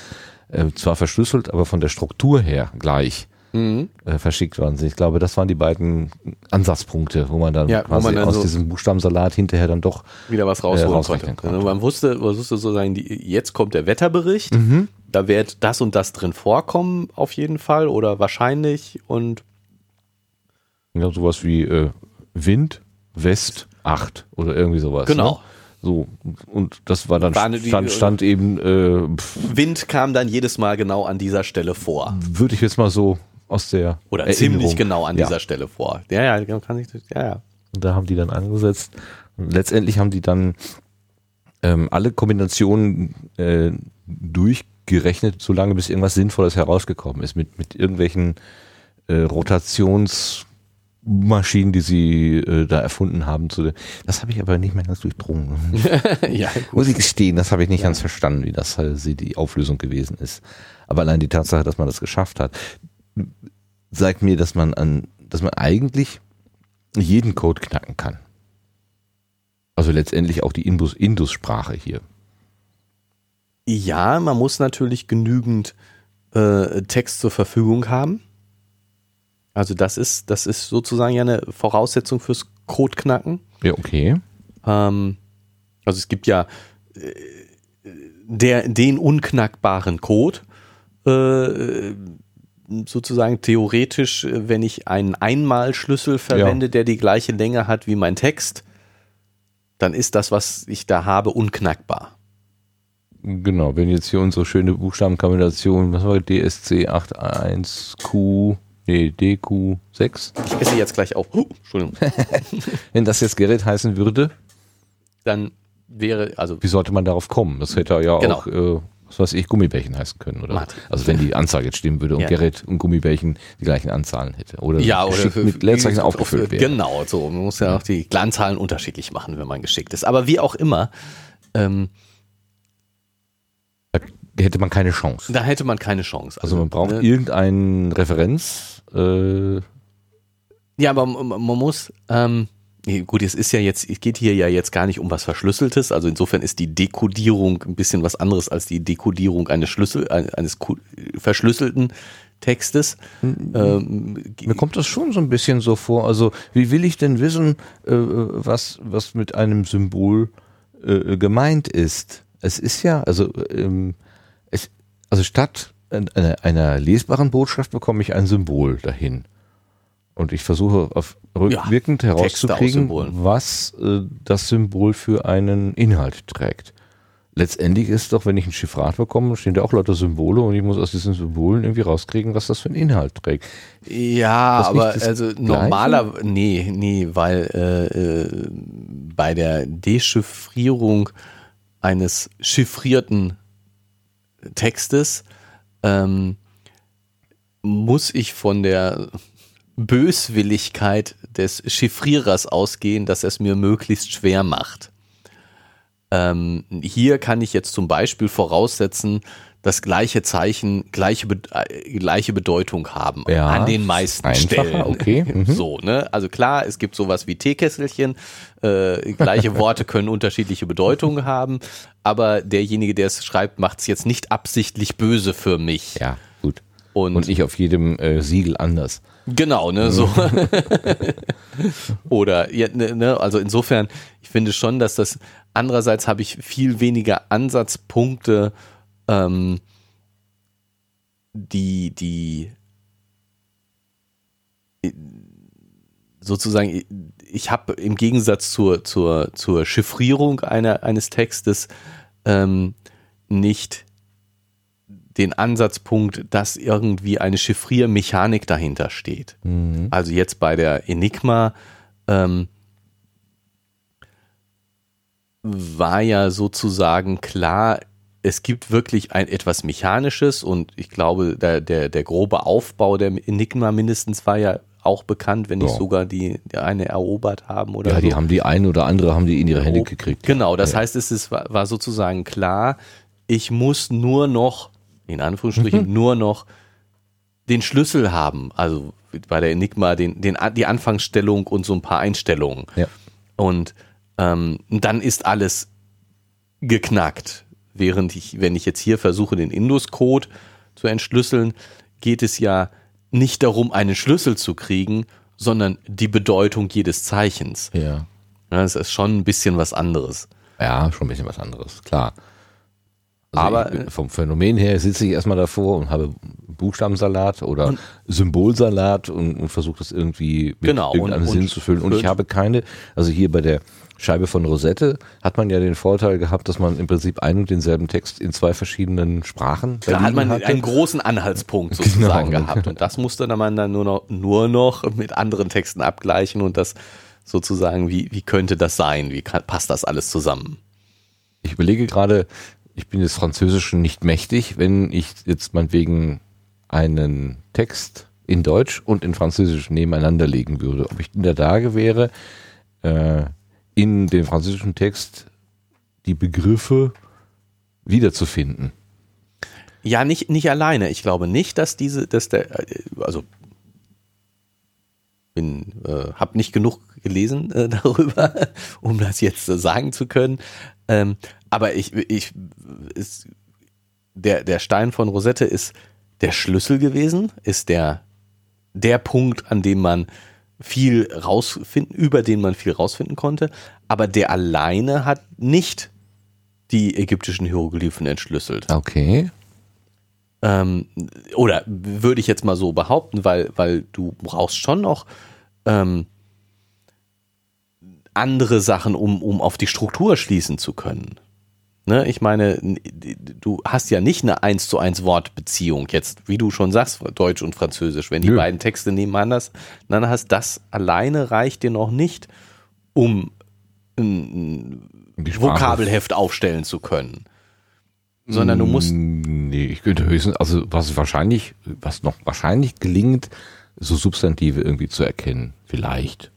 Speaker 2: äh, zwar verschlüsselt, aber von der Struktur her gleich
Speaker 1: Mhm.
Speaker 2: äh, verschickt worden sind. Ich glaube, das waren die beiden Ansatzpunkte, wo man dann
Speaker 1: Ja,
Speaker 2: quasi
Speaker 1: man dann
Speaker 2: aus
Speaker 1: so-
Speaker 2: diesem Buchstabensalat hinterher dann doch
Speaker 1: Wieder was rausholen
Speaker 2: rausrechnen
Speaker 1: konnte.
Speaker 2: konnte.
Speaker 1: Man wusste, man wusste sozusagen, die, jetzt kommt der Wetterbericht.
Speaker 2: Mhm.
Speaker 1: Da wird das und das drin vorkommen, auf jeden Fall, oder wahrscheinlich. Und
Speaker 2: ja, sowas wie äh, Wind, West, 8 oder irgendwie sowas.
Speaker 1: Genau.
Speaker 2: Ne? So, und das war dann
Speaker 1: War eine- die-
Speaker 2: stand, stand eben, äh,
Speaker 1: Wind kam dann jedes Mal genau an dieser Stelle vor.
Speaker 2: würde ich jetzt mal so aus der
Speaker 1: Oder
Speaker 2: Erinnerung.
Speaker 1: ziemlich genau an
Speaker 2: Ja.
Speaker 1: dieser Stelle vor. Ja, ja, genau, kann ich, ja, ja.
Speaker 2: Und da haben die dann angesetzt. Und letztendlich haben die dann ähm, alle Kombinationen äh, durchgerechnet, solange bis irgendwas Sinnvolles herausgekommen ist, mit, mit irgendwelchen äh, Rotationsmaschinen, die sie äh, da erfunden haben. Zu, das habe ich aber nicht mehr ganz durchdrungen.
Speaker 1: ja,
Speaker 2: Muss ich gestehen, das habe ich nicht ganz verstanden, wie das äh, sie die Auflösung gewesen ist. Aber allein die Tatsache, dass man das geschafft hat, sagt mir, dass man an, dass man eigentlich jeden Code knacken kann. Also letztendlich auch die Indus- Indus-Sprache hier.
Speaker 1: Ja, man muss natürlich genügend äh, Text zur Verfügung haben. Also das ist, das ist sozusagen ja eine Voraussetzung fürs Codeknacken.
Speaker 2: Ja, okay.
Speaker 1: Ähm, also es gibt ja äh, der, den unknackbaren Code. Äh, sozusagen theoretisch, äh, wenn ich einen Einmalschlüssel verwende, der die gleiche Länge hat wie mein Text, dann ist das, was ich da habe, unknackbar.
Speaker 2: Genau, wenn jetzt hier unsere schöne Buchstabenkombination, was war DSC 81Q, nee, DQ6,
Speaker 1: Ich esse jetzt gleich auf. Huh, Entschuldigung.
Speaker 2: wenn das jetzt Gerrit heißen würde,
Speaker 1: Dann wäre, also
Speaker 2: wie sollte man darauf kommen? Das hätte ja
Speaker 1: Genau.
Speaker 2: auch, äh, was weiß ich, Gummibärchen heißen können, oder?
Speaker 1: Matt.
Speaker 2: Also wenn die Anzahl jetzt stimmen würde und
Speaker 1: Ja.
Speaker 2: Gerrit und Gummibärchen die gleichen Anzahlen hätte. Oder
Speaker 1: ja, oder für-
Speaker 2: mit Leerzeichen aufgefüllt wäre.
Speaker 1: Genau, so. Man muss ja auch die Glanzzahlen unterschiedlich machen, wenn man geschickt ist. Aber wie auch immer, ähm,
Speaker 2: Da hätte man keine Chance.
Speaker 1: da hätte man keine Chance.
Speaker 2: Also man braucht
Speaker 1: ne?
Speaker 2: irgendeinen Referenz, äh,
Speaker 1: Ja, aber man, muss, ähm, gut, es ist ja jetzt, es geht hier ja jetzt gar nicht um was Verschlüsseltes. Also insofern ist die Dekodierung ein bisschen was anderes als die Dekodierung eines Schlüssel, ein- eines verschlüsselten Textes. Ähm,
Speaker 2: Mir kommt das schon so ein bisschen so vor. Also, wie will ich denn wissen, äh, was, was mit einem Symbol äh, gemeint ist? Es ist ja, also, ähm, es, also statt einer, einer lesbaren Botschaft bekomme ich ein Symbol dahin. Und ich versuche auf rückwirkend
Speaker 1: aus
Speaker 2: herauszukriegen, was äh, das Symbol für einen Inhalt trägt. Letztendlich ist doch, wenn ich ein Chiffrat bekomme, stehen da auch lauter Symbole und ich muss aus diesen Symbolen irgendwie rauskriegen, was das für einen Inhalt trägt.
Speaker 1: Ja, aber also normaler, nee, nee, weil äh, äh, bei der Dechiffrierung eines chiffrierten Textes ähm, muss ich von der Böswilligkeit des Chiffrierers ausgehen, dass er es mir möglichst schwer macht. Ähm, hier kann ich jetzt zum Beispiel voraussetzen, das gleiche Zeichen, gleiche, Be äh, gleiche Bedeutung haben.
Speaker 2: Ja,
Speaker 1: an den meisten Stellen.
Speaker 2: okay, mhm.
Speaker 1: So, ne? Also klar, es gibt sowas wie Teekesselchen, äh, gleiche Worte können unterschiedliche Bedeutungen haben, aber derjenige, der es schreibt, macht es jetzt nicht absichtlich böse für mich.
Speaker 2: Ja, gut.
Speaker 1: Und,
Speaker 2: Und nicht auf jedem äh, Siegel anders.
Speaker 1: Genau, ne, so. Oder, ja, ne, ne, also insofern, ich finde schon, dass das, andererseits habe ich viel weniger Ansatzpunkte, ähm, die, die, sozusagen, ich habe im Gegensatz zur, zur, zur Chiffrierung einer, eines Textes ähm, nicht den Ansatzpunkt, dass irgendwie eine Chiffriermechanik dahinter steht.
Speaker 2: Mhm.
Speaker 1: Also jetzt bei der Enigma ähm, war ja sozusagen klar, es gibt wirklich ein etwas Mechanisches und ich glaube, der, der, der grobe Aufbau der Enigma mindestens war ja auch bekannt, wenn nicht
Speaker 2: Ja.
Speaker 1: sogar die, die eine erobert haben oder
Speaker 2: Ja,
Speaker 1: so.
Speaker 2: die haben die eine oder andere haben die in ihre Hände gekriegt.
Speaker 1: Genau, das
Speaker 2: Ja.
Speaker 1: heißt, es ist, war sozusagen klar, ich muss nur noch, in Anführungsstrichen,
Speaker 2: Mhm.
Speaker 1: nur noch den Schlüssel haben. Also bei der Enigma den, den, die Anfangsstellung und so ein paar Einstellungen.
Speaker 2: Ja.
Speaker 1: Und ähm, dann ist alles geknackt. Während ich, wenn ich jetzt hier versuche, den Indus-Code zu entschlüsseln, geht es ja nicht darum, einen Schlüssel zu kriegen, sondern die Bedeutung jedes Zeichens.
Speaker 2: Ja.
Speaker 1: Ja, das ist schon ein bisschen was anderes.
Speaker 2: Ja, schon ein bisschen was anderes, klar. Also
Speaker 1: Aber-
Speaker 2: ich, vom Phänomen her sitze ich erstmal davor und habe Buchstabensalat oder Symbolsalat und, und versuche das irgendwie mit
Speaker 1: Genau,
Speaker 2: irgendeinem
Speaker 1: und-
Speaker 2: Sinn
Speaker 1: und
Speaker 2: zu füllen. Und ich habe keine, also hier bei der Scheibe von Rosette hat man ja den Vorteil gehabt, dass man im Prinzip einen und denselben Text in zwei verschiedenen Sprachen
Speaker 1: Da hat man
Speaker 2: hatte.
Speaker 1: einen großen Anhaltspunkt sozusagen
Speaker 2: Genau.
Speaker 1: gehabt. Und das musste man dann nur noch, nur noch mit anderen Texten abgleichen und das sozusagen, wie, wie könnte das sein? Wie kann, passt das alles zusammen?
Speaker 2: Ich überlege gerade, ich bin des Französischen nicht mächtig, wenn ich jetzt meinetwegen einen Text in Deutsch und in Französisch nebeneinander legen würde. Ob ich in der Lage wäre, äh, in dem französischen Text die Begriffe wiederzufinden.
Speaker 1: Ja, nicht, nicht alleine. Ich glaube nicht, dass diese, dass der, äh, also bin, äh, habe nicht genug gelesen äh, darüber, um das jetzt äh, sagen zu können. Ähm, aber ich, ich, ist, der, der Stein von Rosette ist der Schlüssel gewesen, ist der, der Punkt, an dem man viel rausfinden, über den man viel rausfinden konnte, aber der alleine hat nicht die ägyptischen Hieroglyphen entschlüsselt.
Speaker 2: Okay.
Speaker 1: Ähm, oder würde ich jetzt mal so behaupten, weil, weil du brauchst schon noch ähm, andere Sachen, um, um auf die Struktur schließen zu können. Ne? Ich meine, du hast ja nicht eine 1 zu 1 Wortbeziehung, jetzt, wie du schon sagst, Deutsch und Französisch. Wenn die
Speaker 2: Nö.
Speaker 1: beiden Texte nebeneinander nebeneinander hast, das alleine reicht dir noch nicht, um ein Vokabelheft aufstellen zu können. Sondern du musst
Speaker 2: Mm, Nee, ich könnte höchstens, also was wahrscheinlich, was noch wahrscheinlich gelingt, so Substantive irgendwie zu erkennen. Vielleicht.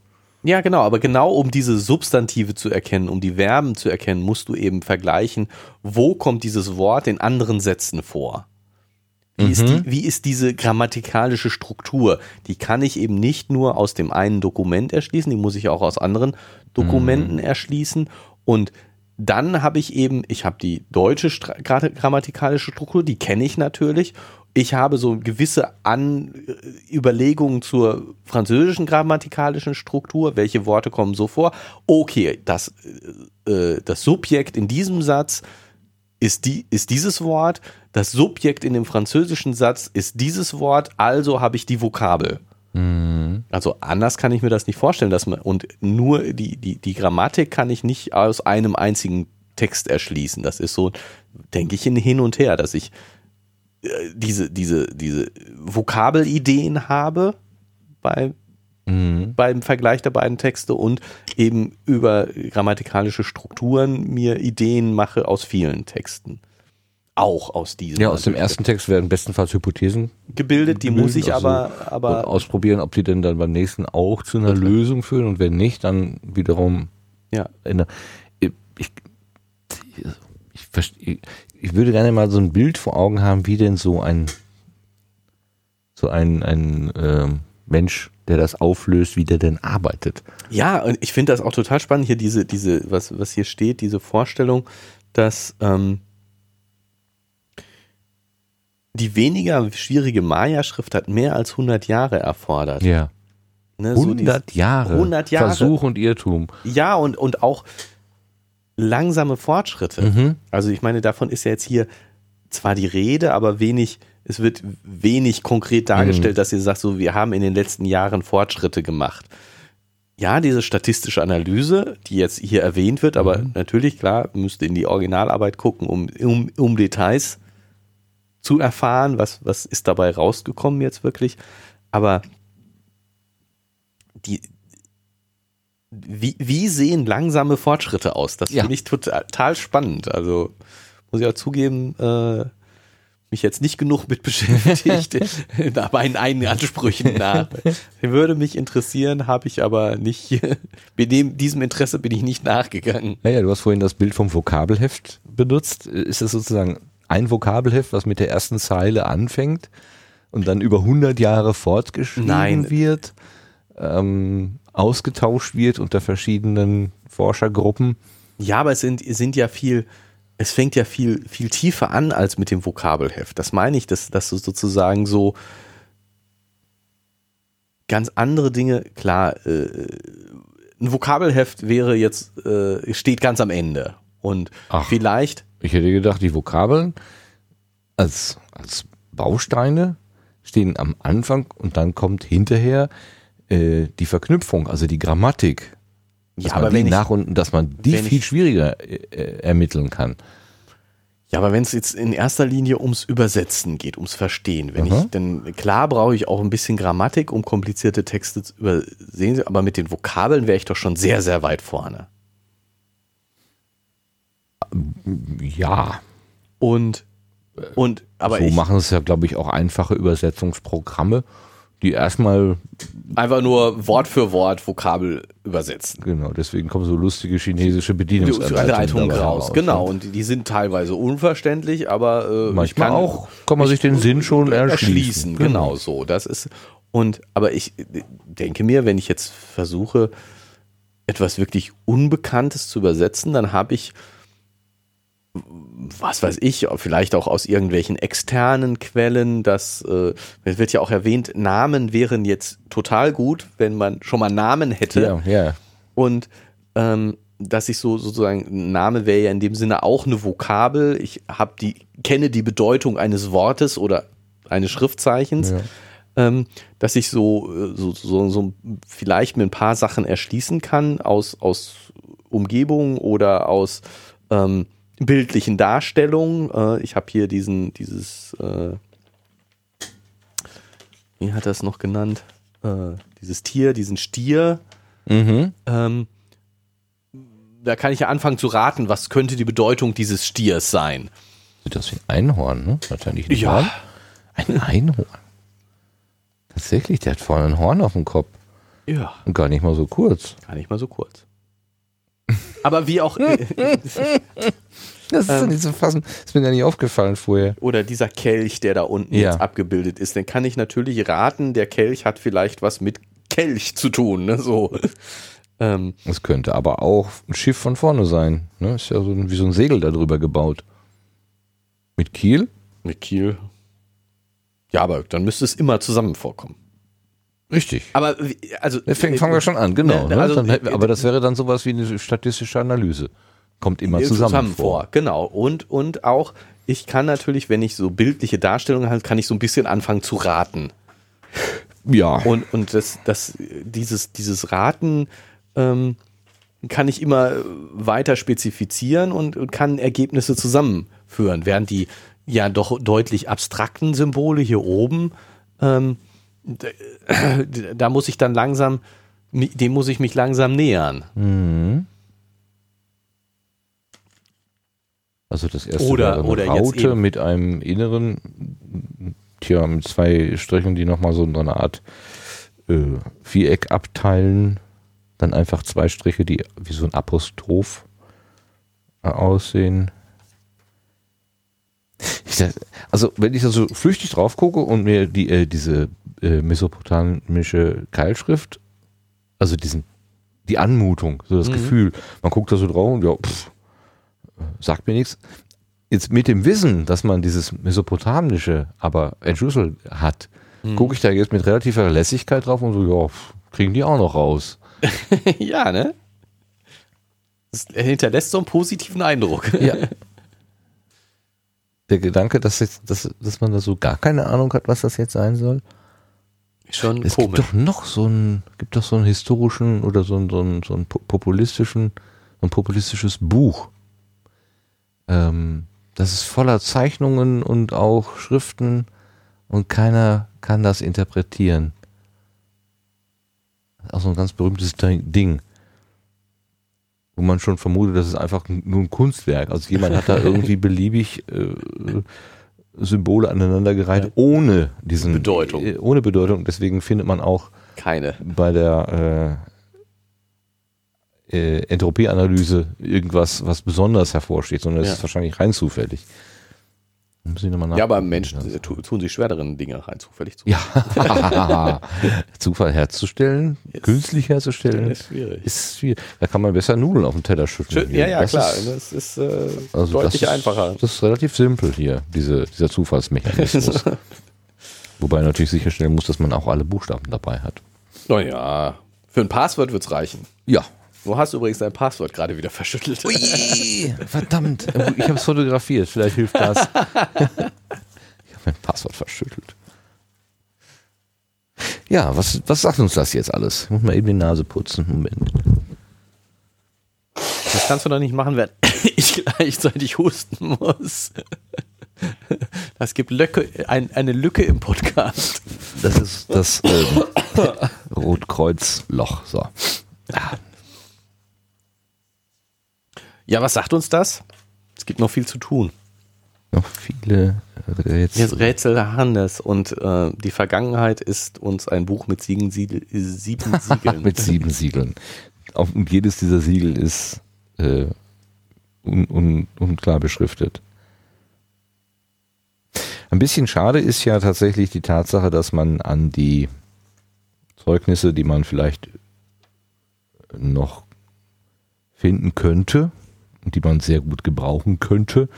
Speaker 1: Ja, genau, aber genau um diese Substantive zu erkennen, um die Verben zu erkennen, musst du eben vergleichen, wo kommt dieses Wort in anderen Sätzen vor. Wie, ist, die, wie ist diese grammatikalische Struktur? Die kann ich eben nicht nur aus dem einen Dokument erschließen, die muss ich auch aus anderen Dokumenten erschließen. Und dann habe ich eben, ich habe die deutsche grammatikalische Struktur, die kenne ich natürlich. Ich habe so gewisse An Überlegungen zur französischen grammatikalischen Struktur. Welche Worte kommen so vor? Okay, das, äh, äh, das Subjekt in diesem Satz ist, die, ist dieses Wort. Das Subjekt in dem französischen Satz ist dieses Wort. Also habe ich die Vokabel. Also anders kann ich mir das nicht vorstellen, dass man und nur die, die, die Grammatik kann ich nicht aus einem einzigen Text erschließen. Das ist so, denke ich, in hin und her, dass ich diese, diese, diese Vokabelideen habe bei, beim Vergleich der beiden Texte und eben über grammatikalische Strukturen mir Ideen mache aus vielen Texten. Auch aus diesem.
Speaker 2: Ja, aus dem ersten Text werden bestenfalls Hypothesen
Speaker 1: gebildet, die muss ich
Speaker 2: also,
Speaker 1: aber, aber
Speaker 2: ausprobieren, ob die denn dann beim nächsten auch zu einer Lösung führen und wenn nicht, dann wiederum
Speaker 1: ja.
Speaker 2: in der, ich, ich, ich, verste- ich würde gerne mal so ein Bild vor Augen haben, wie denn so ein so ein, ein ähm, Mensch, der das auflöst, wie der denn arbeitet.
Speaker 1: Ja, und ich finde das auch total spannend hier, diese, diese, was, was hier steht, diese Vorstellung, dass ähm, die weniger schwierige Maya-Schrift hat mehr als 100 Jahre erfordert.
Speaker 2: Ja.
Speaker 1: Ne, so
Speaker 2: 100
Speaker 1: dies-
Speaker 2: Jahre.
Speaker 1: 100 Jahre.
Speaker 2: Versuch und Irrtum.
Speaker 1: Ja, und, und auch langsame Fortschritte.
Speaker 2: Mhm.
Speaker 1: Also ich meine, davon ist ja jetzt hier zwar die Rede, aber wenig, es wird wenig konkret dargestellt, dass ihr sagt, so, wir haben in den letzten Jahren Fortschritte gemacht. Ja, diese statistische Analyse, die jetzt hier erwähnt wird, aber natürlich, klar, müsste in die Originalarbeit gucken, um, um, um Details zu erfahren, was, was ist dabei rausgekommen jetzt wirklich. Aber die, wie, wie sehen langsame Fortschritte aus? Das
Speaker 2: Ja.
Speaker 1: finde ich total, spannend. Also muss ich auch zugeben, äh, mich jetzt nicht genug mit beschäftigt, meinen eigenen Ansprüchen nach. Würde mich interessieren, habe ich aber nicht, mit dem, diesem Interesse bin ich nicht nachgegangen.
Speaker 2: Naja, du hast vorhin das Bild vom Vokabelheft benutzt. Ist das sozusagen ein Vokabelheft, was mit der ersten Zeile anfängt und dann über 100 Jahre fortgeschrieben
Speaker 1: Nein.
Speaker 2: wird, ähm, ausgetauscht wird unter verschiedenen Forschergruppen?
Speaker 1: Ja, aber es sind, sind ja viel, es fängt ja viel, viel tiefer an als mit dem Vokabelheft. Das meine ich, dass, dass du sozusagen so ganz andere Dinge, klar, äh, ein Vokabelheft wäre jetzt, äh, steht ganz am Ende. Und
Speaker 2: Ach.
Speaker 1: vielleicht,
Speaker 2: Ich hätte gedacht, die Vokabeln als, als Bausteine stehen am Anfang und dann kommt hinterher äh, die Verknüpfung, also die Grammatik. Dass
Speaker 1: ja,
Speaker 2: man
Speaker 1: aber
Speaker 2: die
Speaker 1: ich,
Speaker 2: nach und dass man die viel
Speaker 1: ich-
Speaker 2: schwieriger äh, äh, ermitteln kann.
Speaker 1: ja, aber wenn es jetzt in erster Linie ums Übersetzen geht, ums Verstehen, wenn
Speaker 2: Aha.
Speaker 1: ich, denn klar brauche ich auch ein bisschen Grammatik, um komplizierte Texte zu übersehen, aber mit den Vokabeln wäre ich doch schon sehr, sehr weit vorne.
Speaker 2: Ja,
Speaker 1: Und, und, aber
Speaker 2: so
Speaker 1: ich,
Speaker 2: machen es ja, glaube ich, auch einfache Übersetzungsprogramme, die erstmal,
Speaker 1: Einfach nur Wort für Wort Vokabel übersetzen.
Speaker 2: genau, deswegen kommen so lustige chinesische
Speaker 1: Die
Speaker 2: Bedienungsanleitungen
Speaker 1: raus.
Speaker 2: raus,
Speaker 1: Genau.
Speaker 2: ne?
Speaker 1: Und die- sind teilweise unverständlich, aber äh,
Speaker 2: Manchmal
Speaker 1: kann
Speaker 2: auch, kann man sich den Sinn schon erschließen.
Speaker 1: Genau so. Das ist, und, aber ich denke mir, wenn ich jetzt versuche, etwas wirklich Unbekanntes zu übersetzen, dann habe ich, was weiß ich, vielleicht auch aus irgendwelchen externen Quellen, das äh, es wird ja auch erwähnt, Namen wären jetzt total gut, wenn man schon mal Namen hätte.
Speaker 2: Ja, ja.
Speaker 1: Und ähm, dass ich so sozusagen, Name wäre ja in dem Sinne auch eine Vokabel. Ich habe die, kenne die Bedeutung eines Wortes oder eines Schriftzeichens,
Speaker 2: Ja.
Speaker 1: ähm, dass ich so, äh, so, so, so vielleicht mir ein paar Sachen erschließen kann aus, aus Umgebung oder aus ähm, bildlichen Darstellungen. Äh, ich habe hier diesen, dieses, äh, wie hat er es noch genannt? Äh, dieses Tier, diesen Stier.
Speaker 2: Mhm.
Speaker 1: Ähm, da kann ich ja anfangen zu raten, was könnte die Bedeutung dieses Stiers sein.
Speaker 2: Sieht aus wie ein Einhorn, ne? Nicht ein
Speaker 1: Ja.
Speaker 2: Horn? Ein Einhorn. Tatsächlich, der hat vorne ein Horn auf dem Kopf.
Speaker 1: Ja,
Speaker 2: Und gar nicht mal so kurz.
Speaker 1: gar nicht mal so kurz. Aber wie auch,
Speaker 2: Das ist doch nicht zu fassen. Ist mir gar nicht aufgefallen vorher.
Speaker 1: oder dieser Kelch, der da unten
Speaker 2: Ja.
Speaker 1: jetzt abgebildet ist, dann kann ich natürlich raten, der Kelch hat vielleicht was mit Kelch zu tun, ne, so. Ähm,
Speaker 2: Es könnte aber auch ein Schiff von vorne sein. Ne? Ist ja so ein, wie so ein Segel da drüber gebaut. Mit Kiel?
Speaker 1: mit Kiel. Ja, aber dann müsste es immer zusammen vorkommen.
Speaker 2: Richtig.
Speaker 1: Aber, also.
Speaker 2: Deswegen fangen wir schon an, genau.
Speaker 1: Ne,
Speaker 2: Ne?
Speaker 1: also-
Speaker 2: Dann, wir- aber das wäre dann sowas wie eine statistische Analyse. Kommt immer zusammen, vor.
Speaker 1: Genau. Und, und auch, ich kann natürlich, wenn ich so bildliche Darstellungen habe, kann ich so ein bisschen anfangen zu raten.
Speaker 2: Ja.
Speaker 1: Und, und das, das, dieses, dieses Raten ähm, kann ich immer weiter spezifizieren und, und kann Ergebnisse zusammenführen, während die ja doch deutlich abstrakten Symbole hier oben, ähm, da muss ich dann langsam, dem muss ich mich langsam nähern.
Speaker 2: Mhm. Also das erste
Speaker 1: Oder-
Speaker 2: eine
Speaker 1: oder
Speaker 2: Raute mit einem inneren, tja, mit zwei Strichen, die nochmal so eine Art äh, Viereck abteilen. Dann einfach zwei Striche, die wie so ein Apostroph äh, aussehen. Also, wenn ich da so flüchtig drauf gucke und mir die, äh, diese äh, mesopotamische Keilschrift, also diesen, die Anmutung, so das mhm. Gefühl, man guckt da so drauf und ja, pff, sagt mir nichts. Jetzt mit dem Wissen, dass man dieses mesopotamische aber entschlüsselt hat, mhm. gucke ich da jetzt mit relativer Lässigkeit drauf und so, ja, kriegen die auch noch raus.
Speaker 1: ja, ne? Das hinterlässt so einen positiven Eindruck.
Speaker 2: Ja. Der Gedanke, dass, jetzt, dass, dass man da so gar keine Ahnung hat, was das jetzt sein soll.
Speaker 1: Schon
Speaker 2: es
Speaker 1: komisch.
Speaker 2: gibt doch noch so einen, gibt doch so einen historischen oder so einen, so einen, so einen populistischen, so ein populistisches Buch. Ähm, das ist voller Zeichnungen und auch Schriften und keiner kann das interpretieren. Auch so ein ganz berühmtes Ding wo man schon vermutet, das ist einfach nur ein Kunstwerk. Also jemand hat da irgendwie beliebig äh, Symbole aneinandergereiht, ja. ohne diesen
Speaker 1: Bedeutung.
Speaker 2: Äh, ohne Bedeutung. Deswegen findet man auch
Speaker 1: keine
Speaker 2: bei der äh, Entropieanalyse irgendwas, was besonders hervorsteht, sondern es ja. ist wahrscheinlich rein zufällig.
Speaker 1: Ja, aber Menschen tun sich schwer darin, Dinge rein zufällig
Speaker 2: zu Ja, Zufall herzustellen, yes. künstlich herzustellen,
Speaker 1: ist schwierig.
Speaker 2: ist schwierig. Da kann man besser Nudeln auf den Teller schütteln.
Speaker 1: Schön, ja, ja, das klar. Ist, das ist äh, also deutlich
Speaker 2: das,
Speaker 1: einfacher.
Speaker 2: Das ist relativ simpel hier, diese, dieser Zufallsmechanismus. Wobei natürlich sicherstellen muss, dass man auch alle Buchstaben dabei hat.
Speaker 1: Naja, für ein Passwort wird es reichen.
Speaker 2: Ja,
Speaker 1: Du hast übrigens dein Passwort gerade wieder verschüttelt.
Speaker 2: Ui, verdammt. Ich habe es fotografiert. Vielleicht hilft das. ich habe mein Passwort verschüttelt. Ja, was, was sagt uns das jetzt alles? Ich muss mal eben die Nase putzen. Moment.
Speaker 1: Das kannst du doch nicht machen, wenn ich gleichzeitig husten muss. Das gibt Löcke, ein, eine Lücke im Podcast.
Speaker 2: Das ist das ähm, Rotkreuzloch. So. Ah.
Speaker 1: Ja, was sagt uns das? Es gibt noch viel zu tun.
Speaker 2: Noch viele
Speaker 1: Rätsel. Jetzt Rätsel Hannes und äh, die Vergangenheit ist uns ein Buch mit sieben, Siegel, sieben Siegeln.
Speaker 2: mit sieben Siegeln. Auf, und jedes dieser Siegel ist äh, un, un, unklar beschriftet. Ein bisschen schade ist ja tatsächlich die Tatsache, dass man an die Zeugnisse, die man vielleicht noch finden könnte, die man sehr gut gebrauchen könnte,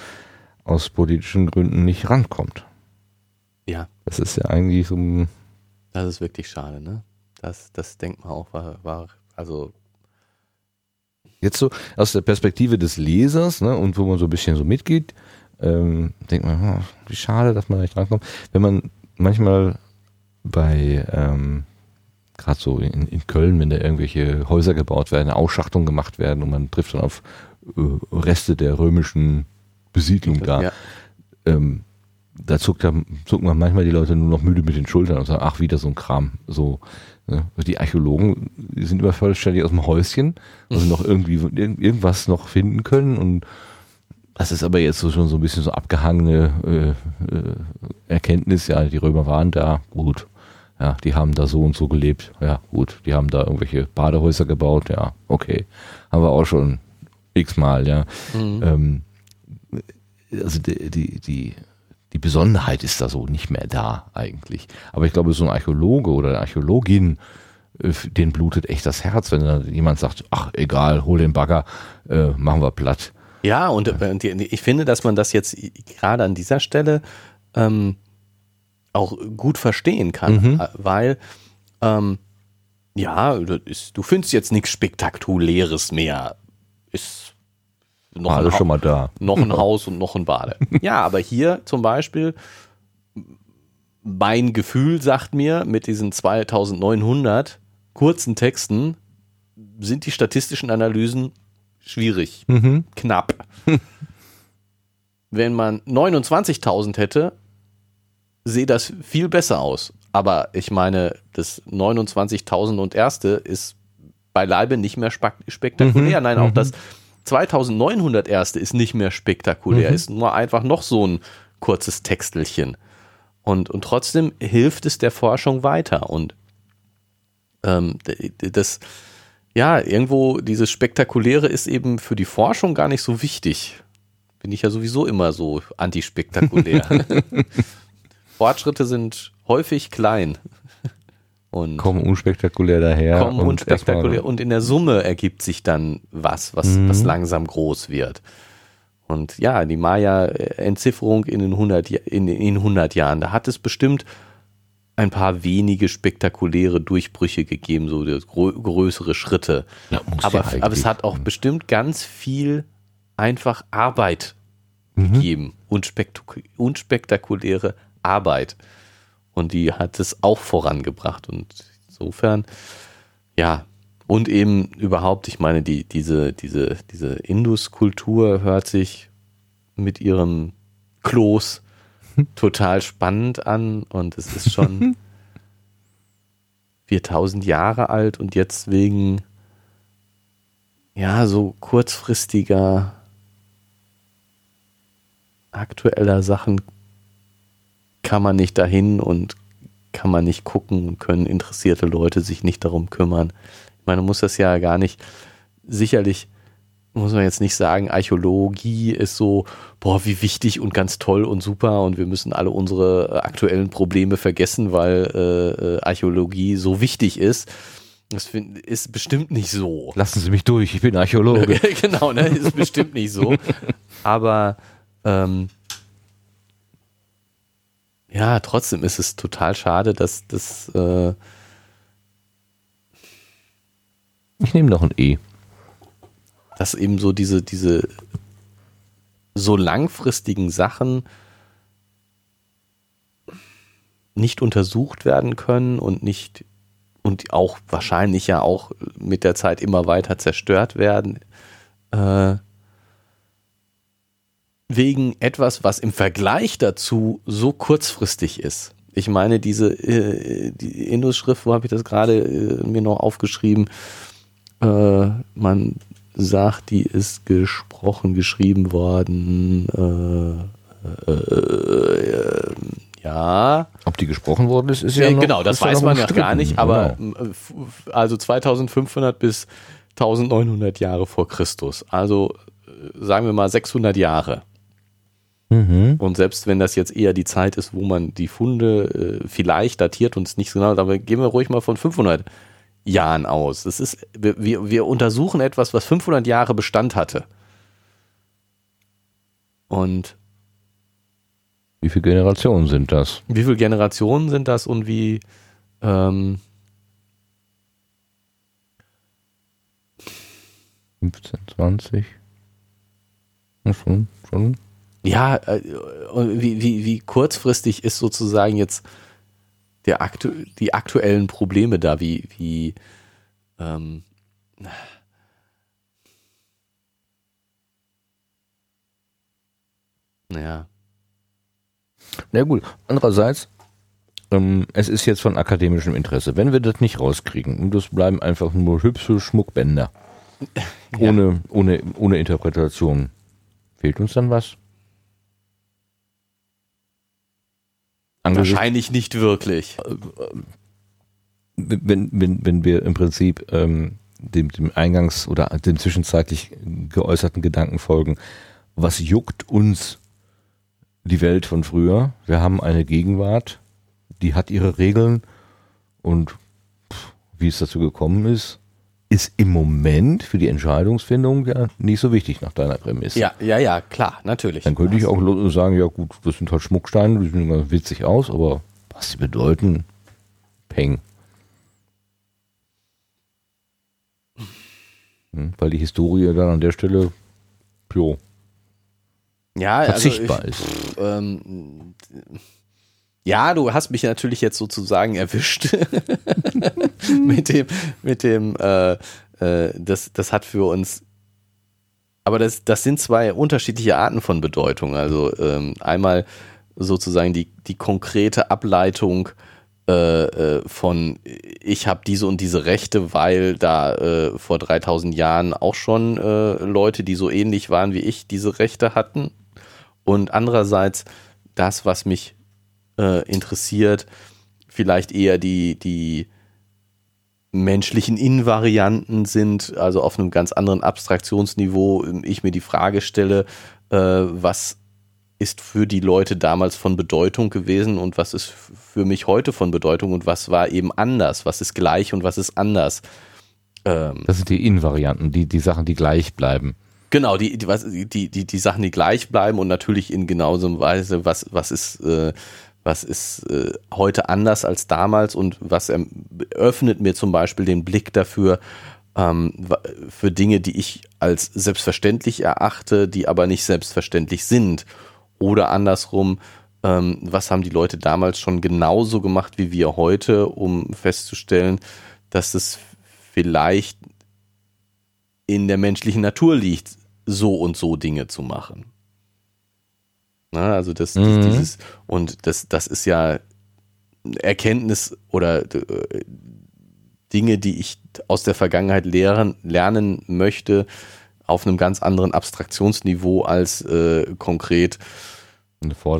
Speaker 2: aus politischen Gründen nicht rankommt.
Speaker 1: Ja.
Speaker 2: Das ist ja eigentlich so ein.
Speaker 1: Das ist wirklich schade, ne? Das, das denkt man auch, war, war also.
Speaker 2: Jetzt so aus der Perspektive des Lesers, ne, und wo man so ein bisschen so mitgeht, ähm, denkt man, oh, wie schade, dass man nicht rankommt. Wenn man manchmal bei, ähm, gerade so in, in Köln, wenn da irgendwelche Häuser gebaut werden, Ausschachtungen gemacht werden und man trifft dann auf äh, Reste der römischen Besiedlung da. Ja. Ähm, da zuckt, zucken man manchmal die Leute nur noch müde mit den Schultern und sagen, ach, wieder so ein Kram. So, ne? Die Archäologen die sind immer vollständig aus dem Häuschen, also noch irgendwie irgendwas noch finden können und das ist aber jetzt so schon so ein bisschen so abgehangene äh, äh, Erkenntnis, ja, die Römer waren da, gut. Ja, die haben da so und so gelebt. Ja, gut. Die haben da irgendwelche Badehäuser gebaut. Ja, okay. Haben wir auch schon x-mal, ja. Mhm. Ähm, also die, die, die, die Besonderheit ist da so nicht mehr da eigentlich. Aber ich glaube, so ein Archäologe oder eine Archäologin, äh, den blutet echt das Herz, wenn dann jemand sagt, ach egal, hol den Bagger, äh, machen wir platt.
Speaker 1: Ja, und äh, ich finde, dass man das jetzt gerade an dieser Stelle ähm, auch gut verstehen kann, mhm. Äh, weil ähm, ja, du findest jetzt nichts Spektakuläres mehr.
Speaker 2: Noch Alles ein, schon mal da.
Speaker 1: Noch ein Haus und noch ein Bade. Ja, aber hier zum Beispiel, mein Gefühl sagt mir, mit diesen 2900 kurzen Texten sind die statistischen Analysen schwierig, mhm. knapp. Wenn man 29.000 hätte, sehe das viel besser aus. Aber ich meine, das 29.000 und erste ist beileibe nicht mehr spektakulär. Mhm. Nein, auch mhm. das 2900 erste ist nicht mehr spektakulär, mhm. ist nur einfach noch so ein kurzes Textelchen. Und, und trotzdem hilft es der Forschung weiter. Und ähm, das, ja, irgendwo dieses Spektakuläre ist eben für die Forschung gar nicht so wichtig. bin ich ja sowieso immer so antispektakulär. Fortschritte sind häufig klein.
Speaker 2: Und kommen unspektakulär daher.
Speaker 1: Kommen und unspektakulär und in der Summe ergibt sich dann was, was, mhm. was langsam groß wird. Und ja, die Maya-Entzifferung in den 100, in, in 100 Jahren, da hat es bestimmt ein paar wenige spektakuläre Durchbrüche gegeben, so größere Schritte. Ja, aber, ja aber es hat auch bestimmt ganz viel einfach Arbeit mhm. gegeben, unspektakuläre Arbeit. Und die hat es auch vorangebracht. Und insofern, ja, und eben überhaupt, ich meine, die, diese, diese, diese Indus-Kultur hört sich mit ihrem Kloß total spannend an und es ist schon 4000 Jahre alt und jetzt wegen ja so kurzfristiger aktueller Sachen kann man nicht dahin und kann man nicht gucken und können interessierte Leute sich nicht darum kümmern. Ich meine, man muss das ja gar nicht, sicherlich muss man jetzt nicht sagen, Archäologie ist so, boah, wie wichtig und ganz toll und super und wir müssen alle unsere äh, aktuellen Probleme vergessen, weil äh, äh Archäologie so wichtig ist. Das find, ist bestimmt nicht so.
Speaker 2: Lassen Sie mich durch, ich bin Archäologe.
Speaker 1: genau, ne, ist bestimmt nicht so. Aber ähm, ja, trotzdem ist es total schade, dass das. Äh
Speaker 2: ich nehme noch ein E.
Speaker 1: Dass eben so diese, diese so langfristigen Sachen nicht untersucht werden können und nicht und auch wahrscheinlich ja auch mit der Zeit immer weiter zerstört werden. Äh, wegen etwas, was im Vergleich dazu so kurzfristig ist. Ich meine, diese äh, die Indus-Schrift, wo habe ich das gerade äh, mir noch aufgeschrieben? Äh, man sagt, die ist gesprochen, geschrieben worden. Äh, äh, äh, ja.
Speaker 2: Ob die gesprochen worden ist, ist ja noch,
Speaker 1: Genau, das weiß man ja gar nicht, aber genau. also 2500 bis 1900 Jahre vor Christus. Also sagen wir mal 600 Jahre. Mhm. Und selbst wenn das jetzt eher die Zeit ist, wo man die Funde äh, vielleicht datiert und es nicht so genau, aber gehen wir ruhig mal von 500 Jahren aus. Das ist, wir, wir untersuchen etwas, was 500 Jahre Bestand hatte. Und
Speaker 2: wie viele Generationen sind das?
Speaker 1: Wie viele Generationen sind das und wie ähm,
Speaker 2: 15, 20? Schon, schon
Speaker 1: ja, äh, wie, wie, wie kurzfristig ist sozusagen jetzt der aktu die aktuellen Probleme da, wie, wie ähm,
Speaker 2: naja. Na gut, andererseits, ähm, es ist jetzt von akademischem Interesse. Wenn wir das nicht rauskriegen und das bleiben einfach nur hübsche Schmuckbänder, ja. ohne, ohne, ohne Interpretation, fehlt uns dann was?
Speaker 1: Wahrscheinlich nicht wirklich.
Speaker 2: Wenn, wenn, wenn wir im Prinzip ähm, dem, dem Eingangs- oder dem zwischenzeitlich geäußerten Gedanken folgen, was juckt uns die Welt von früher? Wir haben eine Gegenwart, die hat ihre Regeln und pff, wie es dazu gekommen ist, ist im Moment für die Entscheidungsfindung ja nicht so wichtig nach deiner Prämisse.
Speaker 1: Ja, ja, ja, klar, natürlich.
Speaker 2: Dann könnte ich auch sagen, ja gut, das sind halt Schmucksteine, die sehen immer witzig aus, aber was sie bedeuten, peng. Hm, weil die Historie dann an der Stelle, jo,
Speaker 1: ja, also
Speaker 2: verzichtbar
Speaker 1: also
Speaker 2: ich, ist.
Speaker 1: Pff, ähm, ja, du hast mich natürlich jetzt sozusagen erwischt mit dem, mit dem, äh, äh, das, das hat für uns, aber das, das sind zwei unterschiedliche Arten von Bedeutung. Also ähm, einmal sozusagen die, die konkrete Ableitung äh, äh von, ich habe diese und diese Rechte, weil da äh, vor 3000 Jahren auch schon äh, Leute, die so ähnlich waren wie ich, diese Rechte hatten. Und andererseits das, was mich äh, interessiert, vielleicht eher die, die menschlichen Invarianten sind, also auf einem ganz anderen Abstraktionsniveau, ich mir die Frage stelle, äh, was ist für die Leute damals von Bedeutung gewesen und was ist für mich heute von Bedeutung und was war eben anders, was ist gleich und was ist anders.
Speaker 2: Ähm, das sind die Invarianten, die, die Sachen, die gleich bleiben.
Speaker 1: Genau, die, die, die, die, die Sachen, die gleich bleiben und natürlich in genauso Weise, was, was ist, äh, was ist äh, heute anders als damals und was öffnet mir zum Beispiel den Blick dafür, ähm, für Dinge, die ich als selbstverständlich erachte, die aber nicht selbstverständlich sind. Oder andersrum, ähm, was haben die Leute damals schon genauso gemacht wie wir heute, um festzustellen, dass es vielleicht in der menschlichen Natur liegt, so und so Dinge zu machen. Na, also das, mhm. dieses, und das, das ist ja Erkenntnis oder äh, Dinge, die ich aus der Vergangenheit lehren, lernen möchte, auf einem ganz anderen Abstraktionsniveau als äh, konkret.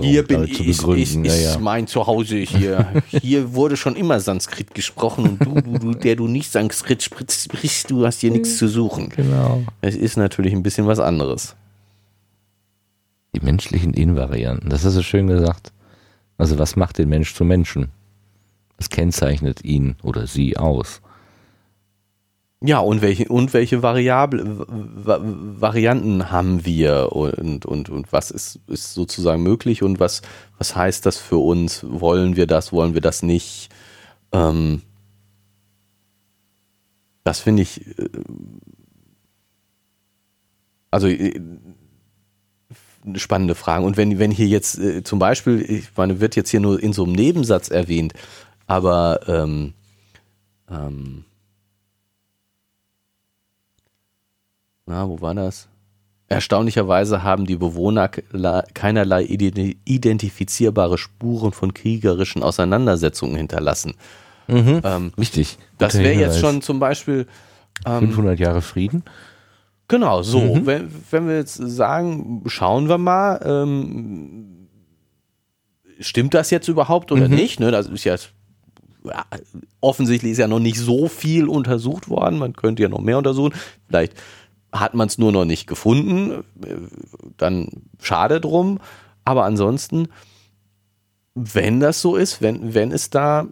Speaker 1: hier bin ich, ist, ist, ja, ja. mein Zuhause hier. hier wurde schon immer Sanskrit gesprochen und du, du, du der du nicht Sanskrit sprichst, du hast hier nichts zu suchen.
Speaker 2: Genau.
Speaker 1: Es ist natürlich ein bisschen was anderes.
Speaker 2: Die menschlichen Invarianten, das hast du schön gesagt. Also was macht den Mensch zum Menschen? Was kennzeichnet ihn oder sie aus?
Speaker 1: Ja, und welche, und welche Variable, Varianten haben wir und, und, und was ist, ist sozusagen möglich und was, was heißt das für uns? Wollen wir das, wollen wir das nicht? Ähm, das finde ich, äh, also äh, spannende Frage. Und wenn, wenn hier jetzt äh, zum Beispiel, ich meine, wird jetzt hier nur in so einem Nebensatz erwähnt, aber ähm, ähm, na, wo war das? Erstaunlicherweise haben die Bewohner keinerlei identifizierbare Spuren von kriegerischen Auseinandersetzungen hinterlassen.
Speaker 2: Mhm. Ähm, Wichtig.
Speaker 1: Das wäre jetzt schon zum Beispiel
Speaker 2: ähm, 500 Jahre Frieden.
Speaker 1: Genau, so. Mhm. Wenn, wenn wir jetzt sagen, schauen wir mal, ähm, stimmt das jetzt überhaupt oder mhm. nicht? Ne, das ist ja offensichtlich ist ja noch nicht so viel untersucht worden. Man könnte ja noch mehr untersuchen. Vielleicht hat man es nur noch nicht gefunden, dann schade drum. Aber ansonsten, wenn das so ist, wenn, wenn es da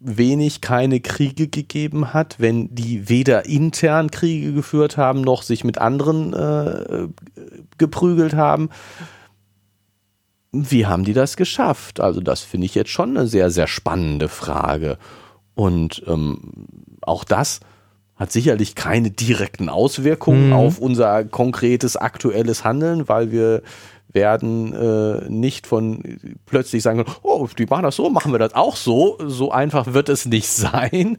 Speaker 1: wenig keine Kriege gegeben hat, wenn die weder intern Kriege geführt haben, noch sich mit anderen äh, geprügelt haben, wie haben die das geschafft? Also das finde ich jetzt schon eine sehr, sehr spannende Frage. Und ähm, auch das hat sicherlich keine direkten Auswirkungen mhm. auf unser konkretes aktuelles Handeln, weil wir werden äh, nicht von plötzlich sagen, oh, die machen das so, machen wir das auch so. So einfach wird es nicht sein.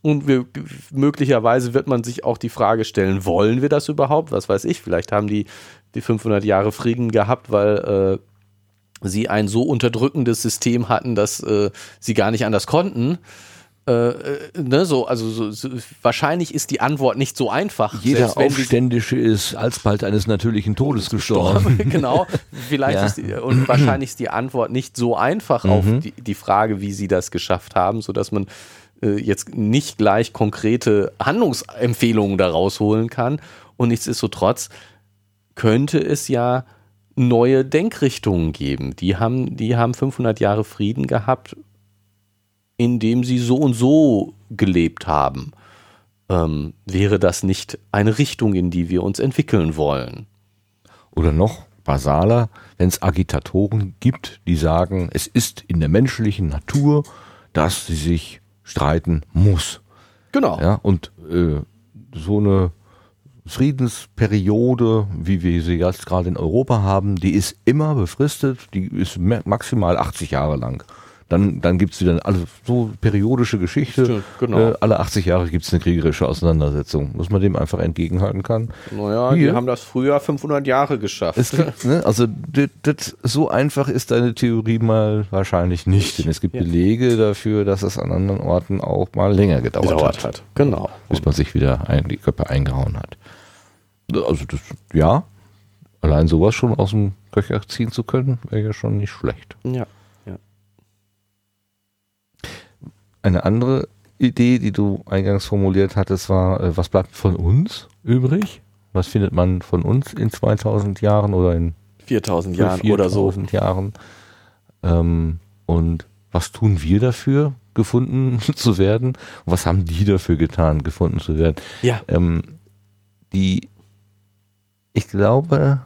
Speaker 1: Und wir, möglicherweise wird man sich auch die Frage stellen, wollen wir das überhaupt? Was weiß ich, vielleicht haben die die 500 Jahre Frieden gehabt, weil äh, sie ein so unterdrückendes System hatten, dass äh, sie gar nicht anders konnten. Äh, äh, ne, so, also so, so, wahrscheinlich ist die Antwort nicht so einfach.
Speaker 2: Jeder Aufständische ist alsbald eines natürlichen Todes gestorben.
Speaker 1: genau, vielleicht ja. ist die, und wahrscheinlich ist die Antwort nicht so einfach mhm. auf die, die Frage, wie sie das geschafft haben, so dass man äh, jetzt nicht gleich konkrete Handlungsempfehlungen daraus holen kann. Und nichtsdestotrotz könnte es ja neue Denkrichtungen geben. Die haben, die haben 500 Jahre Frieden gehabt in dem sie so und so gelebt haben. Ähm, wäre das nicht eine Richtung, in die wir uns entwickeln wollen?
Speaker 2: Oder noch basaler, wenn es Agitatoren gibt, die sagen, es ist in der menschlichen Natur, dass sie sich streiten muss.
Speaker 1: Genau.
Speaker 2: Ja, und äh, so eine Friedensperiode, wie wir sie jetzt gerade in Europa haben, die ist immer befristet, die ist maximal 80 Jahre lang. Dann, dann gibt es wieder alle, so periodische Geschichte. Stimmt, genau. Äh, alle 80 Jahre gibt es eine kriegerische Auseinandersetzung, muss man dem einfach entgegenhalten kann.
Speaker 1: Naja, Hier. die haben das früher 500 Jahre geschafft.
Speaker 2: Es gibt, ne, also das, das, so einfach ist deine Theorie mal wahrscheinlich nicht, denn es gibt ja. Belege dafür, dass es an anderen Orten auch mal länger gedauert, gedauert hat. hat.
Speaker 1: Genau.
Speaker 2: Bis man sich wieder ein, die Köpfe eingehauen hat. Also das, ja, allein sowas schon aus dem Köcher ziehen zu können, wäre ja schon nicht schlecht.
Speaker 1: Ja.
Speaker 2: Eine andere Idee, die du eingangs formuliert hattest, war, äh, was bleibt von uns übrig? Was findet man von uns in 2000 Jahren oder in
Speaker 1: 4000 Jahren oder so.
Speaker 2: 4000 Jahren? Ähm, und was tun wir dafür, gefunden zu werden? Und was haben die dafür getan, gefunden zu werden?
Speaker 1: Ja.
Speaker 2: Ähm, die, ich glaube,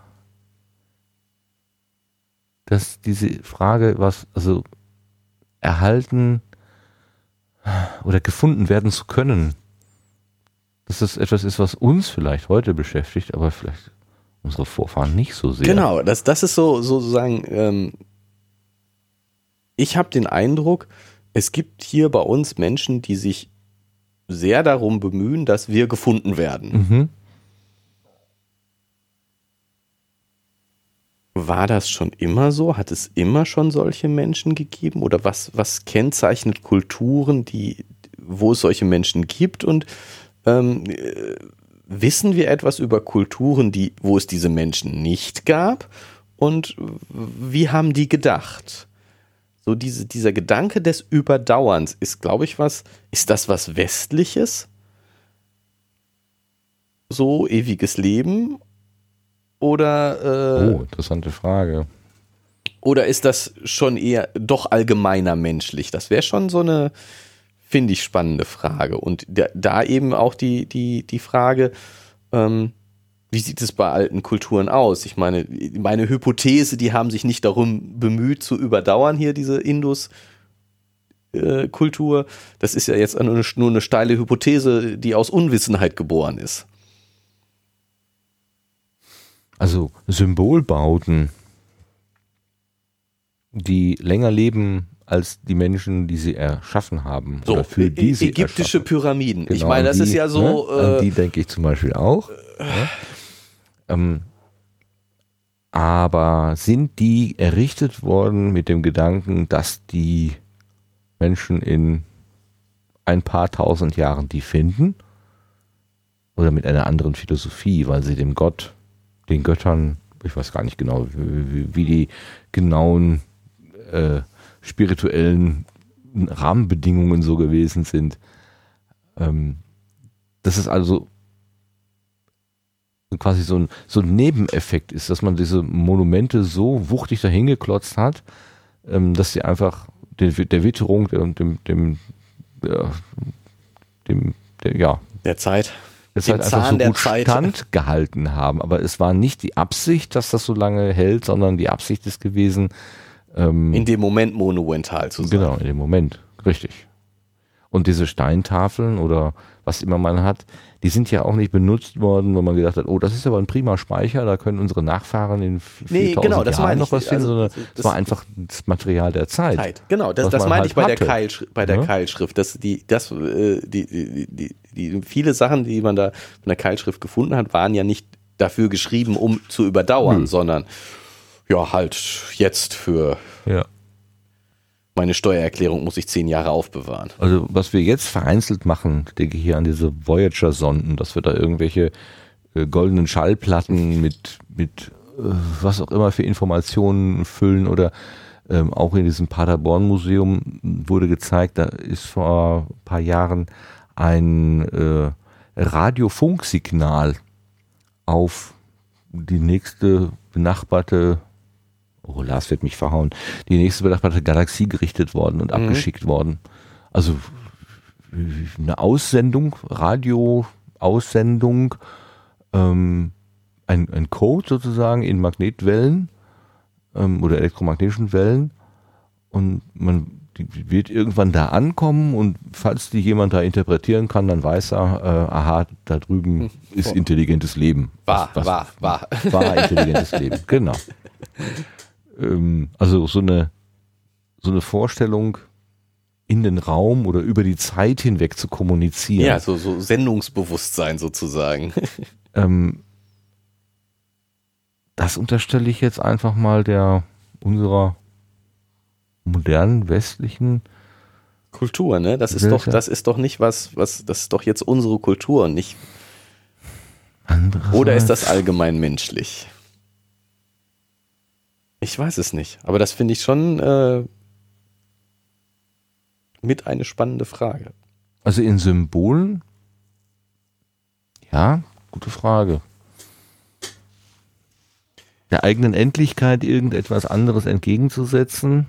Speaker 2: dass diese Frage, was, also erhalten oder gefunden werden zu können, dass das etwas ist, was uns vielleicht heute beschäftigt, aber vielleicht unsere Vorfahren nicht so sehr.
Speaker 1: Genau, das, das ist so sozusagen, ähm, ich habe den Eindruck, es gibt hier bei uns Menschen, die sich sehr darum bemühen, dass wir gefunden werden.
Speaker 2: Mhm.
Speaker 1: War das schon immer so? Hat es immer schon solche Menschen gegeben? Oder was, was kennzeichnet Kulturen, die, wo es solche Menschen gibt? Und ähm, äh, wissen wir etwas über Kulturen, die, wo es diese Menschen nicht gab? Und wie haben die gedacht? So diese, dieser Gedanke des Überdauerns ist, glaube ich, was, ist das was Westliches? So ewiges Leben? Oder, äh,
Speaker 2: Oh, interessante Frage.
Speaker 1: oder ist das schon eher doch allgemeiner menschlich? Das wäre schon so eine, finde ich, spannende Frage. Und da, da eben auch die, die, die Frage, ähm, wie sieht es bei alten Kulturen aus? Ich meine, meine Hypothese, die haben sich nicht darum bemüht zu überdauern hier, diese Indus. äh, Kultur, das ist ja jetzt nur eine, nur eine steile Hypothese, die aus Unwissenheit geboren ist.
Speaker 2: Also Symbolbauten, die länger leben als die Menschen, die sie erschaffen haben.
Speaker 1: So,
Speaker 2: oder für die
Speaker 1: ä-
Speaker 2: sie
Speaker 1: ägyptische
Speaker 2: erschaffen.
Speaker 1: Pyramiden. ich
Speaker 2: Genau,
Speaker 1: meine, das
Speaker 2: die,
Speaker 1: ist ja so.
Speaker 2: Ne, an
Speaker 1: äh,
Speaker 2: die denke ich zum Beispiel auch. ja. ähm, aber sind die errichtet worden mit dem Gedanken, dass die Menschen in ein paar tausend Jahren die finden? Oder mit einer anderen Philosophie, weil sie dem Gott, den Göttern, ich weiß gar nicht genau, wie, wie die genauen äh, spirituellen Rahmenbedingungen so gewesen sind. Ähm, das ist also quasi so ein, so ein Nebeneffekt ist, dass man diese Monumente so wuchtig dahingeklotzt hat, ähm, dass sie einfach den, der Witterung, dem, dem, dem, ja, dem der, ja,
Speaker 1: der Zeit.
Speaker 2: Es halt einfach
Speaker 1: Zahn
Speaker 2: so
Speaker 1: der
Speaker 2: gut
Speaker 1: Zeit.
Speaker 2: standgehalten haben. Aber es war nicht die Absicht, dass das so lange hält, sondern die Absicht ist gewesen, ähm,
Speaker 1: In dem Moment monumental zu sein.
Speaker 2: Genau, in dem Moment. Richtig. Und diese Steintafeln oder was immer man hat, die sind ja auch nicht benutzt worden, wenn man gedacht hat, oh, das ist aber ein prima Speicher, da können unsere Nachfahren in 4000
Speaker 1: Nee, genau, das
Speaker 2: Jahren noch was finden,
Speaker 1: Also,
Speaker 2: sondern
Speaker 1: das-
Speaker 2: es war einfach das Material der Zeit.
Speaker 1: Zeit. Genau, das, das meine
Speaker 2: halt
Speaker 1: ich bei der,
Speaker 2: hatte.
Speaker 1: Keilsch bei der
Speaker 2: Ja.
Speaker 1: Keilschrift. Das, die, das, äh, die, die, die, die, viele Sachen, die man da von der Keilschrift gefunden hat, waren ja nicht dafür geschrieben, um zu überdauern,
Speaker 2: Nö.
Speaker 1: sondern ja, halt jetzt für
Speaker 2: Ja.
Speaker 1: meine Steuererklärung muss ich zehn Jahre aufbewahren.
Speaker 2: Also was wir jetzt vereinzelt machen, denke ich hier an diese Voyager-Sonden, dass wir da irgendwelche äh, goldenen Schallplatten mit, mit äh, was auch immer für Informationen füllen oder ähm, auch in diesem Paderborn-Museum wurde gezeigt, da ist vor ein paar Jahren ein äh, Radiofunksignal auf die nächste benachbarte oh Lars wird mich verhauen, die nächste benachbarte Galaxie gerichtet worden und abgeschickt worden. Also eine Aussendung, Radio-Aussendung, ähm, ein, ein Code sozusagen in Magnetwellen ähm, oder elektromagnetischen Wellen und man die wird irgendwann da ankommen und falls die jemand da interpretieren kann, dann weiß er, äh, aha, da drüben ist intelligentes Leben.
Speaker 1: War,
Speaker 2: Was- was-
Speaker 1: war, war.
Speaker 2: war intelligentes Leben, genau. Ähm, also so eine, so eine Vorstellung in den Raum oder über die Zeit hinweg zu kommunizieren.
Speaker 1: Ja, so, so Sendungsbewusstsein sozusagen.
Speaker 2: Ähm, das unterstelle ich jetzt einfach mal der unserer modernen westlichen
Speaker 1: Kultur, ne? Das ist doch, das ist doch nicht was, was, das ist doch jetzt unsere Kultur und nicht, oder ist das allgemein menschlich? Ich weiß es nicht, aber das finde ich schon äh, mit eine spannende Frage.
Speaker 2: Also in Symbolen? Ja, gute Frage. der eigenen Endlichkeit irgendetwas anderes entgegenzusetzen.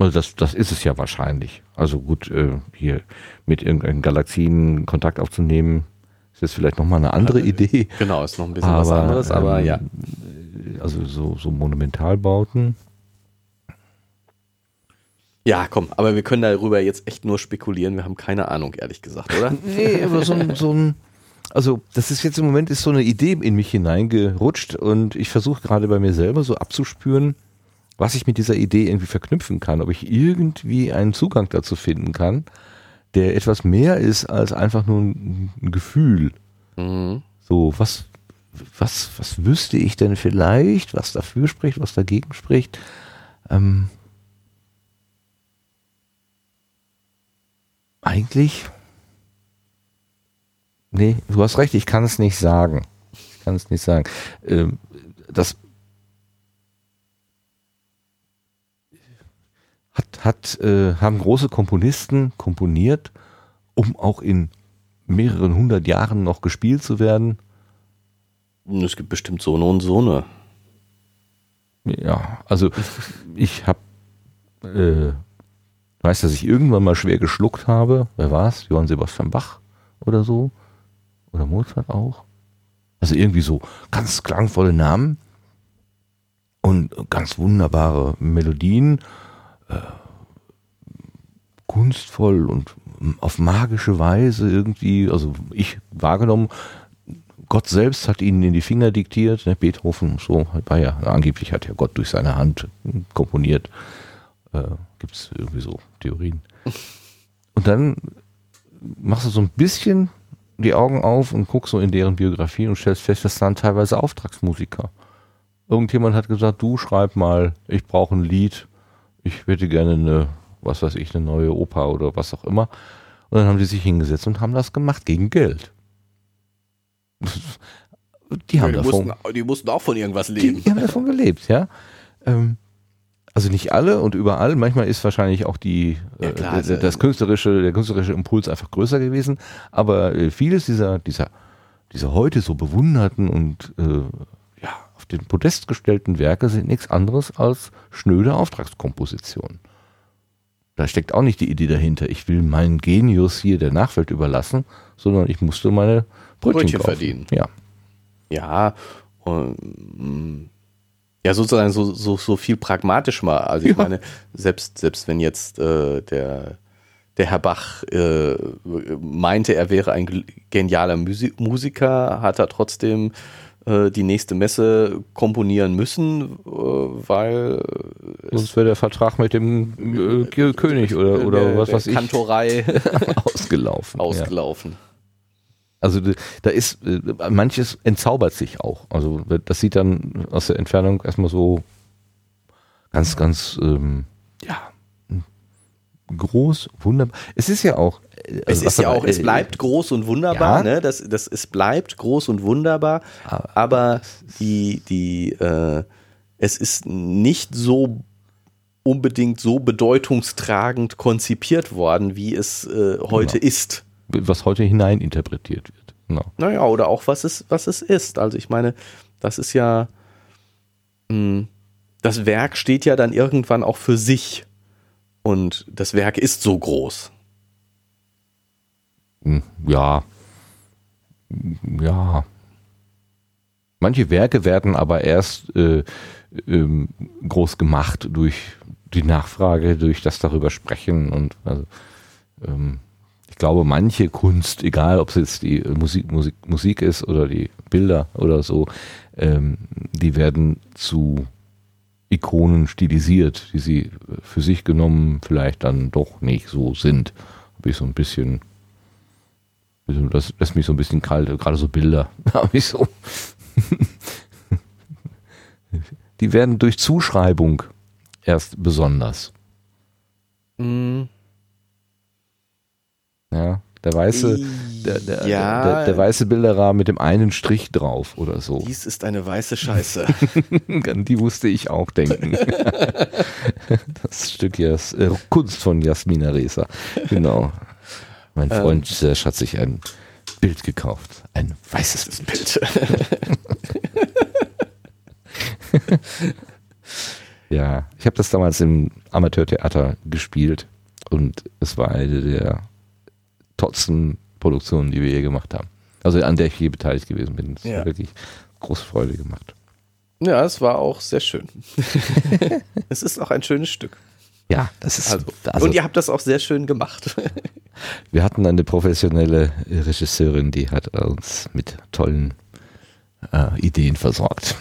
Speaker 2: Also das, das ist es ja wahrscheinlich. Also gut, äh, hier mit irgendeinen Galaxien Kontakt aufzunehmen, ist jetzt vielleicht nochmal eine andere Idee.
Speaker 1: Genau, ist noch ein bisschen was anderes, aber
Speaker 2: ähm,
Speaker 1: ja.
Speaker 2: Also so, so Monumentalbauten.
Speaker 1: Ja, komm, aber wir können darüber jetzt echt nur spekulieren. Wir haben keine Ahnung, ehrlich gesagt, oder?
Speaker 2: Nee, aber so ein, so ein, also das ist jetzt im Moment ist so eine Idee in mich hineingerutscht und ich versuche gerade bei mir selber so abzuspüren, was ich mit dieser Idee irgendwie verknüpfen kann, ob ich irgendwie einen Zugang dazu finden kann, der etwas mehr ist als einfach nur ein, Gefühl.
Speaker 1: Mhm.
Speaker 2: So, was, was, was wüsste ich denn vielleicht, was dafür spricht, was dagegen spricht? Ähm, eigentlich, nee, du hast recht, ich kann es nicht sagen. Ich kann es nicht sagen. Ähm, das hat, hat, äh, haben große Komponisten komponiert, um auch in mehreren hundert Jahren noch gespielt zu werden.
Speaker 1: Es gibt bestimmt so eine und so eine.
Speaker 2: Ja, also ich habe, äh, weiß, dass ich irgendwann mal schwer geschluckt habe. Wer war's? Johann Sebastian Bach oder so? Oder Mozart auch? Also irgendwie so ganz klangvolle Namen und ganz wunderbare Melodien, äh, kunstvoll und auf magische Weise irgendwie, also ich wahrgenommen, Gott selbst hat ihnen in die Finger diktiert, ne, Beethoven, so, war ja, angeblich hat ja Gott durch seine Hand komponiert. Äh, Gibt es irgendwie so Theorien. Und dann machst du so ein bisschen die Augen auf und guckst so in deren Biografie und stellst fest, das waren teilweise Auftragsmusiker. Irgendjemand hat gesagt, du schreib mal, ich brauche ein Lied, ich hätte gerne eine, was weiß ich, eine neue Oper oder was auch immer. Und dann haben die sich hingesetzt und haben das gemacht gegen Geld. Die haben
Speaker 1: die,
Speaker 2: davon,
Speaker 1: mussten, die mussten auch von irgendwas
Speaker 2: die,
Speaker 1: leben.
Speaker 2: die haben davon gelebt, ja. Ähm, also nicht alle und überall. Manchmal ist wahrscheinlich auch die
Speaker 1: Ja,
Speaker 2: äh,
Speaker 1: klar,
Speaker 2: der-
Speaker 1: also-
Speaker 2: das künstlerische, der künstlerische Impuls einfach größer gewesen. Aber äh, vieles dieser, dieser, dieser heute so bewunderten und äh, ja, den Podest gestellten Werke sind nichts anderes als schnöde Auftragskompositionen. Da steckt auch nicht die Idee dahinter, ich will meinen Genius hier der Nachwelt überlassen, sondern ich musste meine Brötchen,
Speaker 1: Brötchen verdienen.
Speaker 2: Ja.
Speaker 1: Ja, und, mm, ja, sozusagen so, so, so viel pragmatisch mal. Also ich
Speaker 2: Ja.
Speaker 1: meine, selbst, selbst wenn jetzt äh, der, der Herr Bach äh, meinte, er wäre ein genialer Musi Musiker, hat er trotzdem äh, die nächste Messe komponieren müssen, äh, weil
Speaker 2: Sonst wäre der Vertrag mit dem äh, König oder, oder
Speaker 1: der,
Speaker 2: was
Speaker 1: der
Speaker 2: weiß ich
Speaker 1: Kantorei
Speaker 2: ausgelaufen. Ja.
Speaker 1: ausgelaufen.
Speaker 2: Also d- da ist äh, manches entzaubert sich auch. Also das sieht dann aus der Entfernung erstmal so ganz, ganz ähm, ja groß, wunderbar. Es ist ja auch. Äh,
Speaker 1: Es
Speaker 2: also
Speaker 1: ist
Speaker 2: was
Speaker 1: ja auch, es
Speaker 2: äh,
Speaker 1: bleibt groß und wunderbar,
Speaker 2: Ja.
Speaker 1: ne? Das, das, es bleibt groß und wunderbar,
Speaker 2: Aber-
Speaker 1: aber die, die, äh, es ist nicht so unbedingt so bedeutungstragend konzipiert worden, wie es äh, heute ist.
Speaker 2: was heute hineininterpretiert wird. Genau.
Speaker 1: Naja, oder auch was es, was es ist. Also ich meine, das ist ja, mh, das Werk steht ja dann irgendwann auch für sich. Und das Werk ist so groß.
Speaker 2: Hm, Ja. Ja. Manche Werke werden aber erst äh, ähm, groß gemacht durch die Nachfrage, durch das darüber sprechen und also, ähm, ich glaube, manche Kunst, egal ob es jetzt die Musik, Musik, Musik ist oder die Bilder oder so, ähm, die werden zu Ikonen stilisiert, die sie für sich genommen vielleicht dann doch nicht so sind. Habe ich so ein bisschen das lässt mich so ein bisschen kalt, gerade so Bilder. Habe ich so. Die werden durch Zuschreibung erst besonders.
Speaker 1: Mm,
Speaker 2: Ja, der weiße, der, der,
Speaker 1: ja,
Speaker 2: der, der weiße Bilderrahmen mit dem einen Strich drauf oder so.
Speaker 1: dies ist eine weiße Scheiße.
Speaker 2: Die musste ich auch denken. das Stück Jas äh, Kunst von Jasmina Reza. Genau. Mein Freund Serge hat sich ein Bild gekauft. Ein weißes Bild. ja, ich habe das damals im Amateurtheater gespielt und es war eine der tollsten Produktionen, die wir je gemacht haben. Also an der ich je beteiligt gewesen bin. Das
Speaker 1: Ja.
Speaker 2: hat wirklich große Freude gemacht.
Speaker 1: Ja, es war auch sehr schön. es ist auch ein schönes Stück.
Speaker 2: Ja, das ist
Speaker 1: Also,
Speaker 2: also
Speaker 1: und ihr habt das auch sehr schön gemacht.
Speaker 2: Wir hatten eine professionelle Regisseurin, die hat uns mit tollen äh, Ideen versorgt.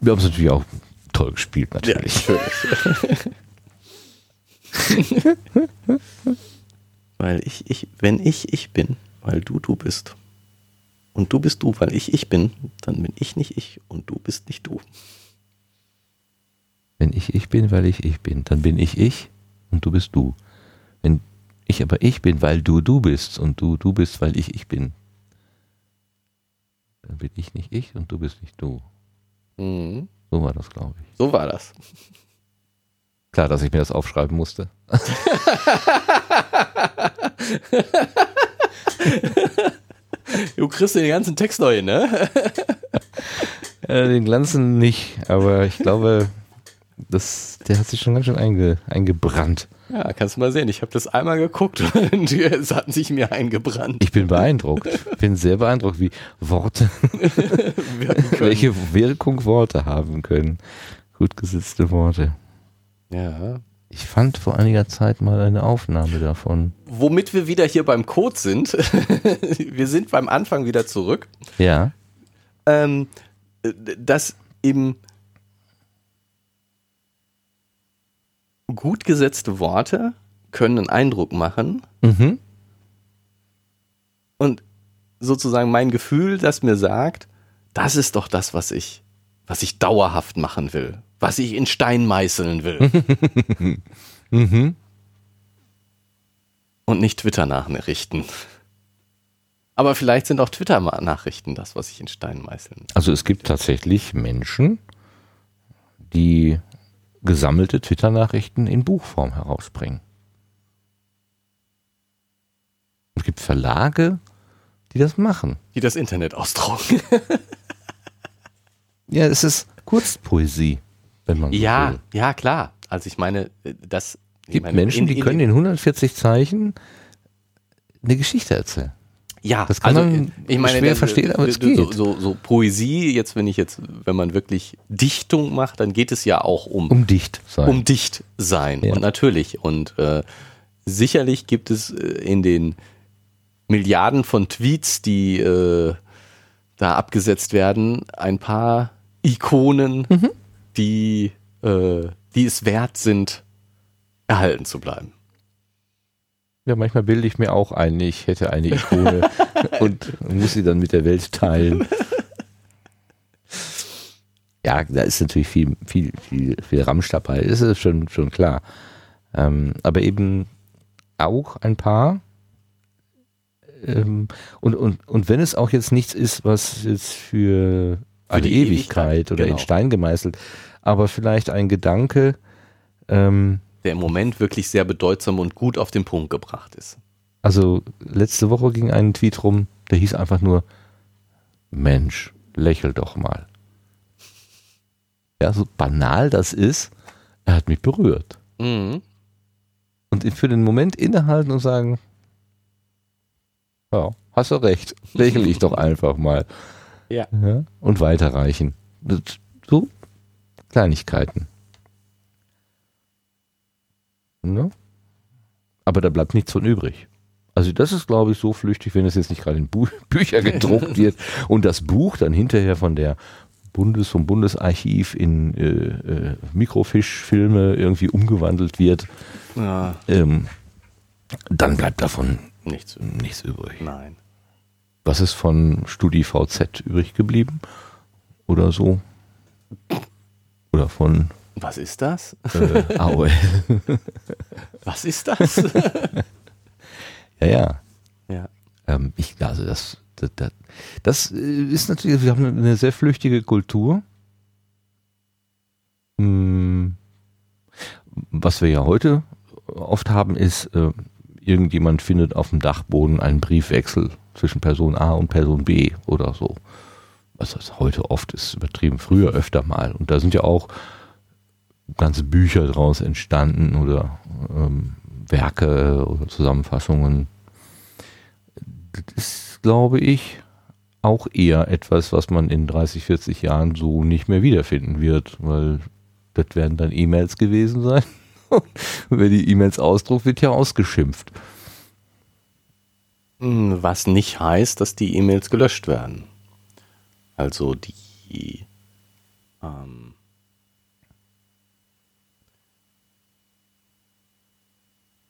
Speaker 2: Wir haben es natürlich auch toll gespielt, natürlich.
Speaker 1: natürlich. weil ich, ich, wenn ich ich bin, weil du du bist. Und du bist du, weil ich ich bin, dann bin ich nicht ich und du bist nicht du.
Speaker 2: Wenn ich ich bin, weil ich ich bin, dann bin ich ich und du bist du. Ich aber ich bin, weil du du bist und du du bist, weil ich ich bin, dann bin ich nicht ich und du bist nicht du.
Speaker 1: Mhm.
Speaker 2: So war das, glaube ich.
Speaker 1: So war das.
Speaker 2: Klar, dass ich mir das aufschreiben musste.
Speaker 1: Du kriegst den ganzen Text neu, ne?
Speaker 2: Äh, den ganzen nicht, aber ich glaube, das, der hat sich schon ganz schön einge, eingebrannt.
Speaker 1: Ja, kannst du mal sehen. Ich habe das einmal geguckt und es hat sich mir eingebrannt.
Speaker 2: Ich bin beeindruckt. bin sehr beeindruckt, wie Worte, welche Wirkung Worte haben können. Gut gesetzte Worte.
Speaker 1: Ja.
Speaker 2: Ich fand vor einiger Zeit mal eine Aufnahme davon.
Speaker 1: Womit wir wieder hier beim Code sind. wir sind beim Anfang wieder zurück.
Speaker 2: Ja.
Speaker 1: Ähm, dass im gut gesetzte Worte können einen Eindruck machen
Speaker 2: Mhm.
Speaker 1: und sozusagen mein Gefühl, das mir sagt, das ist doch das, was ich, was ich dauerhaft machen will, was ich in Stein meißeln will.
Speaker 2: Mhm.
Speaker 1: und nicht Twitter-Nachrichten. Aber vielleicht sind auch Twitter-Nachrichten das, was ich in Stein meißeln.
Speaker 2: Also es gibt tatsächlich Menschen, die gesammelte Twitter-Nachrichten in Buchform herausbringen. Es gibt Verlage, die das machen.
Speaker 1: Die das Internet ausdrucken.
Speaker 2: Ja, es ist Kurzpoesie, wenn man so
Speaker 1: ja,
Speaker 2: will.
Speaker 1: ja, klar. Also ich meine, das
Speaker 2: Es gibt
Speaker 1: meine,
Speaker 2: Menschen,
Speaker 1: in-
Speaker 2: die
Speaker 1: in-
Speaker 2: können in 140 Zeichen eine Geschichte erzählen.
Speaker 1: Ja,
Speaker 2: Das kann
Speaker 1: also,
Speaker 2: man
Speaker 1: ich meine,
Speaker 2: schwer
Speaker 1: das-
Speaker 2: verstehen, aber es
Speaker 1: so,
Speaker 2: geht.
Speaker 1: So, so Poesie, jetzt wenn ich jetzt, wenn man wirklich Dichtung macht, dann geht es ja auch um,
Speaker 2: Um dicht sein.
Speaker 1: um dicht sein.
Speaker 2: Ja.
Speaker 1: Und natürlich. Und äh, sicherlich gibt es äh, in den Milliarden von Tweets, die äh, da abgesetzt werden, ein paar Ikonen,
Speaker 2: Mhm.
Speaker 1: die, äh, die es wert sind, erhalten zu bleiben.
Speaker 2: Ja, manchmal bilde ich mir auch ein, ich hätte eine Ikone und muss sie dann mit der Welt teilen. Ja, da ist natürlich viel, viel, viel, viel Ramsch dabei, ist es schon, schon klar. Ähm, aber eben auch ein paar. Ähm, und, und, und wenn es auch jetzt nichts ist, was jetzt für, eine
Speaker 1: die
Speaker 2: Ewigkeit,
Speaker 1: Ewigkeit,
Speaker 2: oder
Speaker 1: genau.
Speaker 2: in Stein gemeißelt, aber vielleicht ein Gedanke, ähm,
Speaker 1: Der im Moment wirklich sehr bedeutsam und gut auf den Punkt gebracht ist.
Speaker 2: Also letzte Woche ging ein Tweet rum, der hieß einfach nur Mensch, lächel doch mal. Ja, so banal das ist, er hat mich berührt.
Speaker 1: Mhm.
Speaker 2: Und für den Moment innehalten und sagen, ja, hast du recht, lächel ich doch einfach mal.
Speaker 1: Ja.
Speaker 2: ja und weiterreichen. So Kleinigkeiten. Ja. Aber da bleibt nichts von übrig. Also das ist, glaube ich, so flüchtig, wenn es jetzt nicht gerade in Bü Bücher gedruckt wird und das Buch dann hinterher von der Bundes vom Bundesarchiv in äh, äh, Mikrofischfilme irgendwie umgewandelt wird,
Speaker 1: Ja,
Speaker 2: ähm, dann bleibt davon
Speaker 1: nichts.
Speaker 2: nichts übrig.
Speaker 1: Nein.
Speaker 2: Was ist von StudiVZ übrig geblieben? Oder so? Oder von
Speaker 1: Was ist das?
Speaker 2: äh, AOL?
Speaker 1: Was ist das?
Speaker 2: ja, ja.
Speaker 1: ja.
Speaker 2: Ähm, ich, also das, das, das, das äh, ist natürlich, wir haben eine sehr flüchtige Kultur. Hm, Was wir ja heute oft haben, ist, äh, irgendjemand findet auf dem Dachboden einen Briefwechsel zwischen Person A und Person B oder so. Was das heute oft ist, übertrieben, früher öfter mal. Und da sind ja auch ganze Bücher draus entstanden oder ähm, Werke oder Zusammenfassungen. Das ist, glaube ich, auch eher etwas, was man in 30, 40 Jahren so nicht mehr wiederfinden wird, weil das werden dann E-Mails gewesen sein. Und wer die E-Mails ausdruckt, wird ja ausgeschimpft.
Speaker 1: Was nicht heißt, dass die E-Mails gelöscht werden. Also die ähm,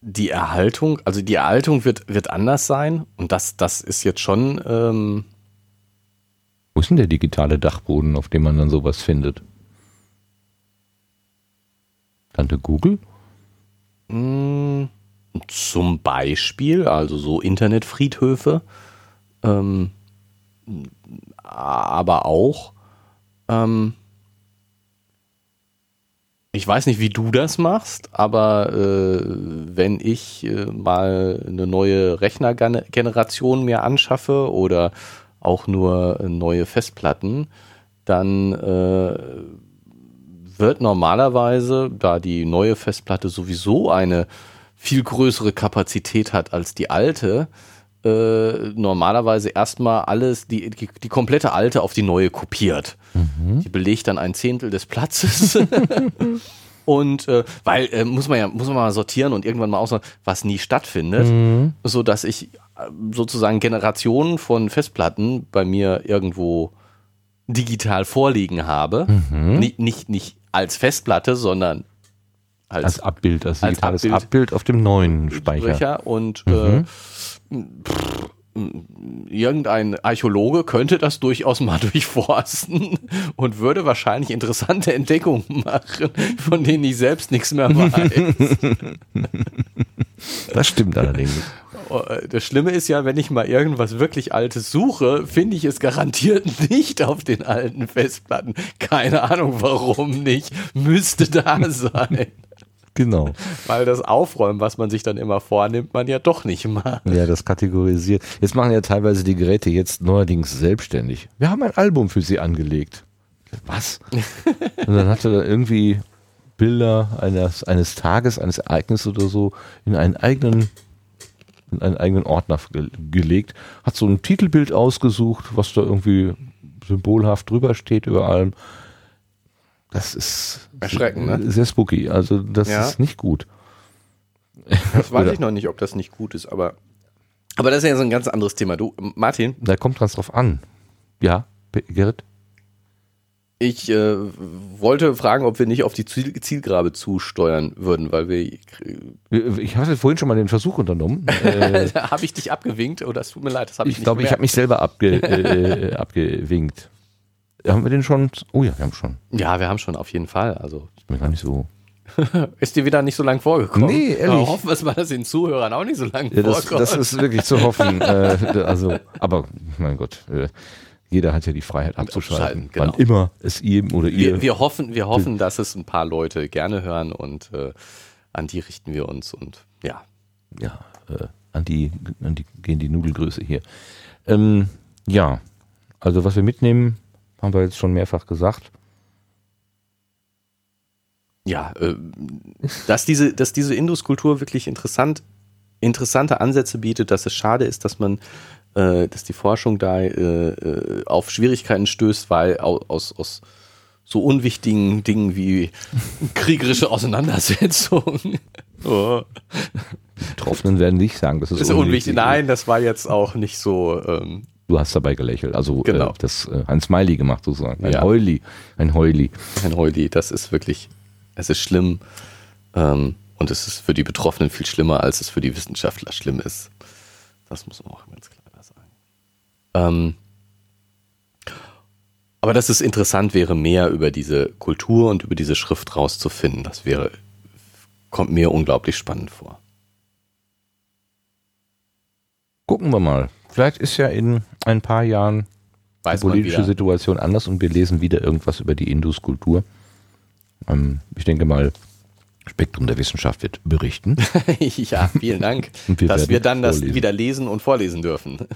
Speaker 1: die Erhaltung, also die Erhaltung wird, wird anders sein und das, das ist jetzt schon. Ähm
Speaker 2: Wo ist denn der digitale Dachboden, auf dem man dann sowas findet? Tante Google?
Speaker 1: Mm, zum Beispiel, also so Internetfriedhöfe, ähm, aber auch, ähm, ich weiß nicht, wie du das machst, aber äh, wenn ich äh, mal eine neue Rechnergeneration mir anschaffe oder auch nur neue Festplatten, dann äh, wird normalerweise, da die neue Festplatte sowieso eine viel größere Kapazität hat als die alte, äh, normalerweise erstmal alles, die, die, die, komplette alte auf die neue kopiert. Mhm. Die belegt dann ein Zehntel des Platzes. und äh, weil äh, muss man ja muss man mal sortieren und irgendwann mal aussortieren, was nie stattfindet, mhm. so dass ich äh, sozusagen Generationen von Festplatten bei mir irgendwo digital vorliegen habe, mhm. nicht, nicht nicht als Festplatte, sondern
Speaker 2: als, als Abbild, als, als Abbild, Abbild, auf dem neuen Speicher.
Speaker 1: Und mhm. äh, pff, irgendein Archäologe könnte das durchaus mal durchforsten und würde wahrscheinlich interessante Entdeckungen machen, von denen ich selbst nichts mehr weiß.
Speaker 2: Das stimmt allerdings.
Speaker 1: Äh, das Schlimme ist ja, wenn ich mal irgendwas wirklich Altes suche, finde ich es garantiert nicht auf den alten Festplatten. Keine Ahnung warum nicht. Müsste da sein.
Speaker 2: Genau.
Speaker 1: Weil das Aufräumen, was man sich dann immer vornimmt, man ja doch nicht macht.
Speaker 2: Ja, das kategorisiert. Jetzt machen ja teilweise die Geräte jetzt neuerdings selbstständig. Wir haben ein Album für sie angelegt. Was? Und dann hat er da irgendwie Bilder eines, eines Tages, eines Ereignisses oder so in einen eigenen in einen eigenen Ordner gelegt, hat so ein Titelbild ausgesucht, was da irgendwie symbolhaft drüber steht über allem das ist
Speaker 1: erschreckend,
Speaker 2: ne? Sehr spooky. Also das ja. ist nicht gut.
Speaker 1: Das weiß ich noch nicht, ob das nicht gut ist, aber aber das ist ja so ein ganz anderes Thema. Du, Martin?
Speaker 2: Da kommt ganz drauf an. Ja, Gerrit?
Speaker 1: Ich äh, wollte fragen, ob wir nicht auf die Ziel Zielgrabe zusteuern würden, weil wir.
Speaker 2: Ich hatte vorhin schon mal den Versuch unternommen.
Speaker 1: äh, habe ich dich abgewinkt oder es tut mir leid, das habe
Speaker 2: ich, ich glaube, ich habe mich selber abge, äh, abgewinkt. Haben wir den schon? Oh ja, wir haben schon.
Speaker 1: Ja, wir haben schon, auf jeden Fall. Also.
Speaker 2: Ich bin gar nicht so.
Speaker 1: ist dir wieder nicht so lang vorgekommen?
Speaker 2: Nee, ehrlich. Aber
Speaker 1: hoffen wir mal, dass den Zuhörern auch nicht so lang
Speaker 2: ja, das, vorkommt. Das ist wirklich zu hoffen. äh, also, aber, mein Gott, äh, jeder hat ja die Freiheit abzuschalten. Genau. Wann immer es ihm oder ihr.
Speaker 1: Wir, wir hoffen, wir hoffen, dass es ein paar Leute gerne hören und äh, an die richten wir uns und ja.
Speaker 2: Ja, äh, an die, an die gehen die Nudelgröße hier. Ähm, ja, also was wir mitnehmen, haben wir jetzt schon mehrfach gesagt.
Speaker 1: Ja, äh, dass diese, dass diese Induskultur wirklich interessant, interessante Ansätze bietet, dass es schade ist, dass man, äh, dass die Forschung da äh, äh auf Schwierigkeiten stößt, weil aus, aus so unwichtigen Dingen wie kriegerische Auseinandersetzungen.
Speaker 2: oh. Betroffenen werden nicht sagen, das ist,
Speaker 1: ist unwichtig. unwichtig. Nein, das war jetzt auch nicht so ähm,
Speaker 2: Du hast dabei gelächelt, also
Speaker 1: äh, genau.
Speaker 2: äh, das äh, ein Smiley gemacht sozusagen, ein ja. Heuli, ein Heuli.
Speaker 1: Ein Heuli, das ist wirklich, es ist schlimm ähm, und es ist für die Betroffenen viel schlimmer, als es für die Wissenschaftler schlimm ist. Das muss man auch ganz klar sagen. Ähm, aber dass es interessant wäre, mehr über diese Kultur und über diese Schrift rauszufinden, das wäre, kommt mir unglaublich spannend vor.
Speaker 2: Gucken wir mal. Vielleicht ist ja in ein paar Jahren Weiß die politische Situation anders und wir lesen wieder irgendwas über die Induskultur. Ähm, ich denke mal, Spektrum der Wissenschaft wird berichten.
Speaker 1: ja, vielen Dank,
Speaker 2: wir
Speaker 1: dass wir dann das
Speaker 2: vorlesen.
Speaker 1: wieder lesen und vorlesen dürfen.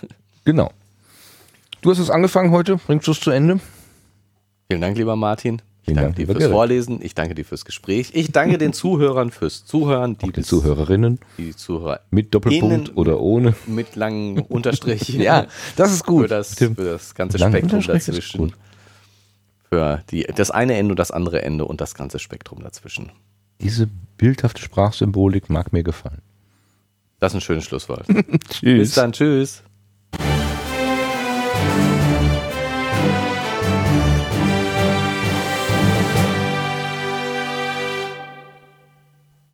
Speaker 2: Genau. Du hast es angefangen heute, bringst du es zu Ende?
Speaker 1: Vielen Dank, lieber Martin. Ich
Speaker 2: Vielen
Speaker 1: danke
Speaker 2: Dank,
Speaker 1: dir fürs
Speaker 2: Gerrit.
Speaker 1: Vorlesen. Ich danke dir fürs Gespräch. Ich danke den Zuhörern fürs Zuhören, die,
Speaker 2: Die
Speaker 1: bis-
Speaker 2: Zuhörerinnen
Speaker 1: die Zuhörer
Speaker 2: mit Doppelpunkt
Speaker 1: Innen-
Speaker 2: oder ohne.
Speaker 1: mit langen Unterstrich.
Speaker 2: Ja, das ist gut.
Speaker 1: Für das, für das ganze
Speaker 2: langen
Speaker 1: Spektrum dazwischen. Für die, das eine Ende und das andere Ende und das ganze Spektrum dazwischen.
Speaker 2: Diese bildhafte Sprachsymbolik mag mir gefallen.
Speaker 1: Das ist ein schönes Schlusswort.
Speaker 2: Tschüss.
Speaker 1: Bis dann. Tschüss.